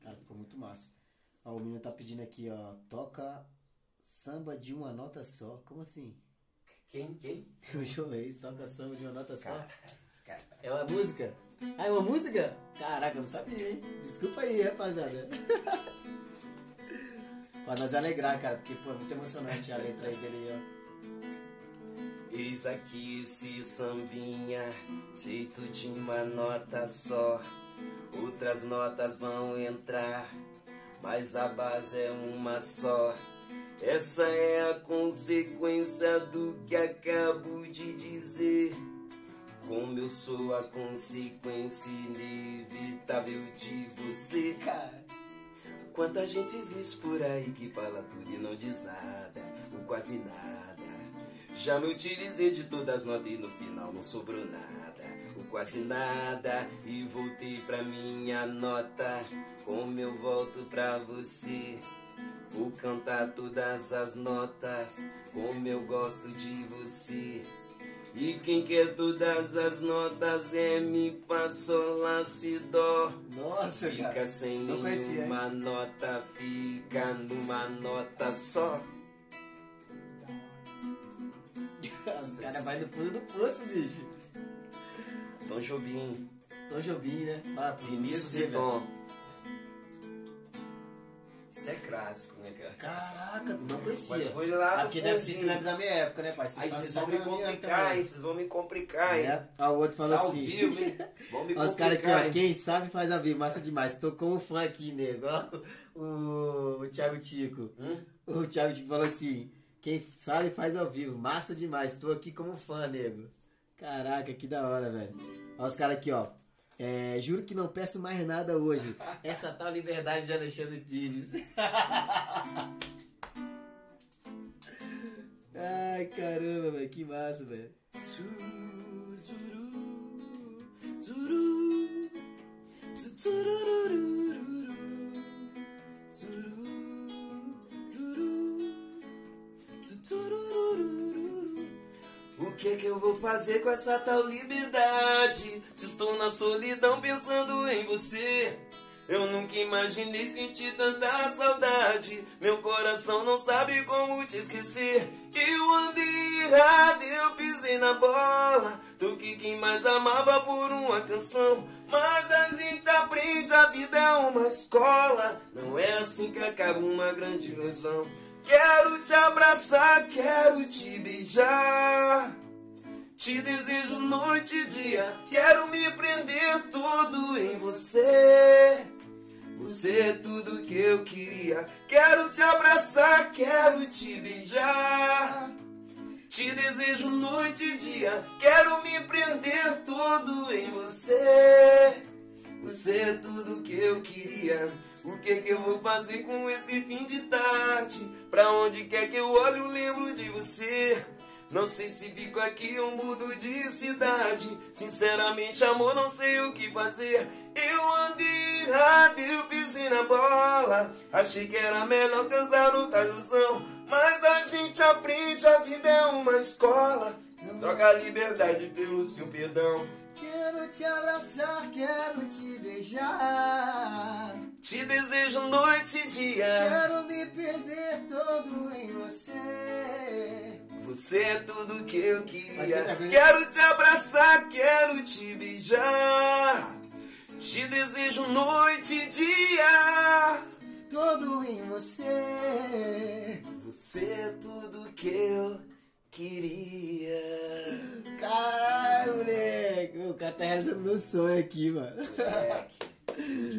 Cara, ficou muito massa. Ó, o menino tá pedindo aqui, ó. Toca samba de uma nota só. Como assim? quem quem (laughs) O João Reis toca samba de uma nota só. cara É uma música? Ah, é uma música? Caraca, eu não sabia, hein? Desculpa aí, rapaziada. (laughs) pra nós alegrar, cara, porque, pô, é muito emocionante a letra aí dele, ó. Eis aqui esse sambinha feito de uma nota só. Outras notas vão entrar, mas a base é uma só. Essa é a consequência do que acabo de dizer. Como eu sou a consequência inevitável de você. Cara, Quanta gente existe por aí que fala tudo e não diz nada, ou quase nada. Já me utilizei de todas as notas e no final não sobrou nada, ou quase nada. E voltei pra minha nota, como eu volto pra você. Vou cantar todas as notas, como eu gosto de você. E quem quer todas as notas é Mi, Fá, Sol, Lá, Si, Dó. nossa, Fica cara. sem Não conhecia, nenhuma nota, fica numa nota só. Os caras vai no fundo do poço, bicho. Tom Jobim, Tom Jobim, né? Ah, Vinícius e Tom. Isso é clássico, né, cara? Caraca, não Mas conhecia. foi lá porque deve ser que da minha época, né, pai? Aí vocês que vão me tá complicar, hein? Vocês vão me complicar, hein? É. Ó, o outro falou Tá ao assim. vivo, hein? Vão me (laughs) Ó, Os caras aqui, complicar, ó, quem sabe faz ao vivo, massa demais. Tô com um fã aqui, nego. O, o Thiago Tico. Hum? O Thiago Tico falou assim: quem sabe faz ao vivo, massa demais. Tô aqui como fã, nego. Caraca, que da hora, velho. Ó, os caras aqui, ó. É, juro que não peço mais nada hoje. Essa tal liberdade de Alexandre Pires. Ai, caramba, velho. Que massa, velho. Zuru, O que que eu vou fazer com essa tal liberdade? Se estou na solidão pensando em você. Eu nunca imaginei sentir tanta saudade. Meu coração não sabe como te esquecer. Eu andei errado, eu pisei na bola. Toquei quem mais amava por uma canção. Mas a gente aprende, a vida é uma escola. Não é assim que acaba uma grande ilusão. Quero te abraçar, quero te beijar. Te desejo noite e dia, quero me prender todo em você. Você é tudo que eu queria. Quero te abraçar, quero te beijar. Te desejo noite e dia, quero me prender todo em você. Você é tudo que eu queria. O que que eu vou fazer com esse fim de tarde? Pra onde quer que eu olhe, lembro de você. Não sei se fico aqui ou mudo de cidade. Sinceramente, amor, não sei o que fazer. Eu andei errado, eu pisei na bola. Achei que era melhor cansar outra ilusão. Mas a gente aprende, a vida é uma escola. Troca a liberdade pelo seu perdão. Quero te abraçar, quero te beijar. Te desejo noite e dia. Quero me perder todo em você. Você é tudo que eu queria. Quero te abraçar, quero te beijar. Te desejo noite e dia. Todo em você. Você é tudo que eu queria. Caralho, moleque. O cara tá realizando meu sonho aqui, mano.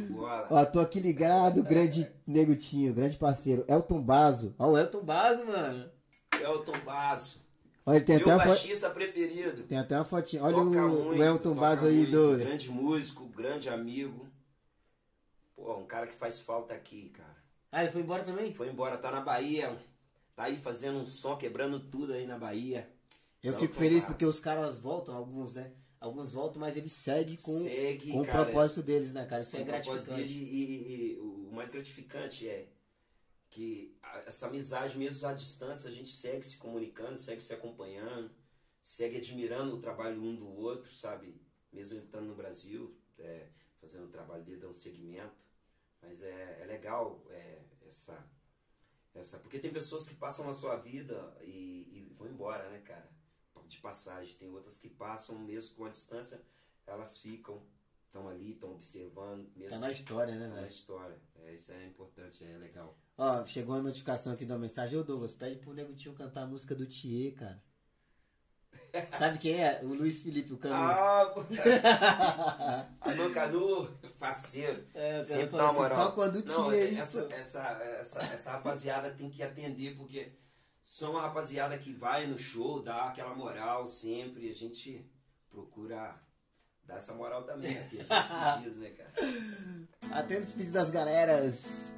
Moleque. Ó, tô aqui ligado, grande negutinho, grande parceiro. Elton Bazo. Ó, o Elton Bazo, mano. Elton Basso. Olha, tem até Meu uma, fo... baixista preferido. tem até uma fotinha. Olha Toca o, muito, o Elton Bazo aí muito. do. Grande músico, grande amigo. Pô, um cara que faz falta aqui, cara. Ah, ele foi embora também? Foi embora, tá na Bahia. Tá aí fazendo um som, quebrando tudo aí na Bahia. Eu fico feliz porque os caras voltam, alguns, né? Alguns voltam, mas eles seguem com, Segue, com o cara. propósito deles, né, cara? Isso é gratificante. e, e- e o mais gratificante é que a- essa amizade, mesmo à distância, a gente segue se comunicando, segue se acompanhando, segue admirando o trabalho um do outro, sabe? Mesmo estando no Brasil, é, fazendo o trabalho dele, dando segmento. Mas é, é legal é, essa, essa. Porque tem pessoas que passam na sua vida e, e vão embora, né, cara? De passagem. Tem outras que passam, mesmo com a distância, elas ficam, estão ali, estão observando. Mesmo Tá na história, né, Tá na velho? história. É, isso é importante, é legal. Ó, chegou a notificação aqui da mensagem. Ô, Douglas, pede pro Nego Tio cantar a música do Thier, cara. (laughs) Sabe quem é? O Luiz Felipe, o Canu. Ah, (laughs) Alô, Canu, parceiro. é, Sempre dá uma assim, moral. toca uma do Não, Thier, essa, essa, essa, essa rapaziada tem que atender, porque são a rapaziada que vai no show, dá aquela moral sempre. A gente procura dar essa moral também aqui. A gente (laughs) diz, né, cara? Atendo os pedidos das galeras.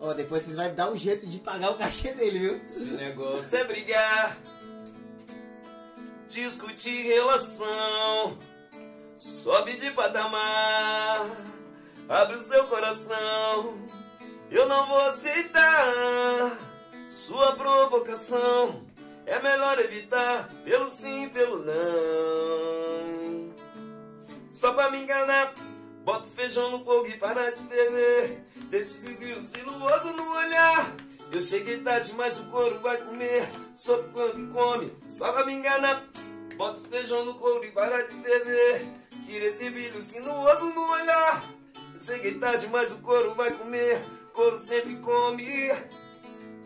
Ó, depois vocês vão dar um jeito de pagar o cachê dele, viu? Se o negócio é brigar, discutir relação, sobe de patamar, abre o seu coração. Eu não vou aceitar sua provocação. É melhor evitar pelo sim, pelo não. Só pra me enganar, bota feijão no fogo e para de beber. Deixa o grilo sinuoso no olhar. Eu cheguei tarde, mas o couro vai comer. Soube quando come, só pra me enganar. Bota feijão no couro e para de beber. Tira esse brilho sinuoso no olhar. Cheguei tarde, mas o couro vai comer. Couro sempre come.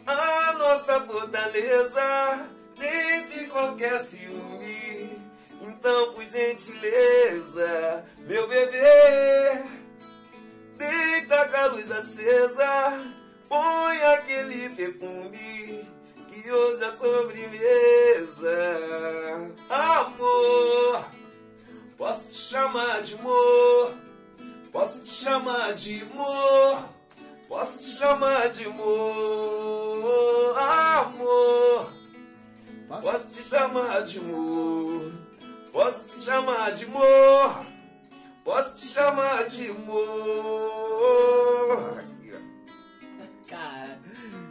A nossa fortaleza vence qualquer ciúme. Então, por gentileza, meu bebê, deita com a luz acesa, põe aquele perfume que hoje é sobremesa. Amor, posso te chamar de amor, posso te chamar de amor. Posso te chamar de amor, amor. Posso te chamar de amor. Posso te chamar de amor. Posso te chamar de amor. Cara,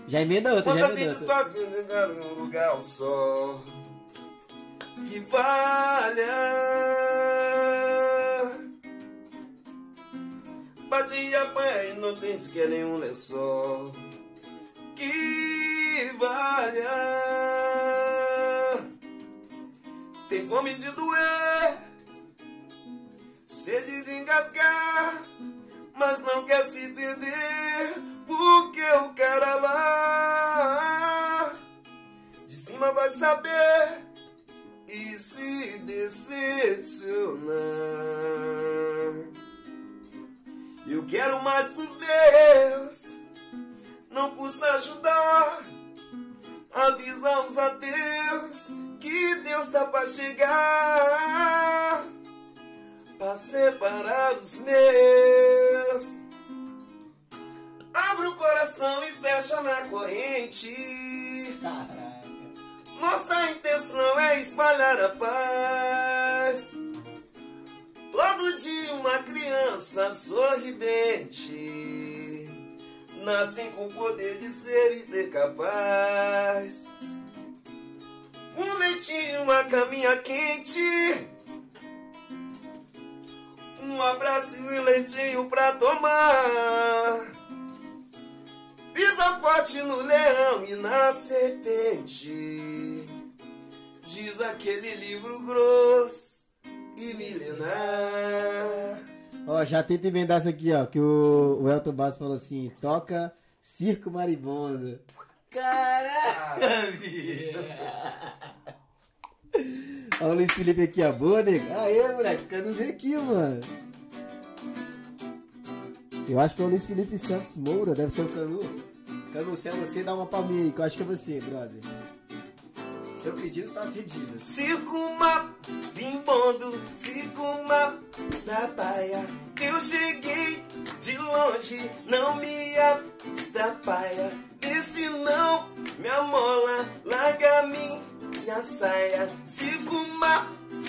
já emenda outra, já Quando a emenda outra. em um lugar ao sol que valha. Bate e apanha e não tem sequer nenhum lençol que valha. Tem fome de doer, sede de engasgar, mas não quer se perder, porque o cara lá de cima vai saber e se decepcionar. Eu quero mais pros meus. Não custa ajudar. Avisa os adeus que Deus tá pra chegar. Pra separar os meus. Abre o coração e fecha na corrente. Nossa intenção é espalhar a paz. Todo dia uma criança sorridente nasce com o poder de ser e ser capaz. Um leitinho, uma caminha quente. Um abraço e um leitinho pra tomar. Pisa forte no leão e na serpente. Diz aquele livro grosso e milenar. Ó, já tenta emendar isso aqui, ó. Que o, o Elton Bass falou assim: toca Circo Maribondo. Caraca, bicho. Ó, o Luiz Felipe aqui, ó. Boa, nego. Aê, moleque. Quero ver aqui, mano. Eu acho que é o Luiz Felipe Santos Moura. Deve ser o Canu. Canu, se é você, dá uma palminha aí, que eu acho que é você, brother. Seu pedido tá atendido. Circuma, bimbondo, circuma na baia. Eu cheguei de longe, não me atrapalha. Se não me amola, larga minha saia. Circuma,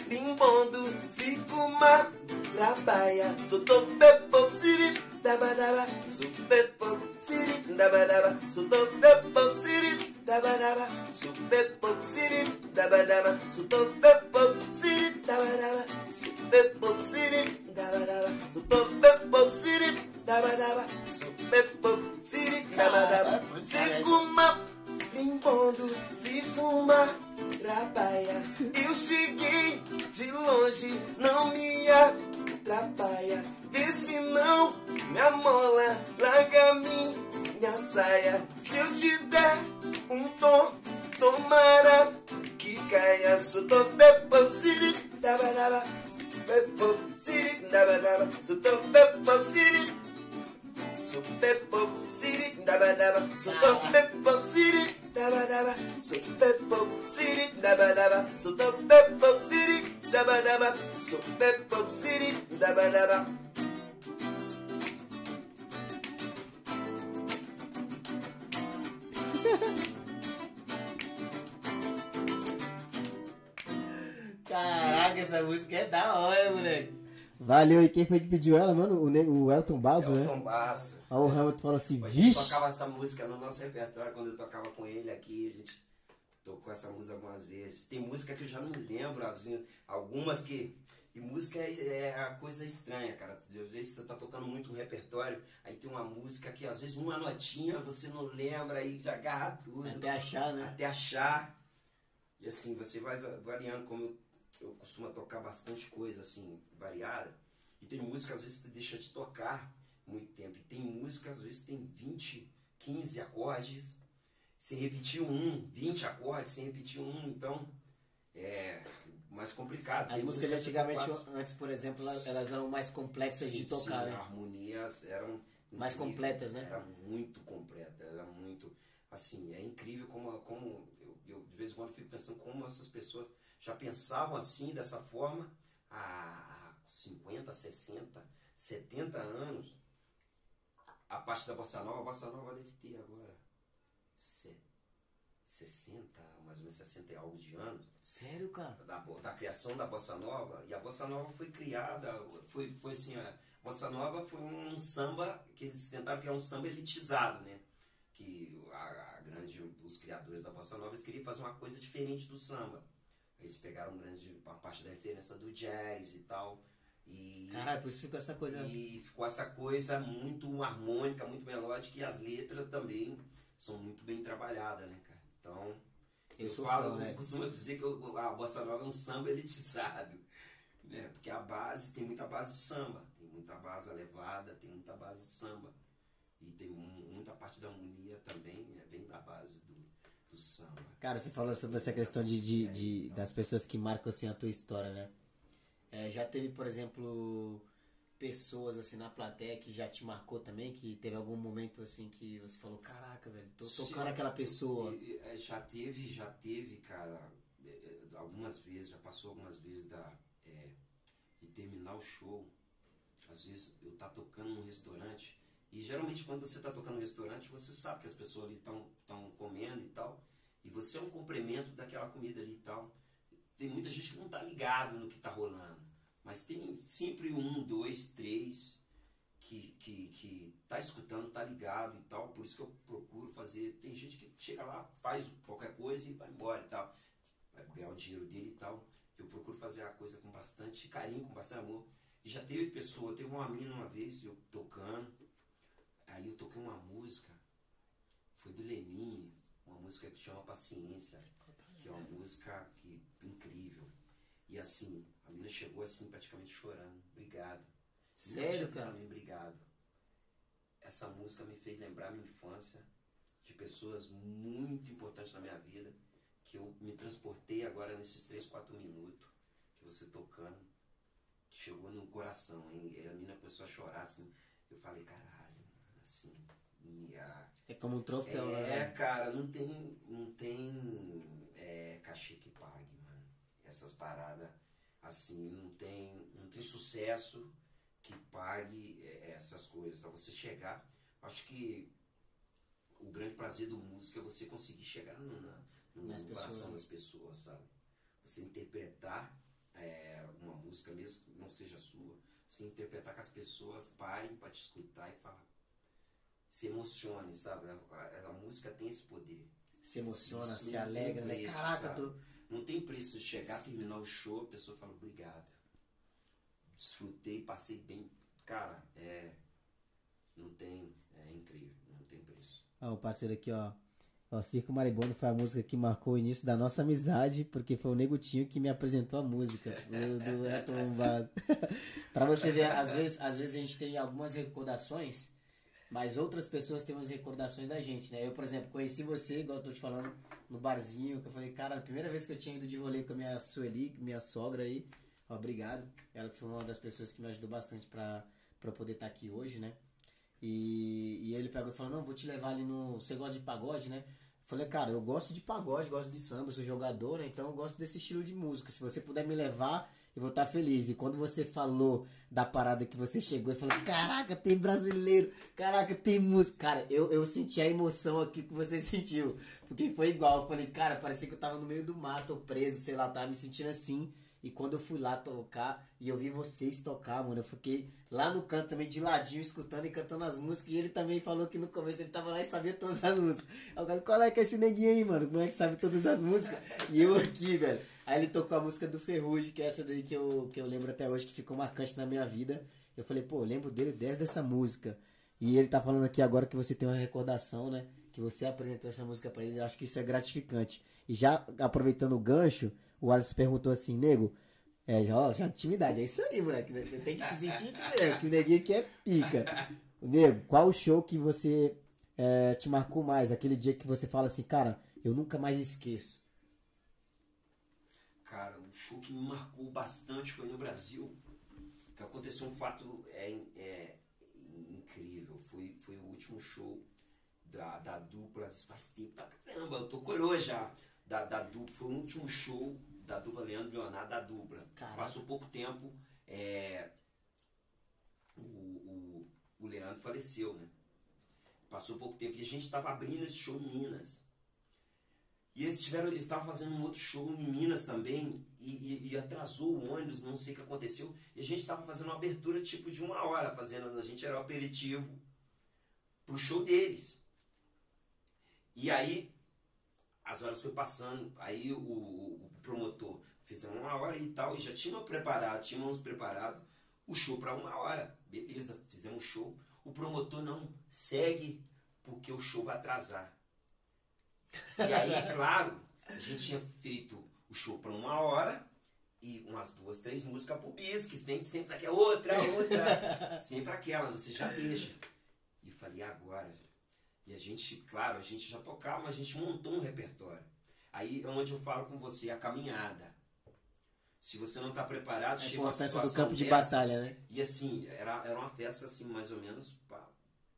bimbondo, circuma na baia. Sou topepo, siri, dabadaba. Sou pepo, siri, dabadaba. Sou topepo, siri, dabadaba. Sou pepo, siri, dabadaba. Sou topepo, siri, dabadaba. Sou pepo, siri, dabadaba. Sou topepo, siri, dabadaba. Sou pepo, siri, dabadaba. Circuma, bimbondo, se fuma, trabalha. Eu cheguei de longe, não me atrapalha. Se não me amola, larga minha saia. Se eu te der um tom, tomara que caia. Sou topepo, siri, dabadaba. Pepo, siri, dabadaba. Sou topepo, siri. Sou pepo, siri, dabadaba. Sou topepo, siri, dabadaba. Sou pepo, siri, dabadaba. Sou topepo, siri, dabadaba. Sou pepo, siri, dabadaba. (laughs) Caraca, essa música é da hora, moleque. Valeu, e quem foi que pediu ela, mano? O, ne- o Elton Basso, né? Elton Basso. Aí o Hamilton falou assim, A gente vixe. tocava essa música no nosso repertório quando eu tocava com ele aqui. A gente tocou essa música algumas vezes. Tem música que eu já não lembro, assim, algumas que. E música é, é a coisa estranha, cara. Às vezes você tá tocando muito um repertório, aí tem uma música que às vezes uma notinha você não lembra, aí já agarra tudo. Até achar, né? Até achar. E assim, você vai va- variando, como eu, costumo tocar bastante coisa, assim, variada. E tem música, às vezes, que deixa de tocar muito tempo. E tem música, às vezes, tem 20, 15 acordes, sem repetir um, 20 acordes, sem repetir um. Então, é mais complicado. As músicas de antigamente, quatro- antes, por exemplo, elas eram mais complexas Sim, de tocar, sim, né? harmonias eram Mais completas, né? Era muito completa, era muito assim, é incrível como como eu, eu de vez em quando fico pensando como essas pessoas já pensavam assim dessa forma há 50, 60, 70 anos. A parte da bossa nova, a bossa nova deve ter agora se- 60, mais ou menos 60 e algo de anos Sério, cara? da, da criação da bossa nova e a bossa nova foi criada foi foi assim a bossa nova foi um samba que eles tentaram criar um samba elitizado né que a, a grande os criadores da bossa nova eles queriam fazer uma coisa diferente do samba eles pegaram grande uma parte da referência do jazz e tal e Caralho, por isso ficou essa coisa. e ficou essa coisa muito harmônica, muito melódica e as letras também são muito bem trabalhadas, né, cara? Então, Eu eu, falo, fã, eu costumo dizer que eu- a bossa nova é um samba elitizado, né? Porque a base tem muita base de samba, tem muita base elevada, tem muita base de samba e tem mu- muita parte da harmonia também né, vem da base do, samba. Cara, você falou sobre essa questão de, de, de- das pessoas que marcam assim a tua história, né? É, já teve, por exemplo, pessoas assim na plateia que já te marcou também? Que teve algum momento assim que você falou, caraca, velho, tô tocando aquela pessoa. É, Já teve, já teve, cara, é, é, algumas vezes, já passou algumas vezes da, é, de terminar o show. Às vezes eu tá tocando num restaurante, e geralmente quando você tá tocando no restaurante, você sabe que as pessoas ali estão comendo e tal, e você é um complemento daquela comida ali e tal. Tem muita gente que não tá ligado no que tá rolando, mas tem sempre um, dois, três que, que, que tá escutando, tá ligado e tal, por isso que eu procuro fazer. Tem gente que chega lá, faz qualquer coisa e vai embora e tal, vai ganhar o dinheiro dele e tal. Eu procuro fazer a coisa com bastante carinho, com bastante amor. E já teve pessoa, teve uma mina uma vez, eu tocando, aí eu toquei uma música, foi do Lenine, uma música que chama Paciência, que é uma música que incrível. E assim, a mina chegou assim praticamente chorando, obrigado. Sério, cara? Samir, obrigado. Essa música me fez lembrar minha infância, de pessoas muito importantes na minha vida, que eu me transportei agora nesses 3, 4 minutos que você tocando, que chegou no coração, hein? E a menina começou a chorar assim. Eu falei, caralho, assim. E a, É como um troféu, né? é, cara, não tem, não tem é, cachê que pague, mano. Essas paradas, assim, não tem, não tem sucesso que pague é, essas coisas. Pra você chegar, acho que o grande prazer do músico é você conseguir chegar no, na, no Nas coração das pessoas, sabe? Você interpretar é, uma música mesmo que não seja sua, você interpretar que as pessoas parem pra te escutar e falar se emocione, sabe? A, a- a música tem esse poder. Se emociona, Isso se alegra, né? preço, Caraca, sabe? tô. Não tem preço de chegar, terminar o show, a pessoa fala obrigado. Desfrutei, passei bem. Cara, é. Não tem. É incrível, não tem preço. Ó, o parceiro aqui, ó. Ó, Circo Maribondo foi a música que marcou o início da nossa amizade, porque foi o Negutinho que me apresentou a música do, do Elton (laughs) pra você ver, às vezes, às vezes a gente tem algumas recordações, mas outras pessoas têm umas recordações da gente, né? Eu, por exemplo, conheci você, igual eu tô te falando, no barzinho, que eu falei, cara, a primeira vez que eu tinha ido de rolê com a minha Sueli, minha sogra aí, ó, obrigado. Ela foi uma das pessoas que me ajudou bastante pra, pra poder estar aqui hoje, né? E, e ele pegou e falou, não, vou te levar ali no. Você gosta de pagode, né? Falei, cara, eu gosto de pagode, gosto de samba, sou jogador, né? Então eu gosto desse estilo de música. Se você puder me levar, eu vou estar feliz. E quando você falou da parada que você chegou e falou, caraca, tem brasileiro, caraca, tem música. Cara, eu, eu senti a emoção aqui que você (laughs) sentiu. Porque foi igual. Eu falei, cara, parecia que eu tava no meio do mato, preso, sei lá, tava me sentindo assim. E quando eu fui lá tocar e eu vi vocês tocar, mano, eu fiquei lá no canto também de ladinho, escutando e cantando as músicas. E ele também falou que no começo ele tava lá e sabia todas as músicas. Eu falei, qual é que é esse neguinho aí, mano? Como é que sabe todas as músicas? E eu aqui, velho. Aí ele tocou a música do Ferrugem, que é essa daí que eu, que eu lembro até hoje, que ficou marcante na minha vida. Eu falei, pô, eu lembro dele desde essa música. E ele tá falando aqui agora que você tem uma recordação, né? Que você apresentou essa música pra ele. Eu acho que isso é gratificante. E já aproveitando o gancho, o Alisson perguntou assim, nego, é, já, já intimidade, é isso aí, moleque. Tem que se sentir mesmo, que o neguinho aqui é pica. Nego, qual o show que você é, te marcou mais? Aquele dia que você fala assim, cara, eu nunca mais esqueço. Cara, o show que me marcou bastante foi no Brasil. Que aconteceu um fato é, é incrível. Foi, foi o último show da, da dupla. Faz tempo pra caramba, eu tô coroa já. Da, da dupla. Foi o último show da dupla Leandro Leonardo da dupla. Caraca. Passou pouco tempo. é, o, o, o Leandro faleceu, né? Passou pouco tempo. E a gente tava abrindo esse show em Minas. E eles tiveram, eles estavam fazendo um outro show em Minas também e, e- e atrasou o ônibus, não sei o que aconteceu. E a gente estava fazendo uma abertura tipo de uma hora, fazendo, a gente era o aperitivo pro show deles. E aí as horas foi passando, aí o, o promotor fizemos uma hora e tal, e já tínhamos preparado, tínhamos preparado o show para uma hora. Beleza, fizemos o show. O promotor não segue porque o show vai atrasar. E aí, claro, a gente tinha feito o show para uma hora e umas duas, três músicas pro bis, que tem sempre aquela outra, outra, (laughs) sempre aquela, você já deixa. E falei, agora? E a gente, claro, a gente já tocava, mas a gente montou um repertório. Aí é onde eu falo com você, a caminhada. Se você não tá preparado, A chega uma importância do situação campo de dessa, batalha, né? E assim, era, era uma festa assim, mais ou menos, para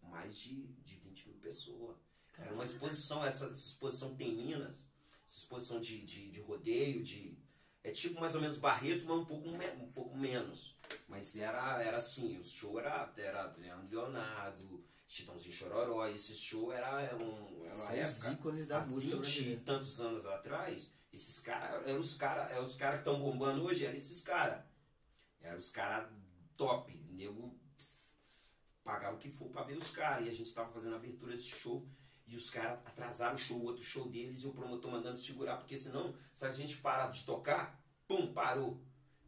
mais de, de 20 mil pessoas. Era uma exposição, essa, essa exposição tem Minas, essa exposição de, de, de rodeio, de. É tipo mais ou menos Barreto, mas um pouco, um pouco menos. Mas era, era assim, os shows era, era Leandro Leonardo, Chitãozinho Chororó, esse show era, era, um, era uma época. ícones da música 20 e tantos anos atrás, esses caras eram os caras é os cara que estão bombando hoje, eram esses caras. Eram os caras top. Nego pagava o que for pra ver os caras. E a gente tava fazendo a abertura desse show. E os caras atrasaram o show, o outro show deles, e o promotor mandando segurar, porque senão, se a gente parar de tocar, pum, parou.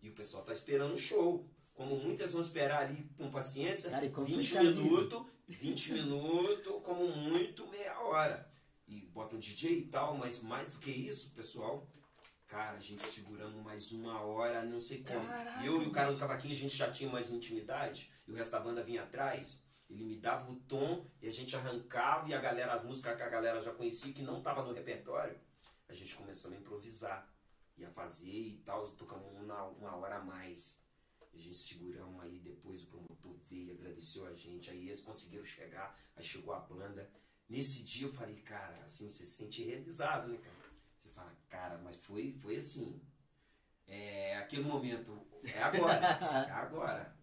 E o pessoal tá esperando o show. Como muitas vão esperar ali com paciência, Cara, e como 20 tu avisa? minutos, 20 minutos, como muito, meia hora. E bota um DJ e tal, mas mais do que isso, pessoal, cara, a gente segurando mais uma hora, não sei como. Caraca, E eu e o cara do cavaquinho, a gente já tinha mais intimidade, e o resto da banda vinha atrás. Ele me dava o tom e a gente arrancava, e a galera, as músicas que a galera já conhecia, que não tava no repertório, a gente começou a improvisar. Ia fazer e tal, tocamos uma, uma hora a mais. A gente seguramos aí, depois o promotor veio, agradeceu a gente, aí eles conseguiram chegar, aí chegou a banda. Nesse dia eu falei, cara, assim, você se sente realizado, né, cara? Você fala, cara, mas foi, foi assim. É aquele momento, é agora, é agora.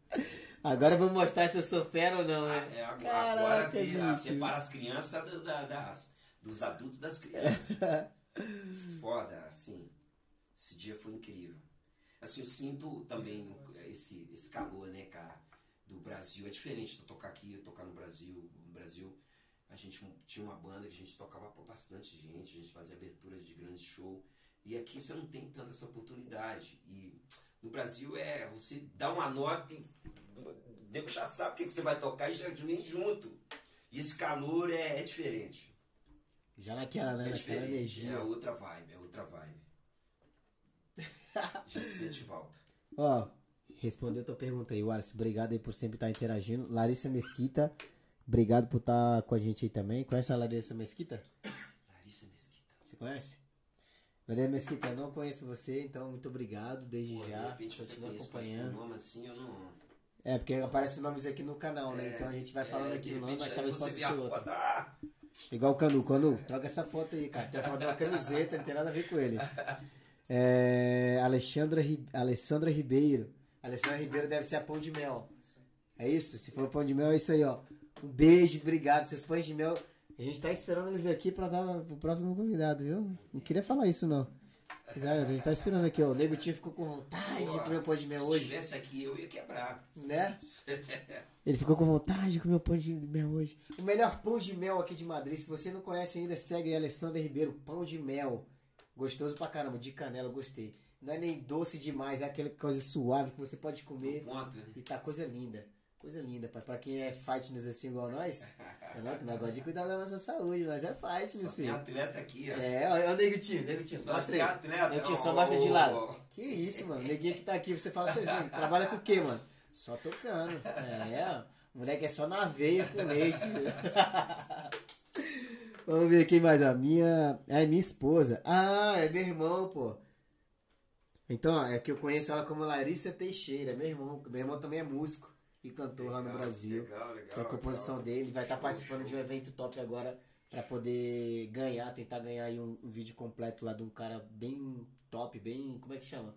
Agora vamos mostrar se eu sou fera ou não, né? É agora, Caraca, a- separa as crianças da- da- das, dos adultos das crianças. (laughs) Foda, assim. Esse dia foi incrível. Assim, eu sinto também esse, esse calor, né, cara, do Brasil. É diferente de eu tocar aqui, eu tocar no Brasil. No Brasil, a gente tinha uma banda que a gente tocava pra bastante gente, a gente fazia aberturas de grandes shows. E aqui você não tem tanta essa oportunidade. E no Brasil é você dá uma nota e o nego já sabe o que, que você vai tocar e já vem junto. E esse calor é, é diferente. Já naquela, né? É diferente. energia. É outra vibe, é outra vibe. (laughs) A gente sente falta. Ó, respondeu a tua pergunta aí, Wallace. Obrigado aí por sempre estar interagindo. Larissa Mesquita, obrigado por estar com a gente aí também. Conhece a Larissa Mesquita? Larissa Mesquita. Você conhece? Larissa Mesquita, eu não conheço você, então muito obrigado desde Pô, de já. repente eu acompanhando. nome assim eu não. É, porque aparecem os nomes aqui no canal, né? É, então a gente vai falando é, aqui de o nome, mas talvez possa ser outro. foto, ah, Igual o Canu. Canu, troca essa foto aí, cara. Tem a foto de uma camiseta, não tem nada a ver com ele. É, Alexandra, Ri- Alessandra Ribeiro. Alessandra Ribeiro deve ser a pão de mel. É isso? Se for pão de mel, é isso aí, ó. Um beijo, obrigado. Seus pães de mel. A gente tá esperando eles aqui pra dar pro próximo convidado, viu? Não queria falar isso, não. Mas, é, a gente tá esperando aqui, ó. O Nego Tio ficou com vontade de comer pão de mel se hoje, tivesse aqui eu ia quebrar. né? Ele ficou com vontade de comer o pão de mel hoje. O melhor pão de mel aqui de Madrid. Se você não conhece ainda, segue aí, Alessandra Ribeiro. Pão de mel. Gostoso pra caramba. De canela, eu gostei. Não é nem doce demais, é aquela coisa suave que você pode comer. Ponto, né? E tá coisa linda. Coisa linda, pai. Pra quem é fitness assim igual nós, (laughs) é nós gostamos de cuidar da nossa saúde. Nós é fitness, Só tem filho. atleta aqui, ó. É, olha o Nego Tio, Nego Tio. Só Mostra tem atleta. Nego só mostra de lado. Que isso, mano. Neguinho que tá aqui, você fala, vocês nego, trabalha com o quê, mano? Só tocando. É. O moleque é só na veia com leite. (laughs) Vamos ver quem mais, ó. Minha. É minha esposa. Ah, é meu irmão, pô. Então, ó, é que eu conheço ela como Larissa Teixeira, meu irmão. Meu irmão também é músico e cantor lá no Legal, Brasil. Legal, legal. Tem a composição legal. dele, vai estar Show, participando show. de um evento top agora pra poder ganhar, tentar ganhar aí um, um vídeo completo lá de um cara bem top, bem. Como é que chama?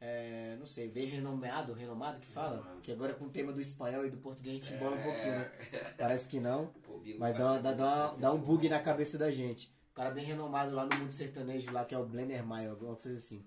É, não sei, bem renomado, renomado que fala? Renomado. Que agora com o tema do espanhol e do português a gente embola um É. pouquinho, né? (laughs) Parece que não, Pô, mas dá, dá, dá, vai dá um bug na cabeça da gente. Um cara bem renomado lá no mundo sertanejo lá, que é o Blender Maio, alguma coisa assim.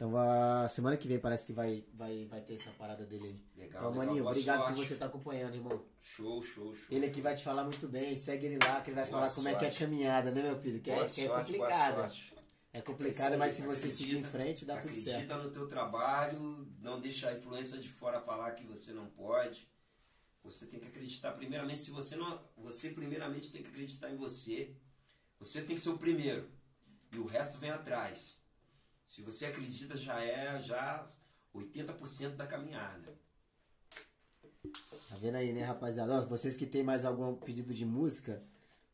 Então a semana que vem parece que vai, vai, vai ter essa parada dele aí. Legal, Então, legal. maninho, Boa obrigado por sorte. você estar acompanhando, irmão. Show, show, show. Ele aqui vai te falar muito bem, segue ele lá, que ele vai Boa falar como é que é a sorte. caminhada, né, meu filho? Que, é, que é sorte, complicada. sorte. É complicada, mas se você Acredita, seguir em frente, dá tudo certo. Acredita no teu trabalho, não deixa a influência de fora falar que você não pode. Você tem que acreditar primeiramente, se você não, você primeiramente tem que acreditar em você. Você tem que ser o primeiro e o resto vem atrás. Se você acredita já é já 80% da caminhada. Tá vendo aí, né, rapaziada? Ó, vocês que tem mais algum pedido de música,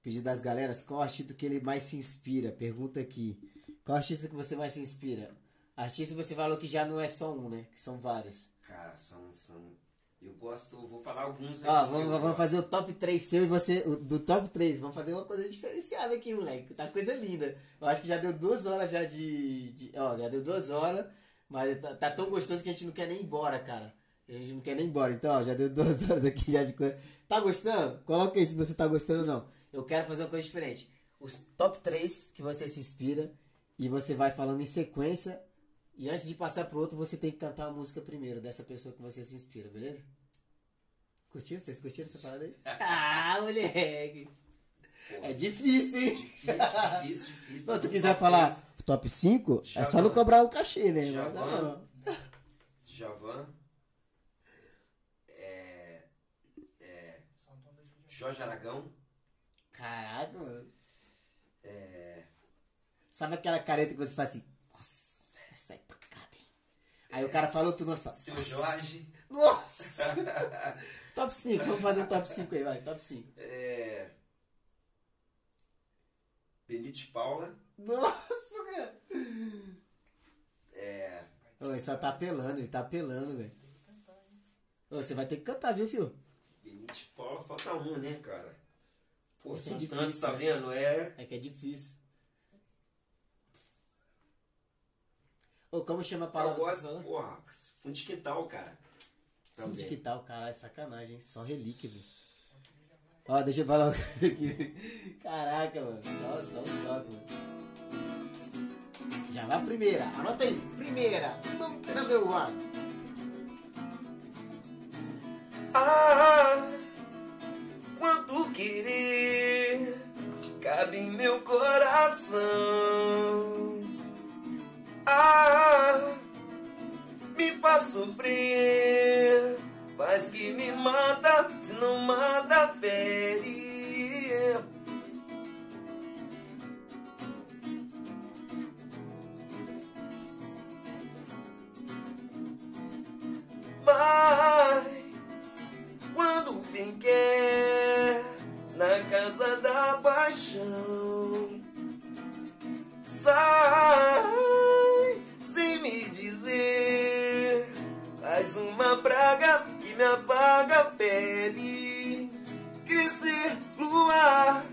pedido das galeras, qual artista que ele mais se inspira? Pergunta aqui. Qual artista que você mais se inspira? Artista você falou que já não é só um, né? Que são vários. Cara, são. são... Eu gosto, vou falar alguns aqui. Ó, vamos, vamos gosto. fazer o top 3 seu e você. Do top 3, vamos fazer uma coisa diferenciada aqui, moleque. Tá coisa linda. Eu acho que já deu duas horas já de. de- ó, já deu duas horas, mas tá, tá tão gostoso que a gente não quer nem ir embora, cara. A gente não quer nem ir embora. Então, ó, já deu duas (laughs) horas aqui já de coisa. Tá gostando? Coloca aí se você tá gostando ou não. Eu quero fazer uma coisa diferente. Os top 3 que você se inspira e você vai falando em sequência. E antes de passar pro outro, você tem que cantar a música primeiro dessa pessoa que você se inspira, beleza? Curtiu? Vocês curtiram essa parada aí? (laughs) Ah, moleque! É difícil, hein? Difícil, difícil, difícil. Se tu quiser falar top 5, é só não cobrar o cachê, né? Mas Djavan. não. Javan. É, é. Jorge Aragão. Caraca, mano. É, Sabe aquela careta que você faz assim? Nossa, essa é pancada, hein? Aí o cara falou, tu não fala. Seu Jorge. Nossa! (laughs) top 5, vamos fazer um top 5 aí, vai. Top 5. É, Benite Paula. Nossa, cara! É, Ô, ele só tá apelando, ele tá apelando, velho. Você vai ter que cantar, viu, filho? Benite Paula, falta um, né, cara? Pô, Esse é são difícil, tantos, tá vendo? É. É que é difícil. Ô, como chama a Eu palavra você gosto, porra, fundo de quintal, cara. Fundo de Também. quintal, caralho, sacanagem, hein? Só relíquia, velho. Ó, deixa eu falar aqui. Caraca, mano. Só, só os top, mano. Já vai a primeira. Anota aí. Primeira. Num- Number one. Ah, quanto querer cabe em meu coração. Ah, me faz sofrer, faz que me mata, se não mata, fere. Vai quando bem quer na casa da paixão. Sai sem me dizer, faz uma praga que me apaga a pele. Crescer luar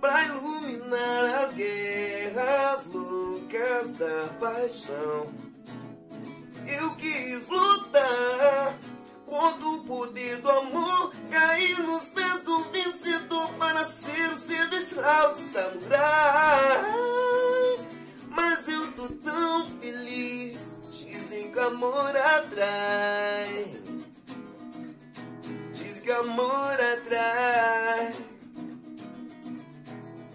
pra iluminar as guerras loucas da paixão. Eu quis lutar contra o poder do amor, cair nos pés do vencedor para ser o serviçal de samurai. Mas eu tô tão feliz, dizem que amor atrai. Dizem que amor atrai.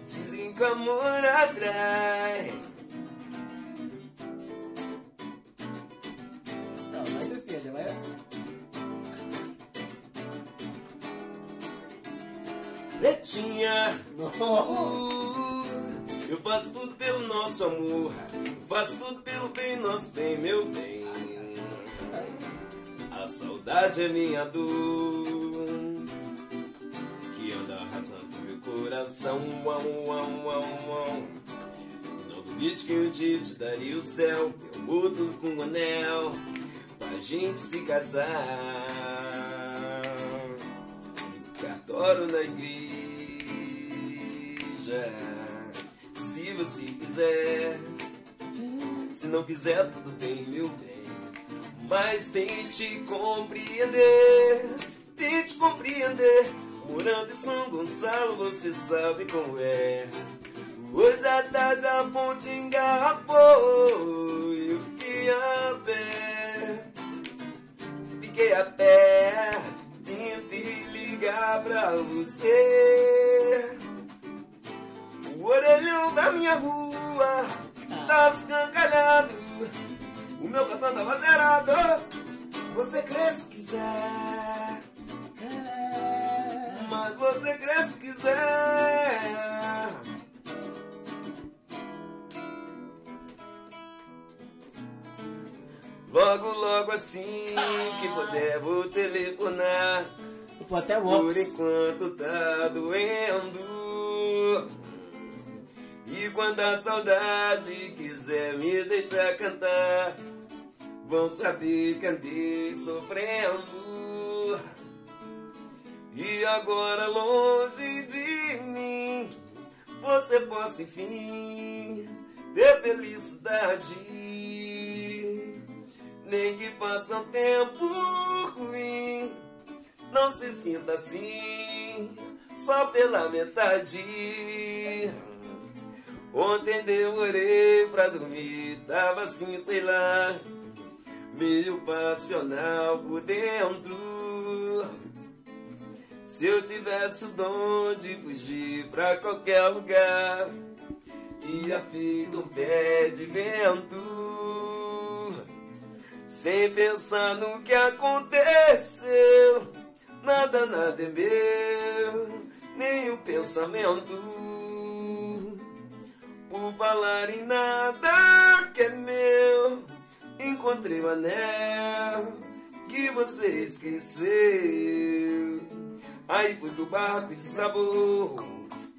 Dizem que amor atrai. Não, mas assim, já vai. Pretinha. Nossa. Eu faço tudo pelo nosso amor, faço tudo pelo bem, nosso bem, meu bem. A saudade é minha dor, que anda arrasando meu coração. Uau, uau, uau, uau. Não duvide que um dia te daria o céu, eu mudo com um anel, pra gente se casar. Cartório na igreja. Se você quiser, se não quiser, tudo bem, meu bem. Mas tente compreender, tente compreender. Morando em São Gonçalo, você sabe como é. Hoje à tarde a ponte engarrafou. Eu fiquei a pé, fiquei a pé. Tentei ligar pra você. O orelhão da minha rua tava escangalhado. O meu cartão tava zerado. Você cresce se quiser. Mas você cresce se quiser. Logo, logo assim que puder, vou telefonar. Por enquanto tá doendo. E quando a saudade quiser me deixar cantar, vão saber que andei sofrendo. E agora longe de mim, você possa enfim ter felicidade. Nem que faça um tempo ruim, não se sinta assim, só pela metade. Ontem demorei pra dormir, tava assim, sei lá, meio passional por dentro. Se eu tivesse o dom de fugir pra qualquer lugar, ia feito um pé de vento. Sem pensar no que aconteceu, nada, nada é meu, nem o pensamento. Por falar em nada que é meu, encontrei o anel que você esqueceu. Aí foi que o barco desabou,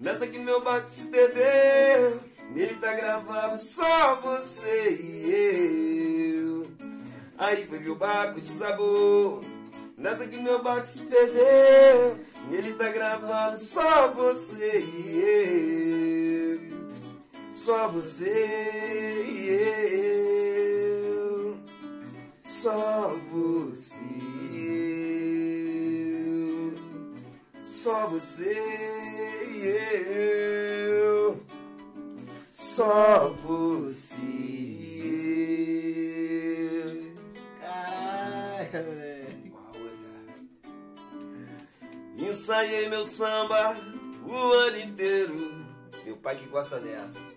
nessa que meu barco se perdeu. Nele tá gravado só você e eu. Aí foi que o barco desabou, nessa que meu barco se perdeu. Nele tá gravado só você e eu. Só você e eu. Só você e eu. Só você e eu. Só você e eu. Caralho, moleque. Ensaiei meu samba o ano inteiro. Meu pai que gosta dessa.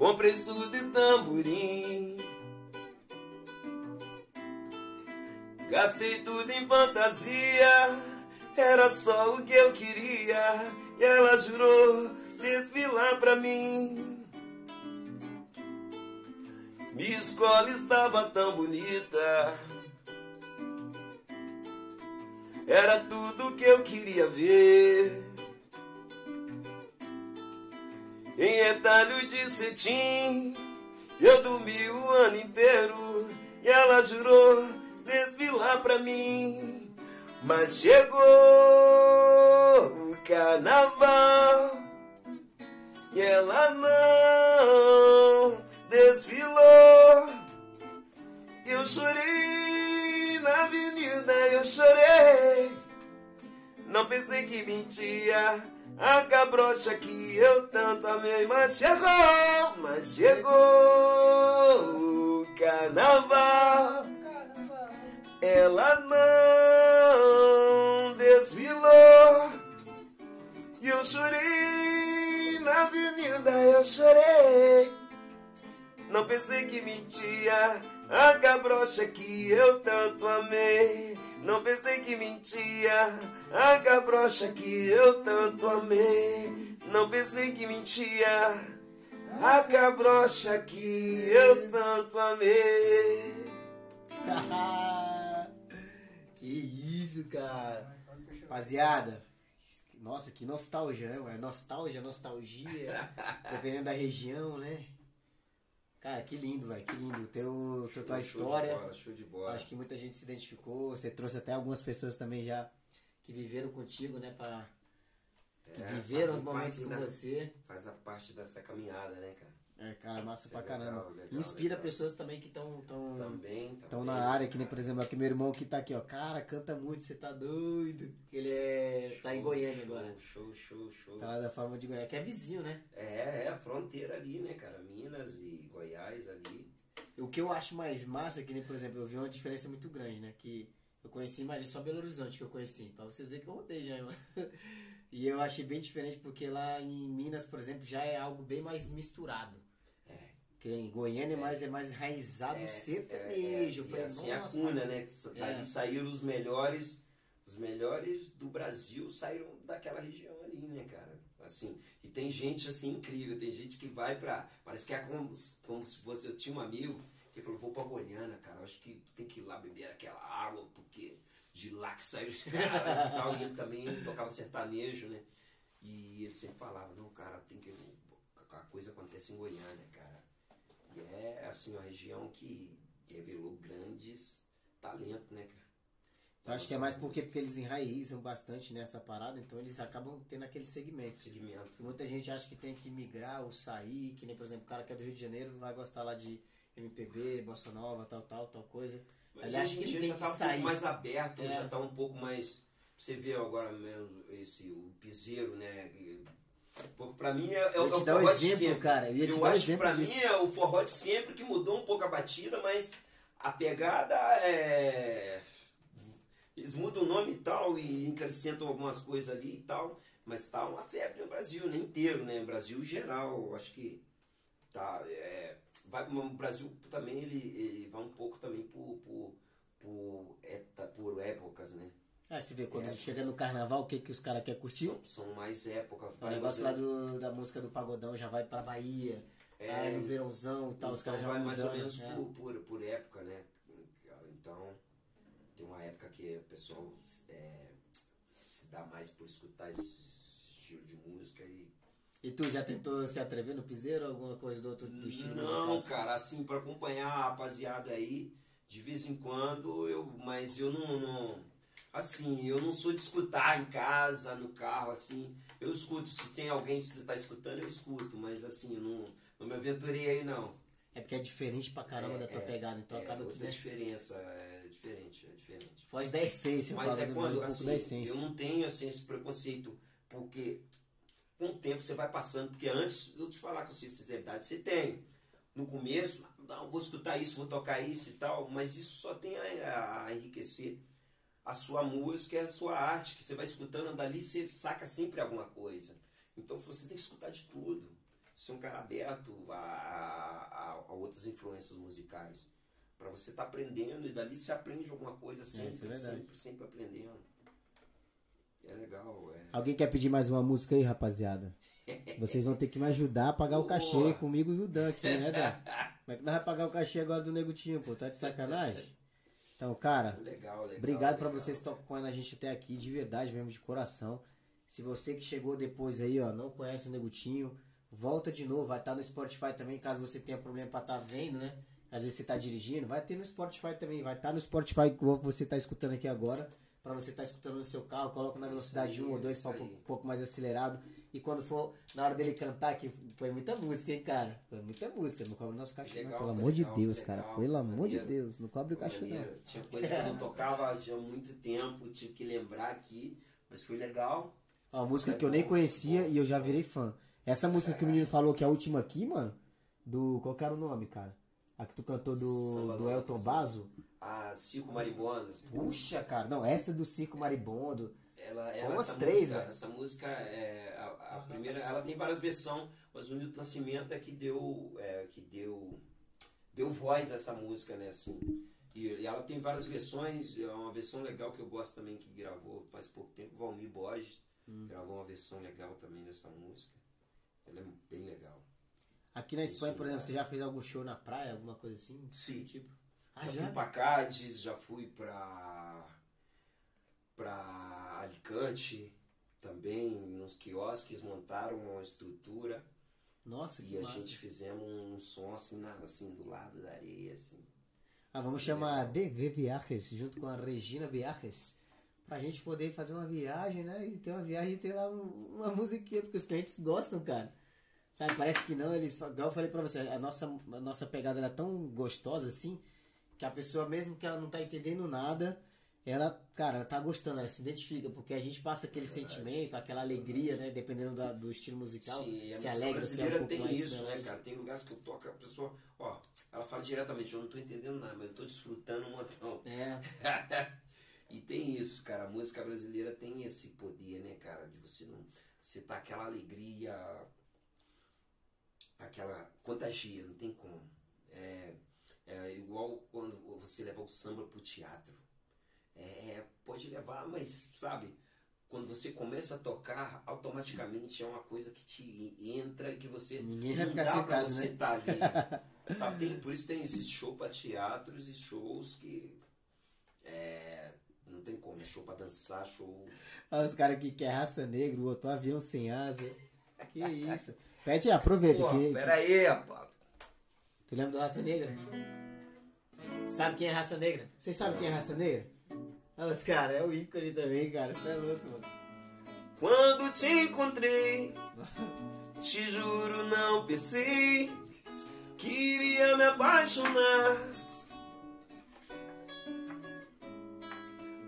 Comprei tudo de tamborim. Gastei tudo em fantasia. Era só o que eu queria. E ela jurou desfilar pra mim. Minha escola estava tão bonita. Era tudo que eu queria ver. Em retalho de cetim, eu dormi o ano inteiro e ela jurou desfilar pra mim. Mas chegou o carnaval e ela não desfilou. Eu chorei na avenida, eu chorei. Não pensei que mentia a cabrocha que eu tanto amei, mas chegou, mas chegou o carnaval. Ela não desfilou e eu chorei na avenida, eu chorei. Não pensei que mentia a cabrocha que eu tanto amei. Não pensei que mentia a cabrocha que eu tanto amei. Não pensei que mentia a cabrocha que eu tanto amei. (laughs) que isso, cara. Rapaziada, nossa, que nostalgia, né? mano? Nostalgia, nostalgia. (laughs) dependendo da região, né? Cara, que lindo, velho, que lindo. Teu, teu, tua Show história. De bola, show de bola. Acho que muita gente se identificou. Você trouxe até algumas pessoas também já que viveram contigo, né? Pra, que É, viveram os momentos com da- você. Faz a parte dessa caminhada, né, cara? É, cara, massa Isso é pra legal, caramba. legal, Inspira legal. pessoas também que estão tão, Também, tão na área, que nem, por exemplo, aqui meu irmão que tá aqui, ó. Cara, canta muito, você tá doido. Ele é. tá em Show, Goiânia show, agora. Show, show, show. Tá lá da forma de Goiânia, que é vizinho, né? É, é a fronteira ali, né, cara? Minas e Goiás ali. O que eu acho mais massa é que, nem, por exemplo, eu vi uma diferença muito grande, né? Que eu conheci, mas é só Belo Horizonte que eu conheci. Pra você dizer que eu rodei já, mano. (laughs) E eu achei bem diferente porque lá em Minas, por exemplo, já é algo bem mais misturado. É. Que em Goiânia é mais, é mais enraizado no sertanejo. Eu É, falei, e assim a cuna, né? É. saíram os melhores, os melhores do Brasil saíram daquela região ali, né, cara? Assim, e tem gente assim incrível, tem gente que vai pra. Parece que é como, como se fosse. Eu tinha um amigo que falou, vou pra Goiânia, cara, acho que tem que ir lá beber aquela água, porque de lá que saiu os (laughs) caras e tal. E ele também tocava sertanejo, né? E ele sempre falava, não, cara, tem que. a coisa acontece em Goiânia, cara. E é assim, uma região que revelou grandes talentos, né, cara? Eu acho que é mais porque, porque eles enraizam bastante nessa parada, então eles acabam tendo aquele segmento. Segmento. Muita gente acha que tem que migrar ou sair, que nem, por exemplo, o cara que é do Rio de Janeiro vai gostar lá de MPB, Bossa Nova, tal, tal, tal coisa. Mas Ele acha que ele tem já que tá um sair. pouco mais aberto, É. já tá um pouco mais. Você vê agora mesmo esse, o piseiro, né? que- Porque pra mim é, é, o- te dar um forró de exemplo, sempre. cara. Eu ia te Eu dar um acho que exemplo pra disso. mim é o forró de sempre que mudou um pouco a batida, mas a pegada é. Eles mudam o nome e tal e acrescentam algumas coisas ali e tal, mas tá uma febre no Brasil, né? Inteiro, né? Brasil geral, eu acho que tá. É, vai, o Brasil também ele, ele vai um pouco também por, por, por, eta- por épocas, né? Ah, você vê, quando É, chega no carnaval, o que, que os caras querem curtir? São, são mais épocas. O negócio lá do, da música do Pagodão já vai pra Bahia. É, aí no verãozão e tal, os então caras já vai vão mais ou mudando, menos né? por, por, por época, né? Então, tem uma época que o pessoal é, se dá mais por escutar esse estilo de música e. E tu já tentou se atrever no piseiro ou alguma coisa do outro estilo Não, musical? cara, assim, pra acompanhar a rapaziada aí, de vez em quando, eu, mas eu não, não- Assim, eu não sou de escutar em casa, no carro, assim. Eu escuto, se tem alguém que tá escutando, eu escuto, mas assim, eu não, não me aventurei aí não. É porque é diferente pra caramba É, da tua é, pegada, então é acaba que outra né, diferença, é diferente, é diferente. foge da essência, Mas é do- quando, um assim, eu não tenho assim, esse preconceito, porque com o tempo você vai passando, porque antes, eu te falar com sinceridade, você tem. No começo, não, vou escutar isso, vou tocar isso e tal, mas isso só tem a, a enriquecer a sua música e a sua arte, que você vai escutando dali, você saca sempre alguma coisa. Então você tem que escutar de tudo. Ser um cara aberto a, a- a outras influências musicais. Pra você estar aprendendo e dali você aprende alguma coisa sempre, isso é verdade. sempre, sempre aprendendo. É legal, é. Alguém quer pedir mais uma música aí, rapaziada? Vocês vão ter que me ajudar a pagar o cachê Boa. comigo e o Dan aqui, né, Dan? (laughs) Como é que nós vamos pagar o cachê agora do Negutinho, pô? Tá de sacanagem? Então, cara, Legal, legal. Obrigado pra legal. vocês que estão acompanhando a gente até aqui, de verdade mesmo, de coração. Se você que chegou depois aí, ó, não conhece o Negutinho, volta de novo, vai estar no Spotify também, caso você tenha problema pra estar vendo, né? Às vezes você tá dirigindo, vai ter no Spotify também, vai estar no Spotify que você tá escutando aqui agora, pra você estar escutando no seu carro, coloca na velocidade aí, 1 ou 2 isso pra um pouco, um pouco mais acelerado. E quando for na hora dele cantar, que foi muita música, hein, cara? Foi muita música, não cobre nosso cachê, não, Legal, pelo foi amor de legal, Deus, foi cara. legal, Pelo amor de maneiro. Deus, não cobre o cachê, não. Tinha coisa que eu não tocava tinha muito tempo, tive que lembrar aqui, mas foi legal. Uma música que eu nem conhecia e eu já virei fã. Essa música que o menino falou que é a última aqui, mano, do. Qual que era o nome, cara? A que tu cantou do, Samba do Elton Bazo? A Circo Marimbondo, Puxa, cara. Não, essa é do Circo Maribondo. ela, ela umas três, música, velho. essa música é a, a primeira, ela tem várias versões, mas o Nilton Nascimento é que deu, é, que deu, deu voz a essa música, né, assim. E, e ela tem várias versões, é uma versão legal que eu gosto também que gravou faz pouco tempo, Valmir Borges Hum. gravou uma versão legal também dessa música. Ela é bem legal. Aqui na Espanha, Isso, por exemplo, cara. você já fez algum show na praia, alguma coisa assim? Sim. Tipo. já, Ah, fui já? pra Cádiz, já fui pra, pra Alicante também, nos quiosques, montaram uma estrutura Nossa, que e a massa. gente fizemos um som assim, na- assim do lado da areia, assim. Ah, vamos chamar DV Viajes, junto com a Regina Viajes, pra gente poder fazer uma viagem, né? E ter uma viagem e ter lá um- uma musiquinha, porque os clientes gostam, cara. Sabe, parece que não, eles. Igual eu falei pra você, a nossa, a nossa pegada ela é tão gostosa assim, que a pessoa, mesmo que ela não tá entendendo nada, ela, cara, ela tá gostando, ela se identifica, porque a gente passa aquele Verdade. sentimento, aquela alegria, né? Dependendo da- do estilo musical, Sim, se alegra, se é um pouco tem mais isso, né, melódico. cara? Tem lugares que eu toco, a pessoa, ó, ela fala diretamente, eu não tô entendendo nada, mas eu tô desfrutando um montão. É, (laughs) e tem isso, cara. A música brasileira tem esse poder, né, cara? De você não. Você tá aquela alegria. Aquela. Contagia, não tem como. É, é igual quando você leva o samba pro teatro. É, pode levar, mas, sabe? Quando você começa a tocar, automaticamente é uma coisa que te entra que você. Ninguém vai ficar dá sentado, você né? tá ali. (laughs) Sabe? Tem, por isso tem esses shows pra teatros e shows que. É, não tem como, é show pra dançar, show. Olha os caras que quer raça negra, outro avião sem asa. Que isso. Pede, aproveita. Pô, que, pera aí, rapaz. Tu lembra da Raça Negra? Sabe quem é Raça Negra? Vocês sabem quem é Raça Negra? Ah, os cara, é o ícone também, cara. Você é louco, mano. Quando te encontrei, te juro não pensei que iria me apaixonar.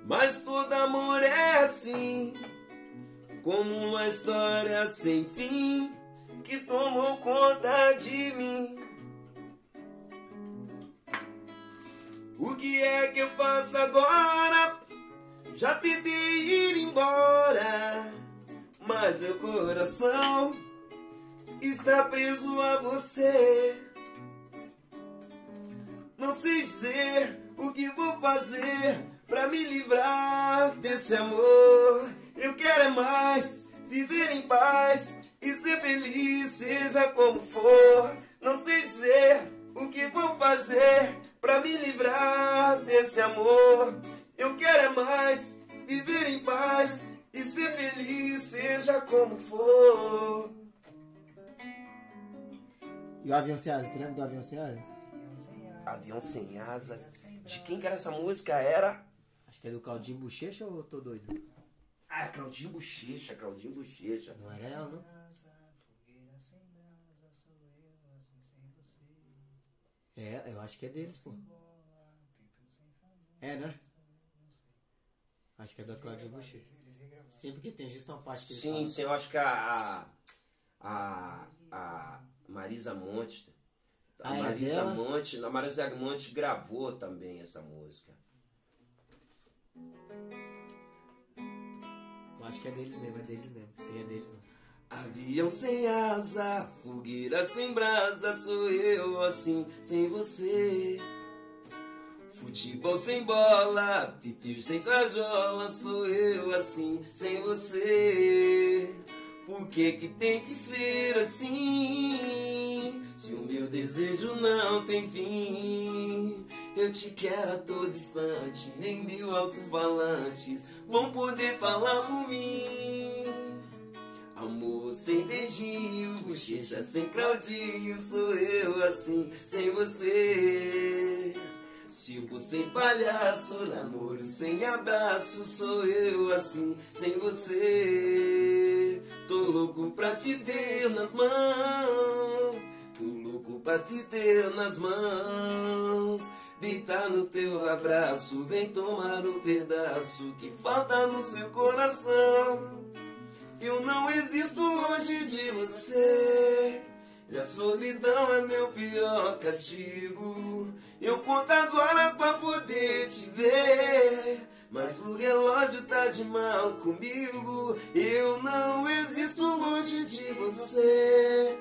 Mas todo amor é assim, como uma história sem fim que tomou conta de mim. O que é que eu faço agora? Já tentei ir embora, mas meu coração está preso a você. Não sei dizer o que vou fazer pra me livrar desse amor. Eu quero é mais viver em paz e ser feliz, seja como for. Não sei dizer o que vou fazer pra me livrar desse amor. Eu quero é mais viver em paz e ser feliz, seja como for. E o avião sem asa? Tu lembra do avião sem asa? Avião sem asa. De quem que era essa música? Era. Acho que é do Claudinho Bochecha ou eu tô doido? Ah, Claudinho Bochecha, Claudinho Bochecha. Não era ela, não? É, eu acho que é deles, pô. É, né? Acho que é da Claudinho Bochecha. Sim, porque tem justo uma parte que eles Sim, falam. sim, eu acho que a. A. A, Marisa Monte. A Ah, Marisa dela? Monte. A Marisa Monte gravou também essa música. Acho que é deles mesmo, é deles mesmo. Sim, é deles. Avião sem asa, fogueira sem brasa, sou eu assim, sem você. Futebol sem bola, pipio sem rajola, sou eu assim, sem você. Por que que tem que ser assim? Se o meu desejo não tem fim, eu te quero a todo instante, nem mil alto-falantes vão poder falar por mim. Amor sem dedinho, bochecha sem Claudinho, sou eu assim, sem você. Circo sem palhaço, namoro sem abraço, sou eu assim, sem você. Tô louco pra te ter nas mãos, tô louco pra te ter nas mãos. Deitar no teu abraço, vem tomar um pedaço que falta no seu coração. Eu não existo longe de você. E a solidão é meu pior castigo. Eu conto as horas pra poder te ver. Mas o relógio tá de mal comigo. Eu não existo longe de você.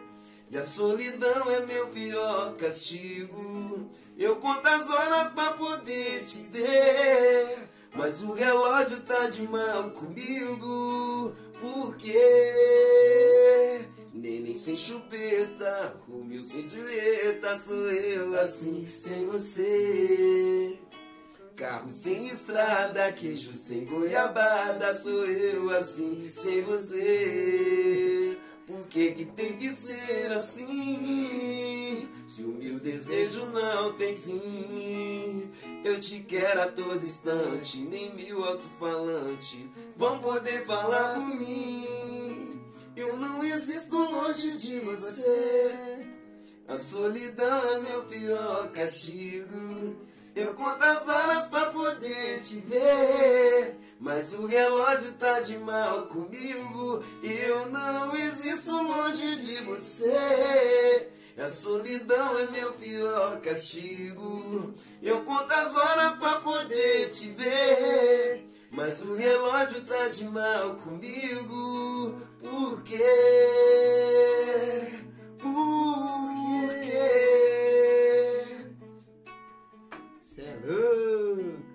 E a solidão é meu pior castigo. Eu conto as horas pra poder te ter. Mas o relógio tá de mal comigo. Porque neném sem chupeta, Romeu sem Julieta, sou eu assim sem você. Carro sem estrada, queijo sem goiabada, sou eu assim sem você. Por que que tem que ser assim? Se o meu desejo não tem fim, eu te quero a todo instante, nem mil alto-falantes vão poder falar por mim. Eu não existo longe de você. A solidão é meu pior castigo. Eu conto as horas pra poder te ver. Mas o relógio tá de mal comigo. Eu não existo longe de você. A solidão é meu pior castigo. Eu conto as horas pra poder te ver. Mas o relógio tá de mal comigo. Por quê? Por quê? Cê é louco!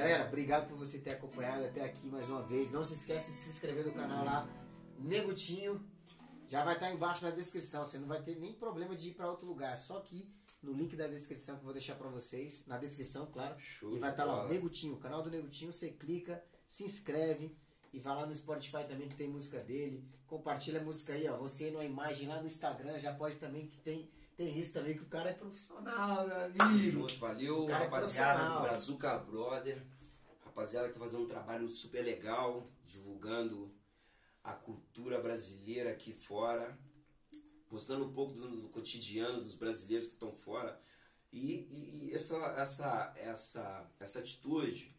Galera, obrigado por você ter acompanhado até aqui mais uma vez. Não se esquece de se inscrever no canal lá, Negutinho. Já vai estar embaixo na descrição. Você não vai ter nem problema de ir para outro lugar. Só aqui no link da descrição que eu vou deixar para vocês. Na descrição, claro. Show E vai estar lá, ó. Negutinho, o canal do Negutinho. Você clica, se inscreve E vai lá no Spotify também que tem música dele. Compartilha a música aí, ó. Você numa imagem lá no Instagram já pode também que tem. Tem isso também, que o cara é profissional, meu amigo. junto, valeu, é rapaziada do Brazuca Brother. Rapaziada que tá fazendo um trabalho super legal, divulgando a cultura brasileira aqui fora, mostrando um pouco do, do cotidiano dos brasileiros que estão fora. E, e- e essa, essa, essa, essa atitude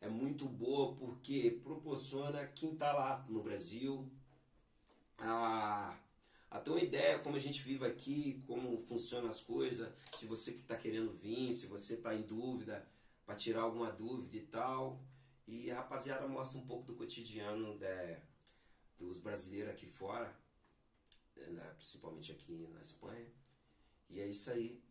é muito boa porque proporciona quem está lá no Brasil a, a ter uma ideia como a gente vive aqui, como funcionam as coisas, se você que está querendo vir, se você está em dúvida, para tirar alguma dúvida e tal. E a rapaziada mostra um pouco do cotidiano da- dos brasileiros aqui fora, né, principalmente aqui na Espanha. E é isso aí.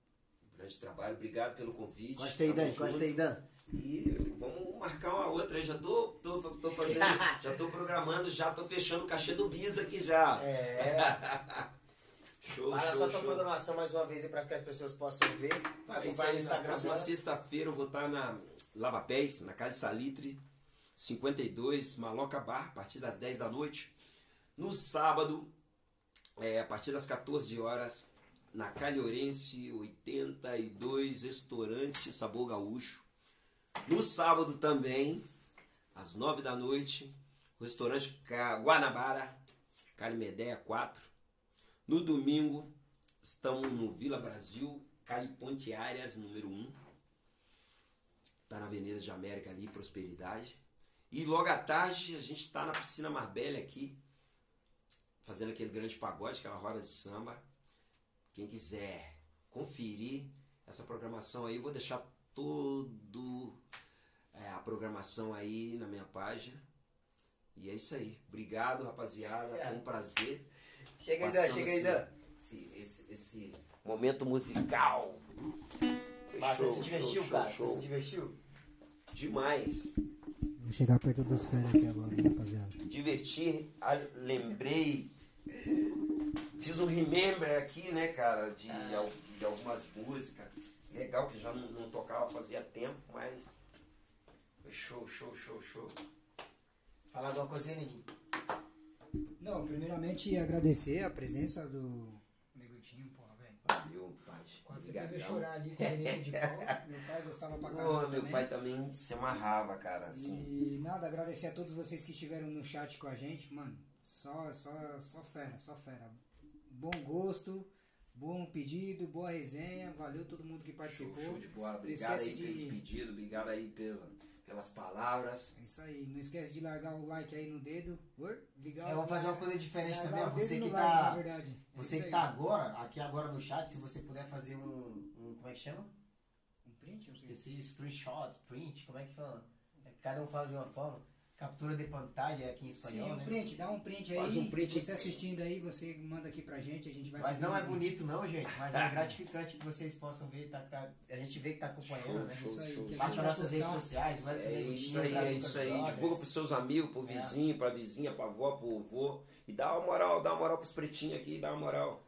Grande trabalho, obrigado pelo convite. Gostei, Tamo Dan, junto. gostei, Dan. E vamos marcar uma outra aí. Já tô, tô, tô fazendo, (laughs) já tô programando, já tô fechando o cachê do Bis aqui já. É. (laughs) Show, Fala show, só tua show. programação mais uma vez aí pra que as pessoas possam ver. Tá, Acompanha isso no Instagram próxima sexta-feira eu vou estar na Lava Pés, na Cali Salitre, 52, Maloca Bar, a partir das 10 da noite. No sábado, é, a partir das 14 horas, na Calhorense 82, restaurante Sabor Gaúcho. No sábado também, às 9 da noite, restaurante Guanabara, Calimedeia 4. No domingo, estamos no Vila Brasil, Cali Ponte Áreas, número 1. Está na Avenida de América ali, Prosperidade. E logo à tarde, a gente está na Piscina Marbella aqui, fazendo aquele grande pagode, aquela roda de samba. Quem quiser conferir essa programação aí, vou deixar todo é, a programação aí na minha página. E é isso aí. Obrigado, rapaziada. Foi um prazer. Chega aí, Dan, chega aí, esse- Dan. Esse, esse, esse momento musical. Mas você show, se divertiu, show, cara? show, Você se divertiu? Demais. Vou chegar perto dos férias aqui agora, hein, rapaziada. Divertir, a- lembrei. Fiz um remember aqui, né, cara, de, al- de algumas músicas. Legal que já não, não tocava fazia tempo, mas. Foi show, show, show, show. Fala alguma coisinha, Neguinho. Não, primeiramente agradecer a presença do Negutinho, porra, velho. Valeu, pai. Quase fez eu chorar ali com o de pau. Meu pai gostava pra Pô, caramba meu também. pai também se amarrava, cara, assim. E nada, agradecer a todos vocês que estiveram no chat com a gente, mano. Só, só, só fera, só fera. Bom gosto, bom pedido, boa resenha. Valeu todo mundo que Show, participou. show de bola. Obrigado esquece aí de- pelos pedidos, obrigado aí pela, pelas palavras. É isso aí. Não esquece de largar o like aí no dedo. Ligar Eu vou fazer uma coisa diferente largar também, Você que like, na tá. verdade. É Você isso que aí. tá agora, aqui agora no chat, se você puder fazer um. um como é que chama? Um print? Esse screenshot, print, como é que fala? É, Cada um fala de uma forma. Captura de pantalla aqui em espanhol, Sim, um né? print, dá um print aí. Faz um print. Você assistindo aí, você manda aqui pra gente, a gente vai Mas não é bonito não, gente. Mas é (laughs) gratificante que vocês possam ver. Tá, tá- a gente vê que tá acompanhando, né? Show, Isso aí, show, para vai nossas redes sociais, vai É isso aí, é isso aí. Divulga pros seus amigos, pro É. vizinho, pra vizinha, pra avó, pro avô. E dá uma moral, dá uma moral pros pretinhos aqui, dá uma moral.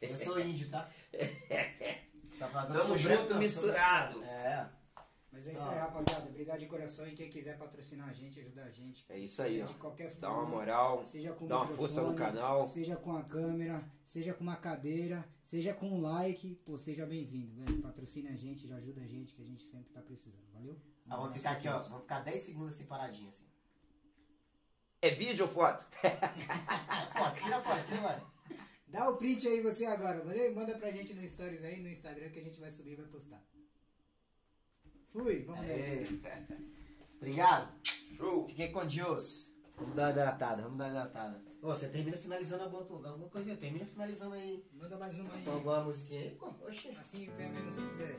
Eu sou índio, tá? (laughs) Tamo junto, misturado. É. Mas é isso aí, rapaziada. Obrigado de coração. E quem quiser patrocinar a gente, ajudar a gente. É isso aí, seja ó. De qualquer Dá forma. uma moral, Seja com dá uma força no canal. Seja com a câmera, seja com uma cadeira, seja com um like, pô, seja bem-vindo, velho. Patrocina a gente, já ajuda a gente, que a gente sempre tá precisando, valeu? Ah, vamos ficar aqui, ó. Vamos ficar 10 segundos assim paradinho assim. É vídeo ou foto? (laughs) Foto, tira foto, tira vai. Dá o print aí você agora, valeu? Manda pra gente no Stories aí, no Instagram, que a gente vai subir e vai postar. Fui, vamos Aê. (laughs) nessa. Obrigado. Show. Fiquem com Deus. Vamos dar uma hidratada, vamos dar uma hidratada. Ô, você termina finalizando alguma, alguma coisinha. Termina finalizando aí. Manda mais uma aí. Com alguma musiquinha aí. Pô, oxê. Assim, pé mesmo se quiser.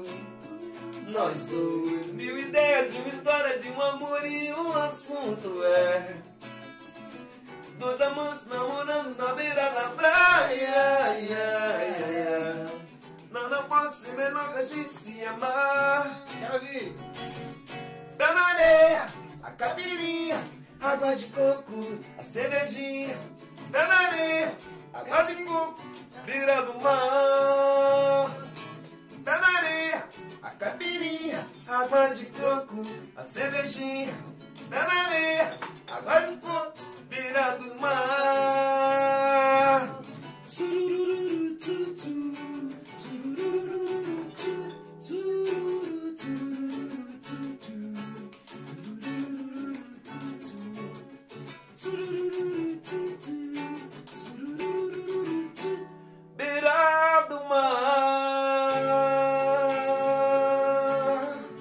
Nós dois, mil ideias de uma história, de um amor e um assunto é. Dois amantes namorando na beira da praia. Nada pode ser melhor que a gente se amar. Quero ouvir. Pé na areia, a caipirinha, água de coco, a cervejinha. Pé na areia, água de coco, beira do mar. Pé na areia, Caipirinha, água de coco, a cervejinha, na areia, água de coco, beira do mar. Tu, tu, tu, tu, beira do mar.